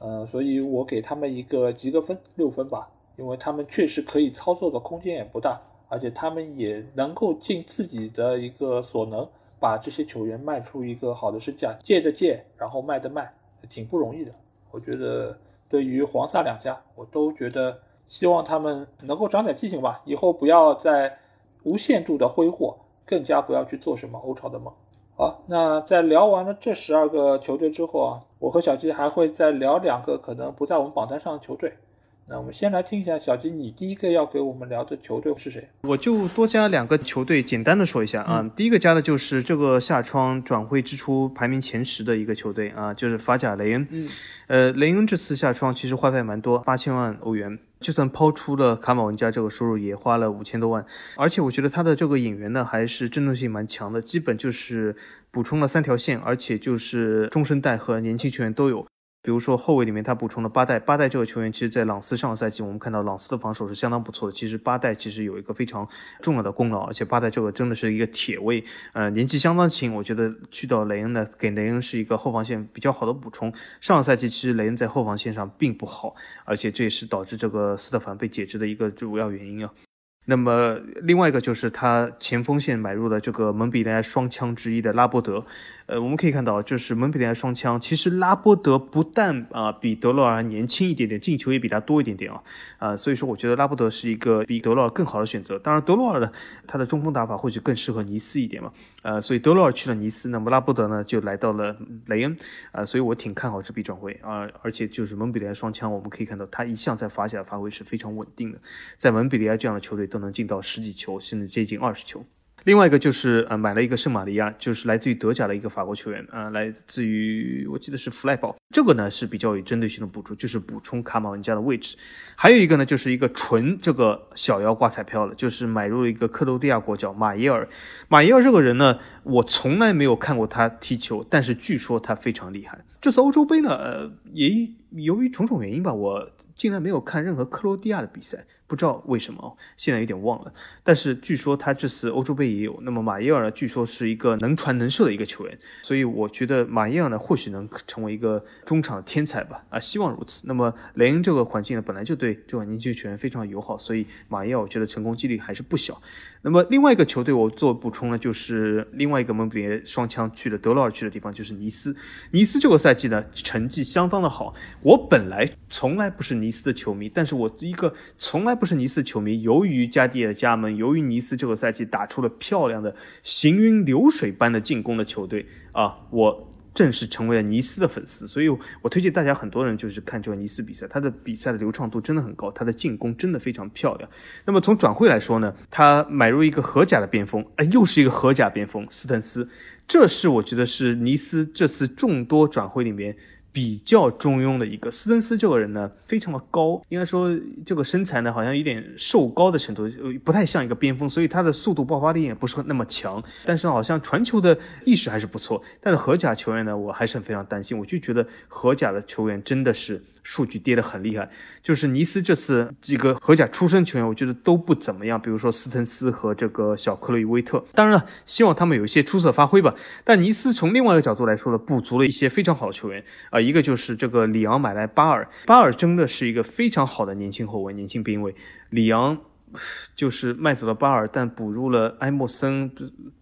呃，所以我给他们一个及格分，六分吧。因为他们确实可以操作的空间也不大，而且他们也能够尽自己的一个所能，把这些球员卖出一个好的身价，借的借，然后卖的卖，挺不容易的。我觉得对于黄萨两家，我都觉得。希望他们能够长点记性吧，以后不要再无限度的挥霍，更加不要去做什么欧超的梦。好，那在聊完了这十二个球队之后啊，我和小鸡还会再聊两个可能不在我们榜单上的球队。那我们先来听一下小金，你第一个要给我们聊的球队是谁？我就多加两个球队，简单的说一下啊。第一个加的就是这个夏窗转会支出排名前十的一个球队啊，就是法甲雷恩。嗯，呃，雷恩这次夏窗其实花费蛮多，八千万欧元，就算抛出了卡马文加这个收入，也花了五千多万。而且我觉得他的这个引援呢，还是针对性蛮强的，基本就是补充了三条线，而且就是中生代和年轻球员都有。比如说后卫里面，他补充了八代。八代这个球员，其实，在朗斯上个赛季，我们看到朗斯的防守是相当不错的。其实八代其实有一个非常重要的功劳，而且八代这个真的是一个铁卫，呃，年纪相当轻。我觉得去到雷恩呢，给雷恩是一个后防线比较好的补充。上个赛季其实雷恩在后防线上并不好，而且这也是导致这个斯特凡被解职的一个主要原因啊。那么另外一个就是他前锋线买入了这个蒙彼利埃双枪之一的拉波德。呃，我们可以看到，就是蒙彼利埃双枪，其实拉波德不但啊比德罗尔年轻一点点，进球也比他多一点点啊，啊，所以说我觉得拉波德是一个比德罗尔更好的选择。当然，德罗尔呢，他的中锋打法或许更适合尼斯一点嘛，呃，所以德罗尔去了尼斯，那么拉波德呢就来到了雷恩，啊，所以我挺看好这笔转会。啊，而且就是蒙彼利埃双枪，我们可以看到他一向在法甲发挥是非常稳定的，在蒙彼利埃这样的球队都能进到十几球，甚至接近二十球。另外一个就是呃买了一个圣马利亚，就是来自于德甲的一个法国球员啊，来自于我记得是弗赖堡，这个呢是比较有针对性的补助，就是补充卡马文加的位置。还有一个呢就是一个纯这个小妖挂彩票了，就是买入了一个克罗地亚国脚马耶尔。马耶尔这个人呢，我从来没有看过他踢球，但是据说他非常厉害。这次欧洲杯呢，呃，也由于种种原因吧，我竟然没有看任何克罗地亚的比赛。不知道为什么，现在有点忘了。但是据说他这次欧洲杯也有。那么马耶尔呢，据说是一个能传能射的一个球员，所以我觉得马耶尔呢，或许能成为一个中场天才吧。啊，希望如此。那么雷恩这个环境呢，本来就对这款年轻球员非常友好，所以马耶尔我觉得成功几率还是不小。那么另外一个球队，我做补充呢，就是另外一个蒙彼利双枪去的德劳尔去的地方，就是尼斯。尼斯这个赛季呢，成绩相当的好。我本来从来不是尼斯的球迷，但是我一个从来不是尼斯球迷，由于加迪的加盟，由于尼斯这个赛季打出了漂亮的行云流水般的进攻的球队啊，我正式成为了尼斯的粉丝。所以我推荐大家很多人就是看这个尼斯比赛，他的比赛的流畅度真的很高，他的进攻真的非常漂亮。那么从转会来说呢，他买入一个荷甲的边锋，哎，又是一个荷甲边锋斯滕斯，这是我觉得是尼斯这次众多转会里面。比较中庸的一个斯登斯这个人呢，非常的高，应该说这个身材呢，好像有点瘦高的程度，不太像一个边锋，所以他的速度爆发力也不是那么强，但是好像传球的意识还是不错。但是荷甲球员呢，我还是非常担心，我就觉得荷甲的球员真的是。数据跌得很厉害，就是尼斯这次几个荷甲出身球员，我觉得都不怎么样。比如说斯滕斯和这个小克洛伊威特，当然了，希望他们有一些出色发挥吧。但尼斯从另外一个角度来说呢，补足了一些非常好的球员啊，一个就是这个里昂买来巴尔，巴尔真的是一个非常好的年轻后卫、年轻边卫，里昂。就是卖走了巴尔，但补入了埃莫森，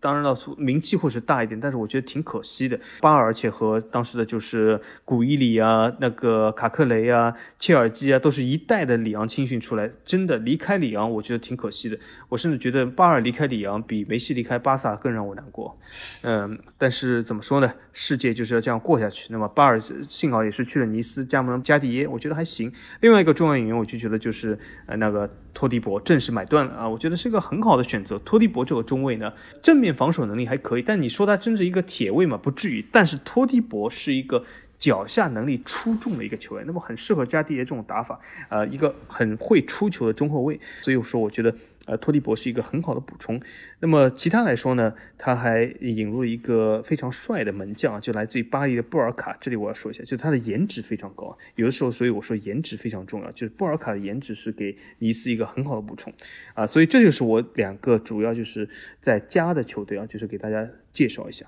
当然了，名气或许大一点，但是我觉得挺可惜的。巴尔，而且和当时的就是古伊里啊、那个卡克雷啊、切尔基啊，都是一代的里昂青训出来，真的离开里昂，我觉得挺可惜的。我甚至觉得巴尔离开里昂比梅西离开巴萨更让我难过。嗯，但是怎么说呢？世界就是要这样过下去。那么巴尔幸好也是去了尼斯，加盟了加迪耶，我觉得还行。另外一个重要演员，我就觉得就是呃那个。托蒂博正式买断了啊，我觉得是一个很好的选择。托蒂博这个中卫呢，正面防守能力还可以，但你说他真是一个铁卫嘛？不至于。但是托蒂博是一个脚下能力出众的一个球员，那么很适合加迪耶这种打法，呃，一个很会出球的中后卫。所以我说，我觉得。呃，托蒂博是一个很好的补充。那么其他来说呢，他还引入了一个非常帅的门将，就来自于巴黎的布尔卡。这里我要说一下，就他的颜值非常高。有的时候，所以我说颜值非常重要，就是布尔卡的颜值是给尼斯一个很好的补充啊。所以这就是我两个主要就是在加的球队啊，就是给大家介绍一下。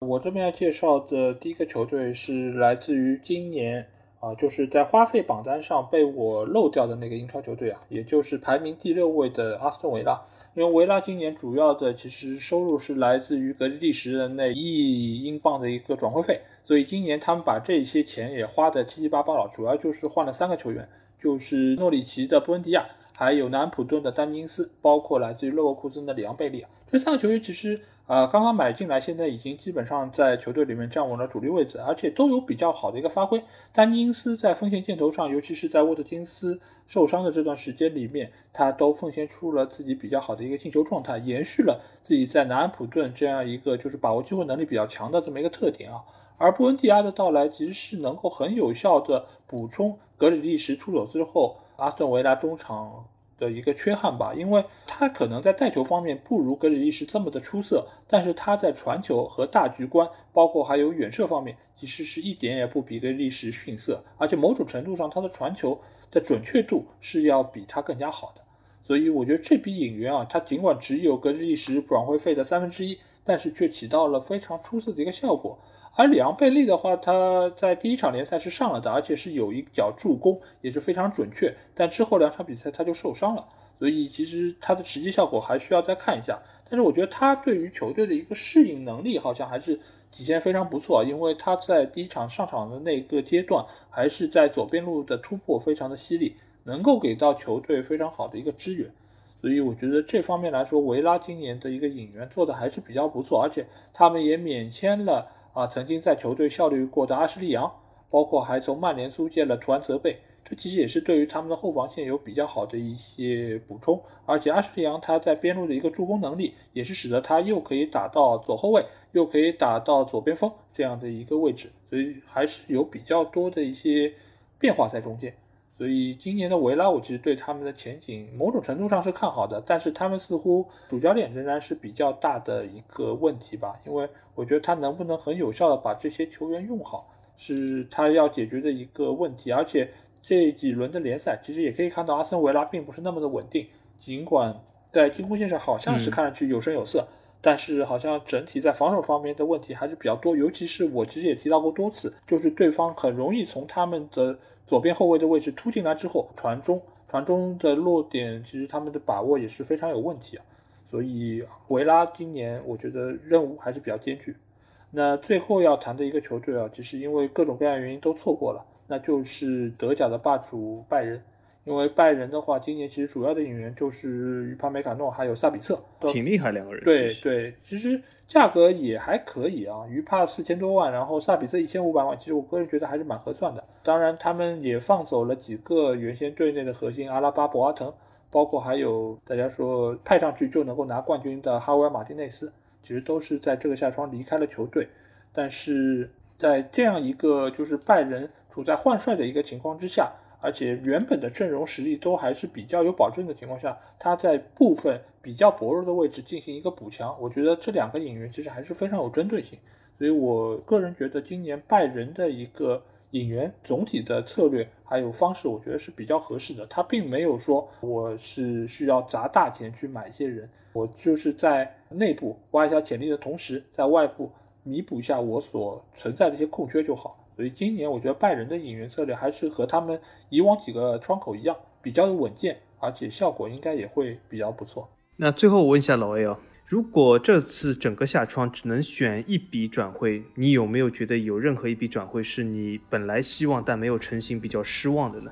我这边要介绍的第一个球队是来自于今年。啊，就是在花费榜单上被我漏掉的那个英超球队啊，也就是排名第六位的阿斯顿维拉。因为维拉今年主要的其实收入是来自于格里利什的那一亿英镑的一个转会费，所以今年他们把这些钱也花的七七八八了。主要就是换了三个球员，就是诺里奇的布恩迪亚，还有南普顿的丹尼斯，包括来自于勒沃库森的里昂贝利。这三个球员其实。呃，刚刚买进来，现在已经基本上在球队里面站稳了主力位置，而且都有比较好的一个发挥。丹尼斯在锋线箭头上，尤其是在沃特金斯受伤的这段时间里面，他都奉献出了自己比较好的一个进球状态，延续了自己在南安普顿这样一个就是把握机会能力比较强的这么一个特点啊。而布恩迪亚的到来，其实是能够很有效的补充格里利什出手之后，阿斯顿维拉中场。的一个缺憾吧，因为他可能在带球方面不如格里利什这么的出色，但是他在传球和大局观，包括还有远射方面，其实是一点也不比格里利什逊色，而且某种程度上他的传球的准确度是要比他更加好的。所以我觉得这笔引援啊，他尽管只有格里利什转会费的三分之一，但是却起到了非常出色的一个效果。而里昂贝利的话，他在第一场联赛是上了的，而且是有一脚助攻，也是非常准确。但之后两场比赛他就受伤了，所以其实他的实际效果还需要再看一下。但是我觉得他对于球队的一个适应能力好像还是体现非常不错，因为他在第一场上场的那个阶段，还是在左边路的突破非常的犀利，能够给到球队非常好的一个支援。所以我觉得这方面来说，维拉今年的一个引援做的还是比较不错，而且他们也免签了。啊，曾经在球队效力过的阿什利杨，包括还从曼联租借了图安泽贝，这其实也是对于他们的后防线有比较好的一些补充。而且阿什利杨他在边路的一个助攻能力，也是使得他又可以打到左后卫，又可以打到左边锋这样的一个位置，所以还是有比较多的一些变化在中间。所以今年的维拉，我其实对他们的前景某种程度上是看好的，但是他们似乎主教练仍然是比较大的一个问题吧，因为我觉得他能不能很有效的把这些球员用好，是他要解决的一个问题。而且这几轮的联赛，其实也可以看到阿森维拉并不是那么的稳定。尽管在进攻线上好像是看上去有声有色，但是好像整体在防守方面的问题还是比较多。尤其是我其实也提到过多次，就是对方很容易从他们的左边后卫的位置突进来之后传中，传中的落点其实他们的把握也是非常有问题啊。所以维拉今年我觉得任务还是比较艰巨。那最后要谈的一个球队啊，其实因为各种各样原因都错过了，那就是德甲的霸主拜仁。因为拜仁的话，今年其实主要的引援就是于帕梅卡诺还有萨比策，挺厉害两个人。对对，其实价格也还可以啊，于帕四千多万，然后萨比策一千五百万，其实我个人觉得还是蛮合算的。当然，他们也放走了几个原先队内的核心，阿拉巴、博阿滕，包括还有大家说派上去就能够拿冠军的哈维尔马丁内斯。其实都是在这个夏窗离开了球队，但是在这样一个就是拜仁处在换帅的一个情况之下，而且原本的阵容实力都还是比较有保证的情况下，他在部分比较薄弱的位置进行一个补强，我觉得这两个引援其实还是非常有针对性，所以我个人觉得今年拜仁的一个。引援总体的策略还有方式，我觉得是比较合适的。他并没有说我是需要砸大钱去买一些人，我就是在内部挖一下潜力的同时，在外部弥补一下我所存在的一些空缺就好。所以今年我觉得拜仁的引援策略还是和他们以往几个窗口一样，比较的稳健，而且效果应该也会比较不错。那最后我问一下老 A 哦。如果这次整个夏窗只能选一笔转会，你有没有觉得有任何一笔转会是你本来希望但没有成型、比较失望的呢？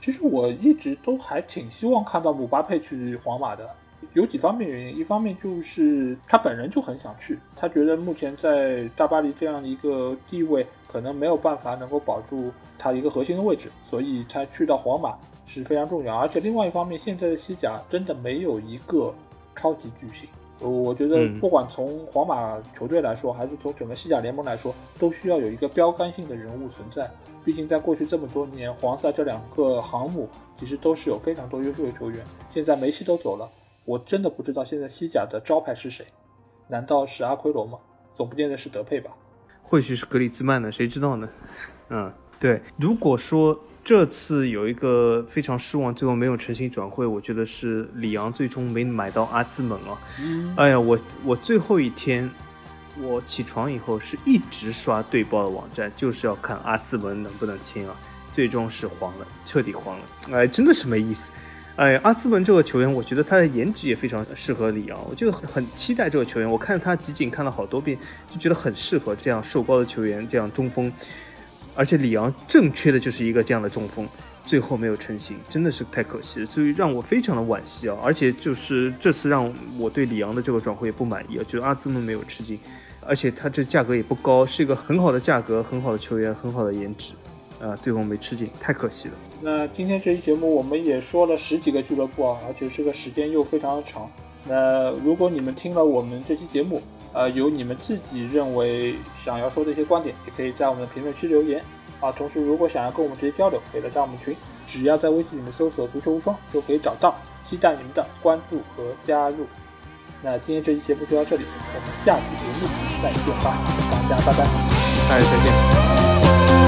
其实我一直都还挺希望看到姆巴佩去皇马的，有几方面原因。一方面就是他本人就很想去，他觉得目前在大巴黎这样一个地位，可能没有办法能够保住他一个核心的位置，所以他去到皇马是非常重要。而且另外一方面，现在的西甲真的没有一个超级巨星。我觉得，不管从皇马球队来说，还是从整个西甲联盟来说，都需要有一个标杆性的人物存在。毕竟，在过去这么多年，黄赛这两个航母其实都是有非常多优秀的球员。现在梅西都走了，我真的不知道现在西甲的招牌是谁？难道是阿奎罗吗？总不见得是德佩吧？或许是格里兹曼呢？谁知道呢？嗯，对。如果说。这次有一个非常失望，最后没有成型转会，我觉得是里昂最终没买到阿兹蒙了。哎呀，我我最后一天，我起床以后是一直刷对报的网站，就是要看阿兹蒙能不能签啊。最终是黄了，彻底黄了。哎，真的是没意思。哎，阿兹门这个球员，我觉得他的颜值也非常适合里昂，我就很期待这个球员。我看他集锦看了好多遍，就觉得很适合这样瘦高的球员，这样中锋。而且里昂正缺的就是一个这样的中锋，最后没有成型，真的是太可惜了，所以让我非常的惋惜啊！而且就是这次让我对里昂的这个转会也不满意啊，就是阿兹门没有吃进，而且他这价格也不高，是一个很好的价格，很好的球员，很好的颜值，啊，最后没吃进，太可惜了。那今天这期节目我们也说了十几个俱乐部啊，而且这个时间又非常的长。那如果你们听了我们这期节目，呃，有你们自己认为想要说的一些观点，也可以在我们的评论区留言啊。同时，如果想要跟我们直接交流，可以来加我们群，只要在微信里面搜索“足球无双”就可以找到。期待你们的关注和加入。那今天这期节目就到这里，我们下期节目再见吧，大家拜拜，大家再见。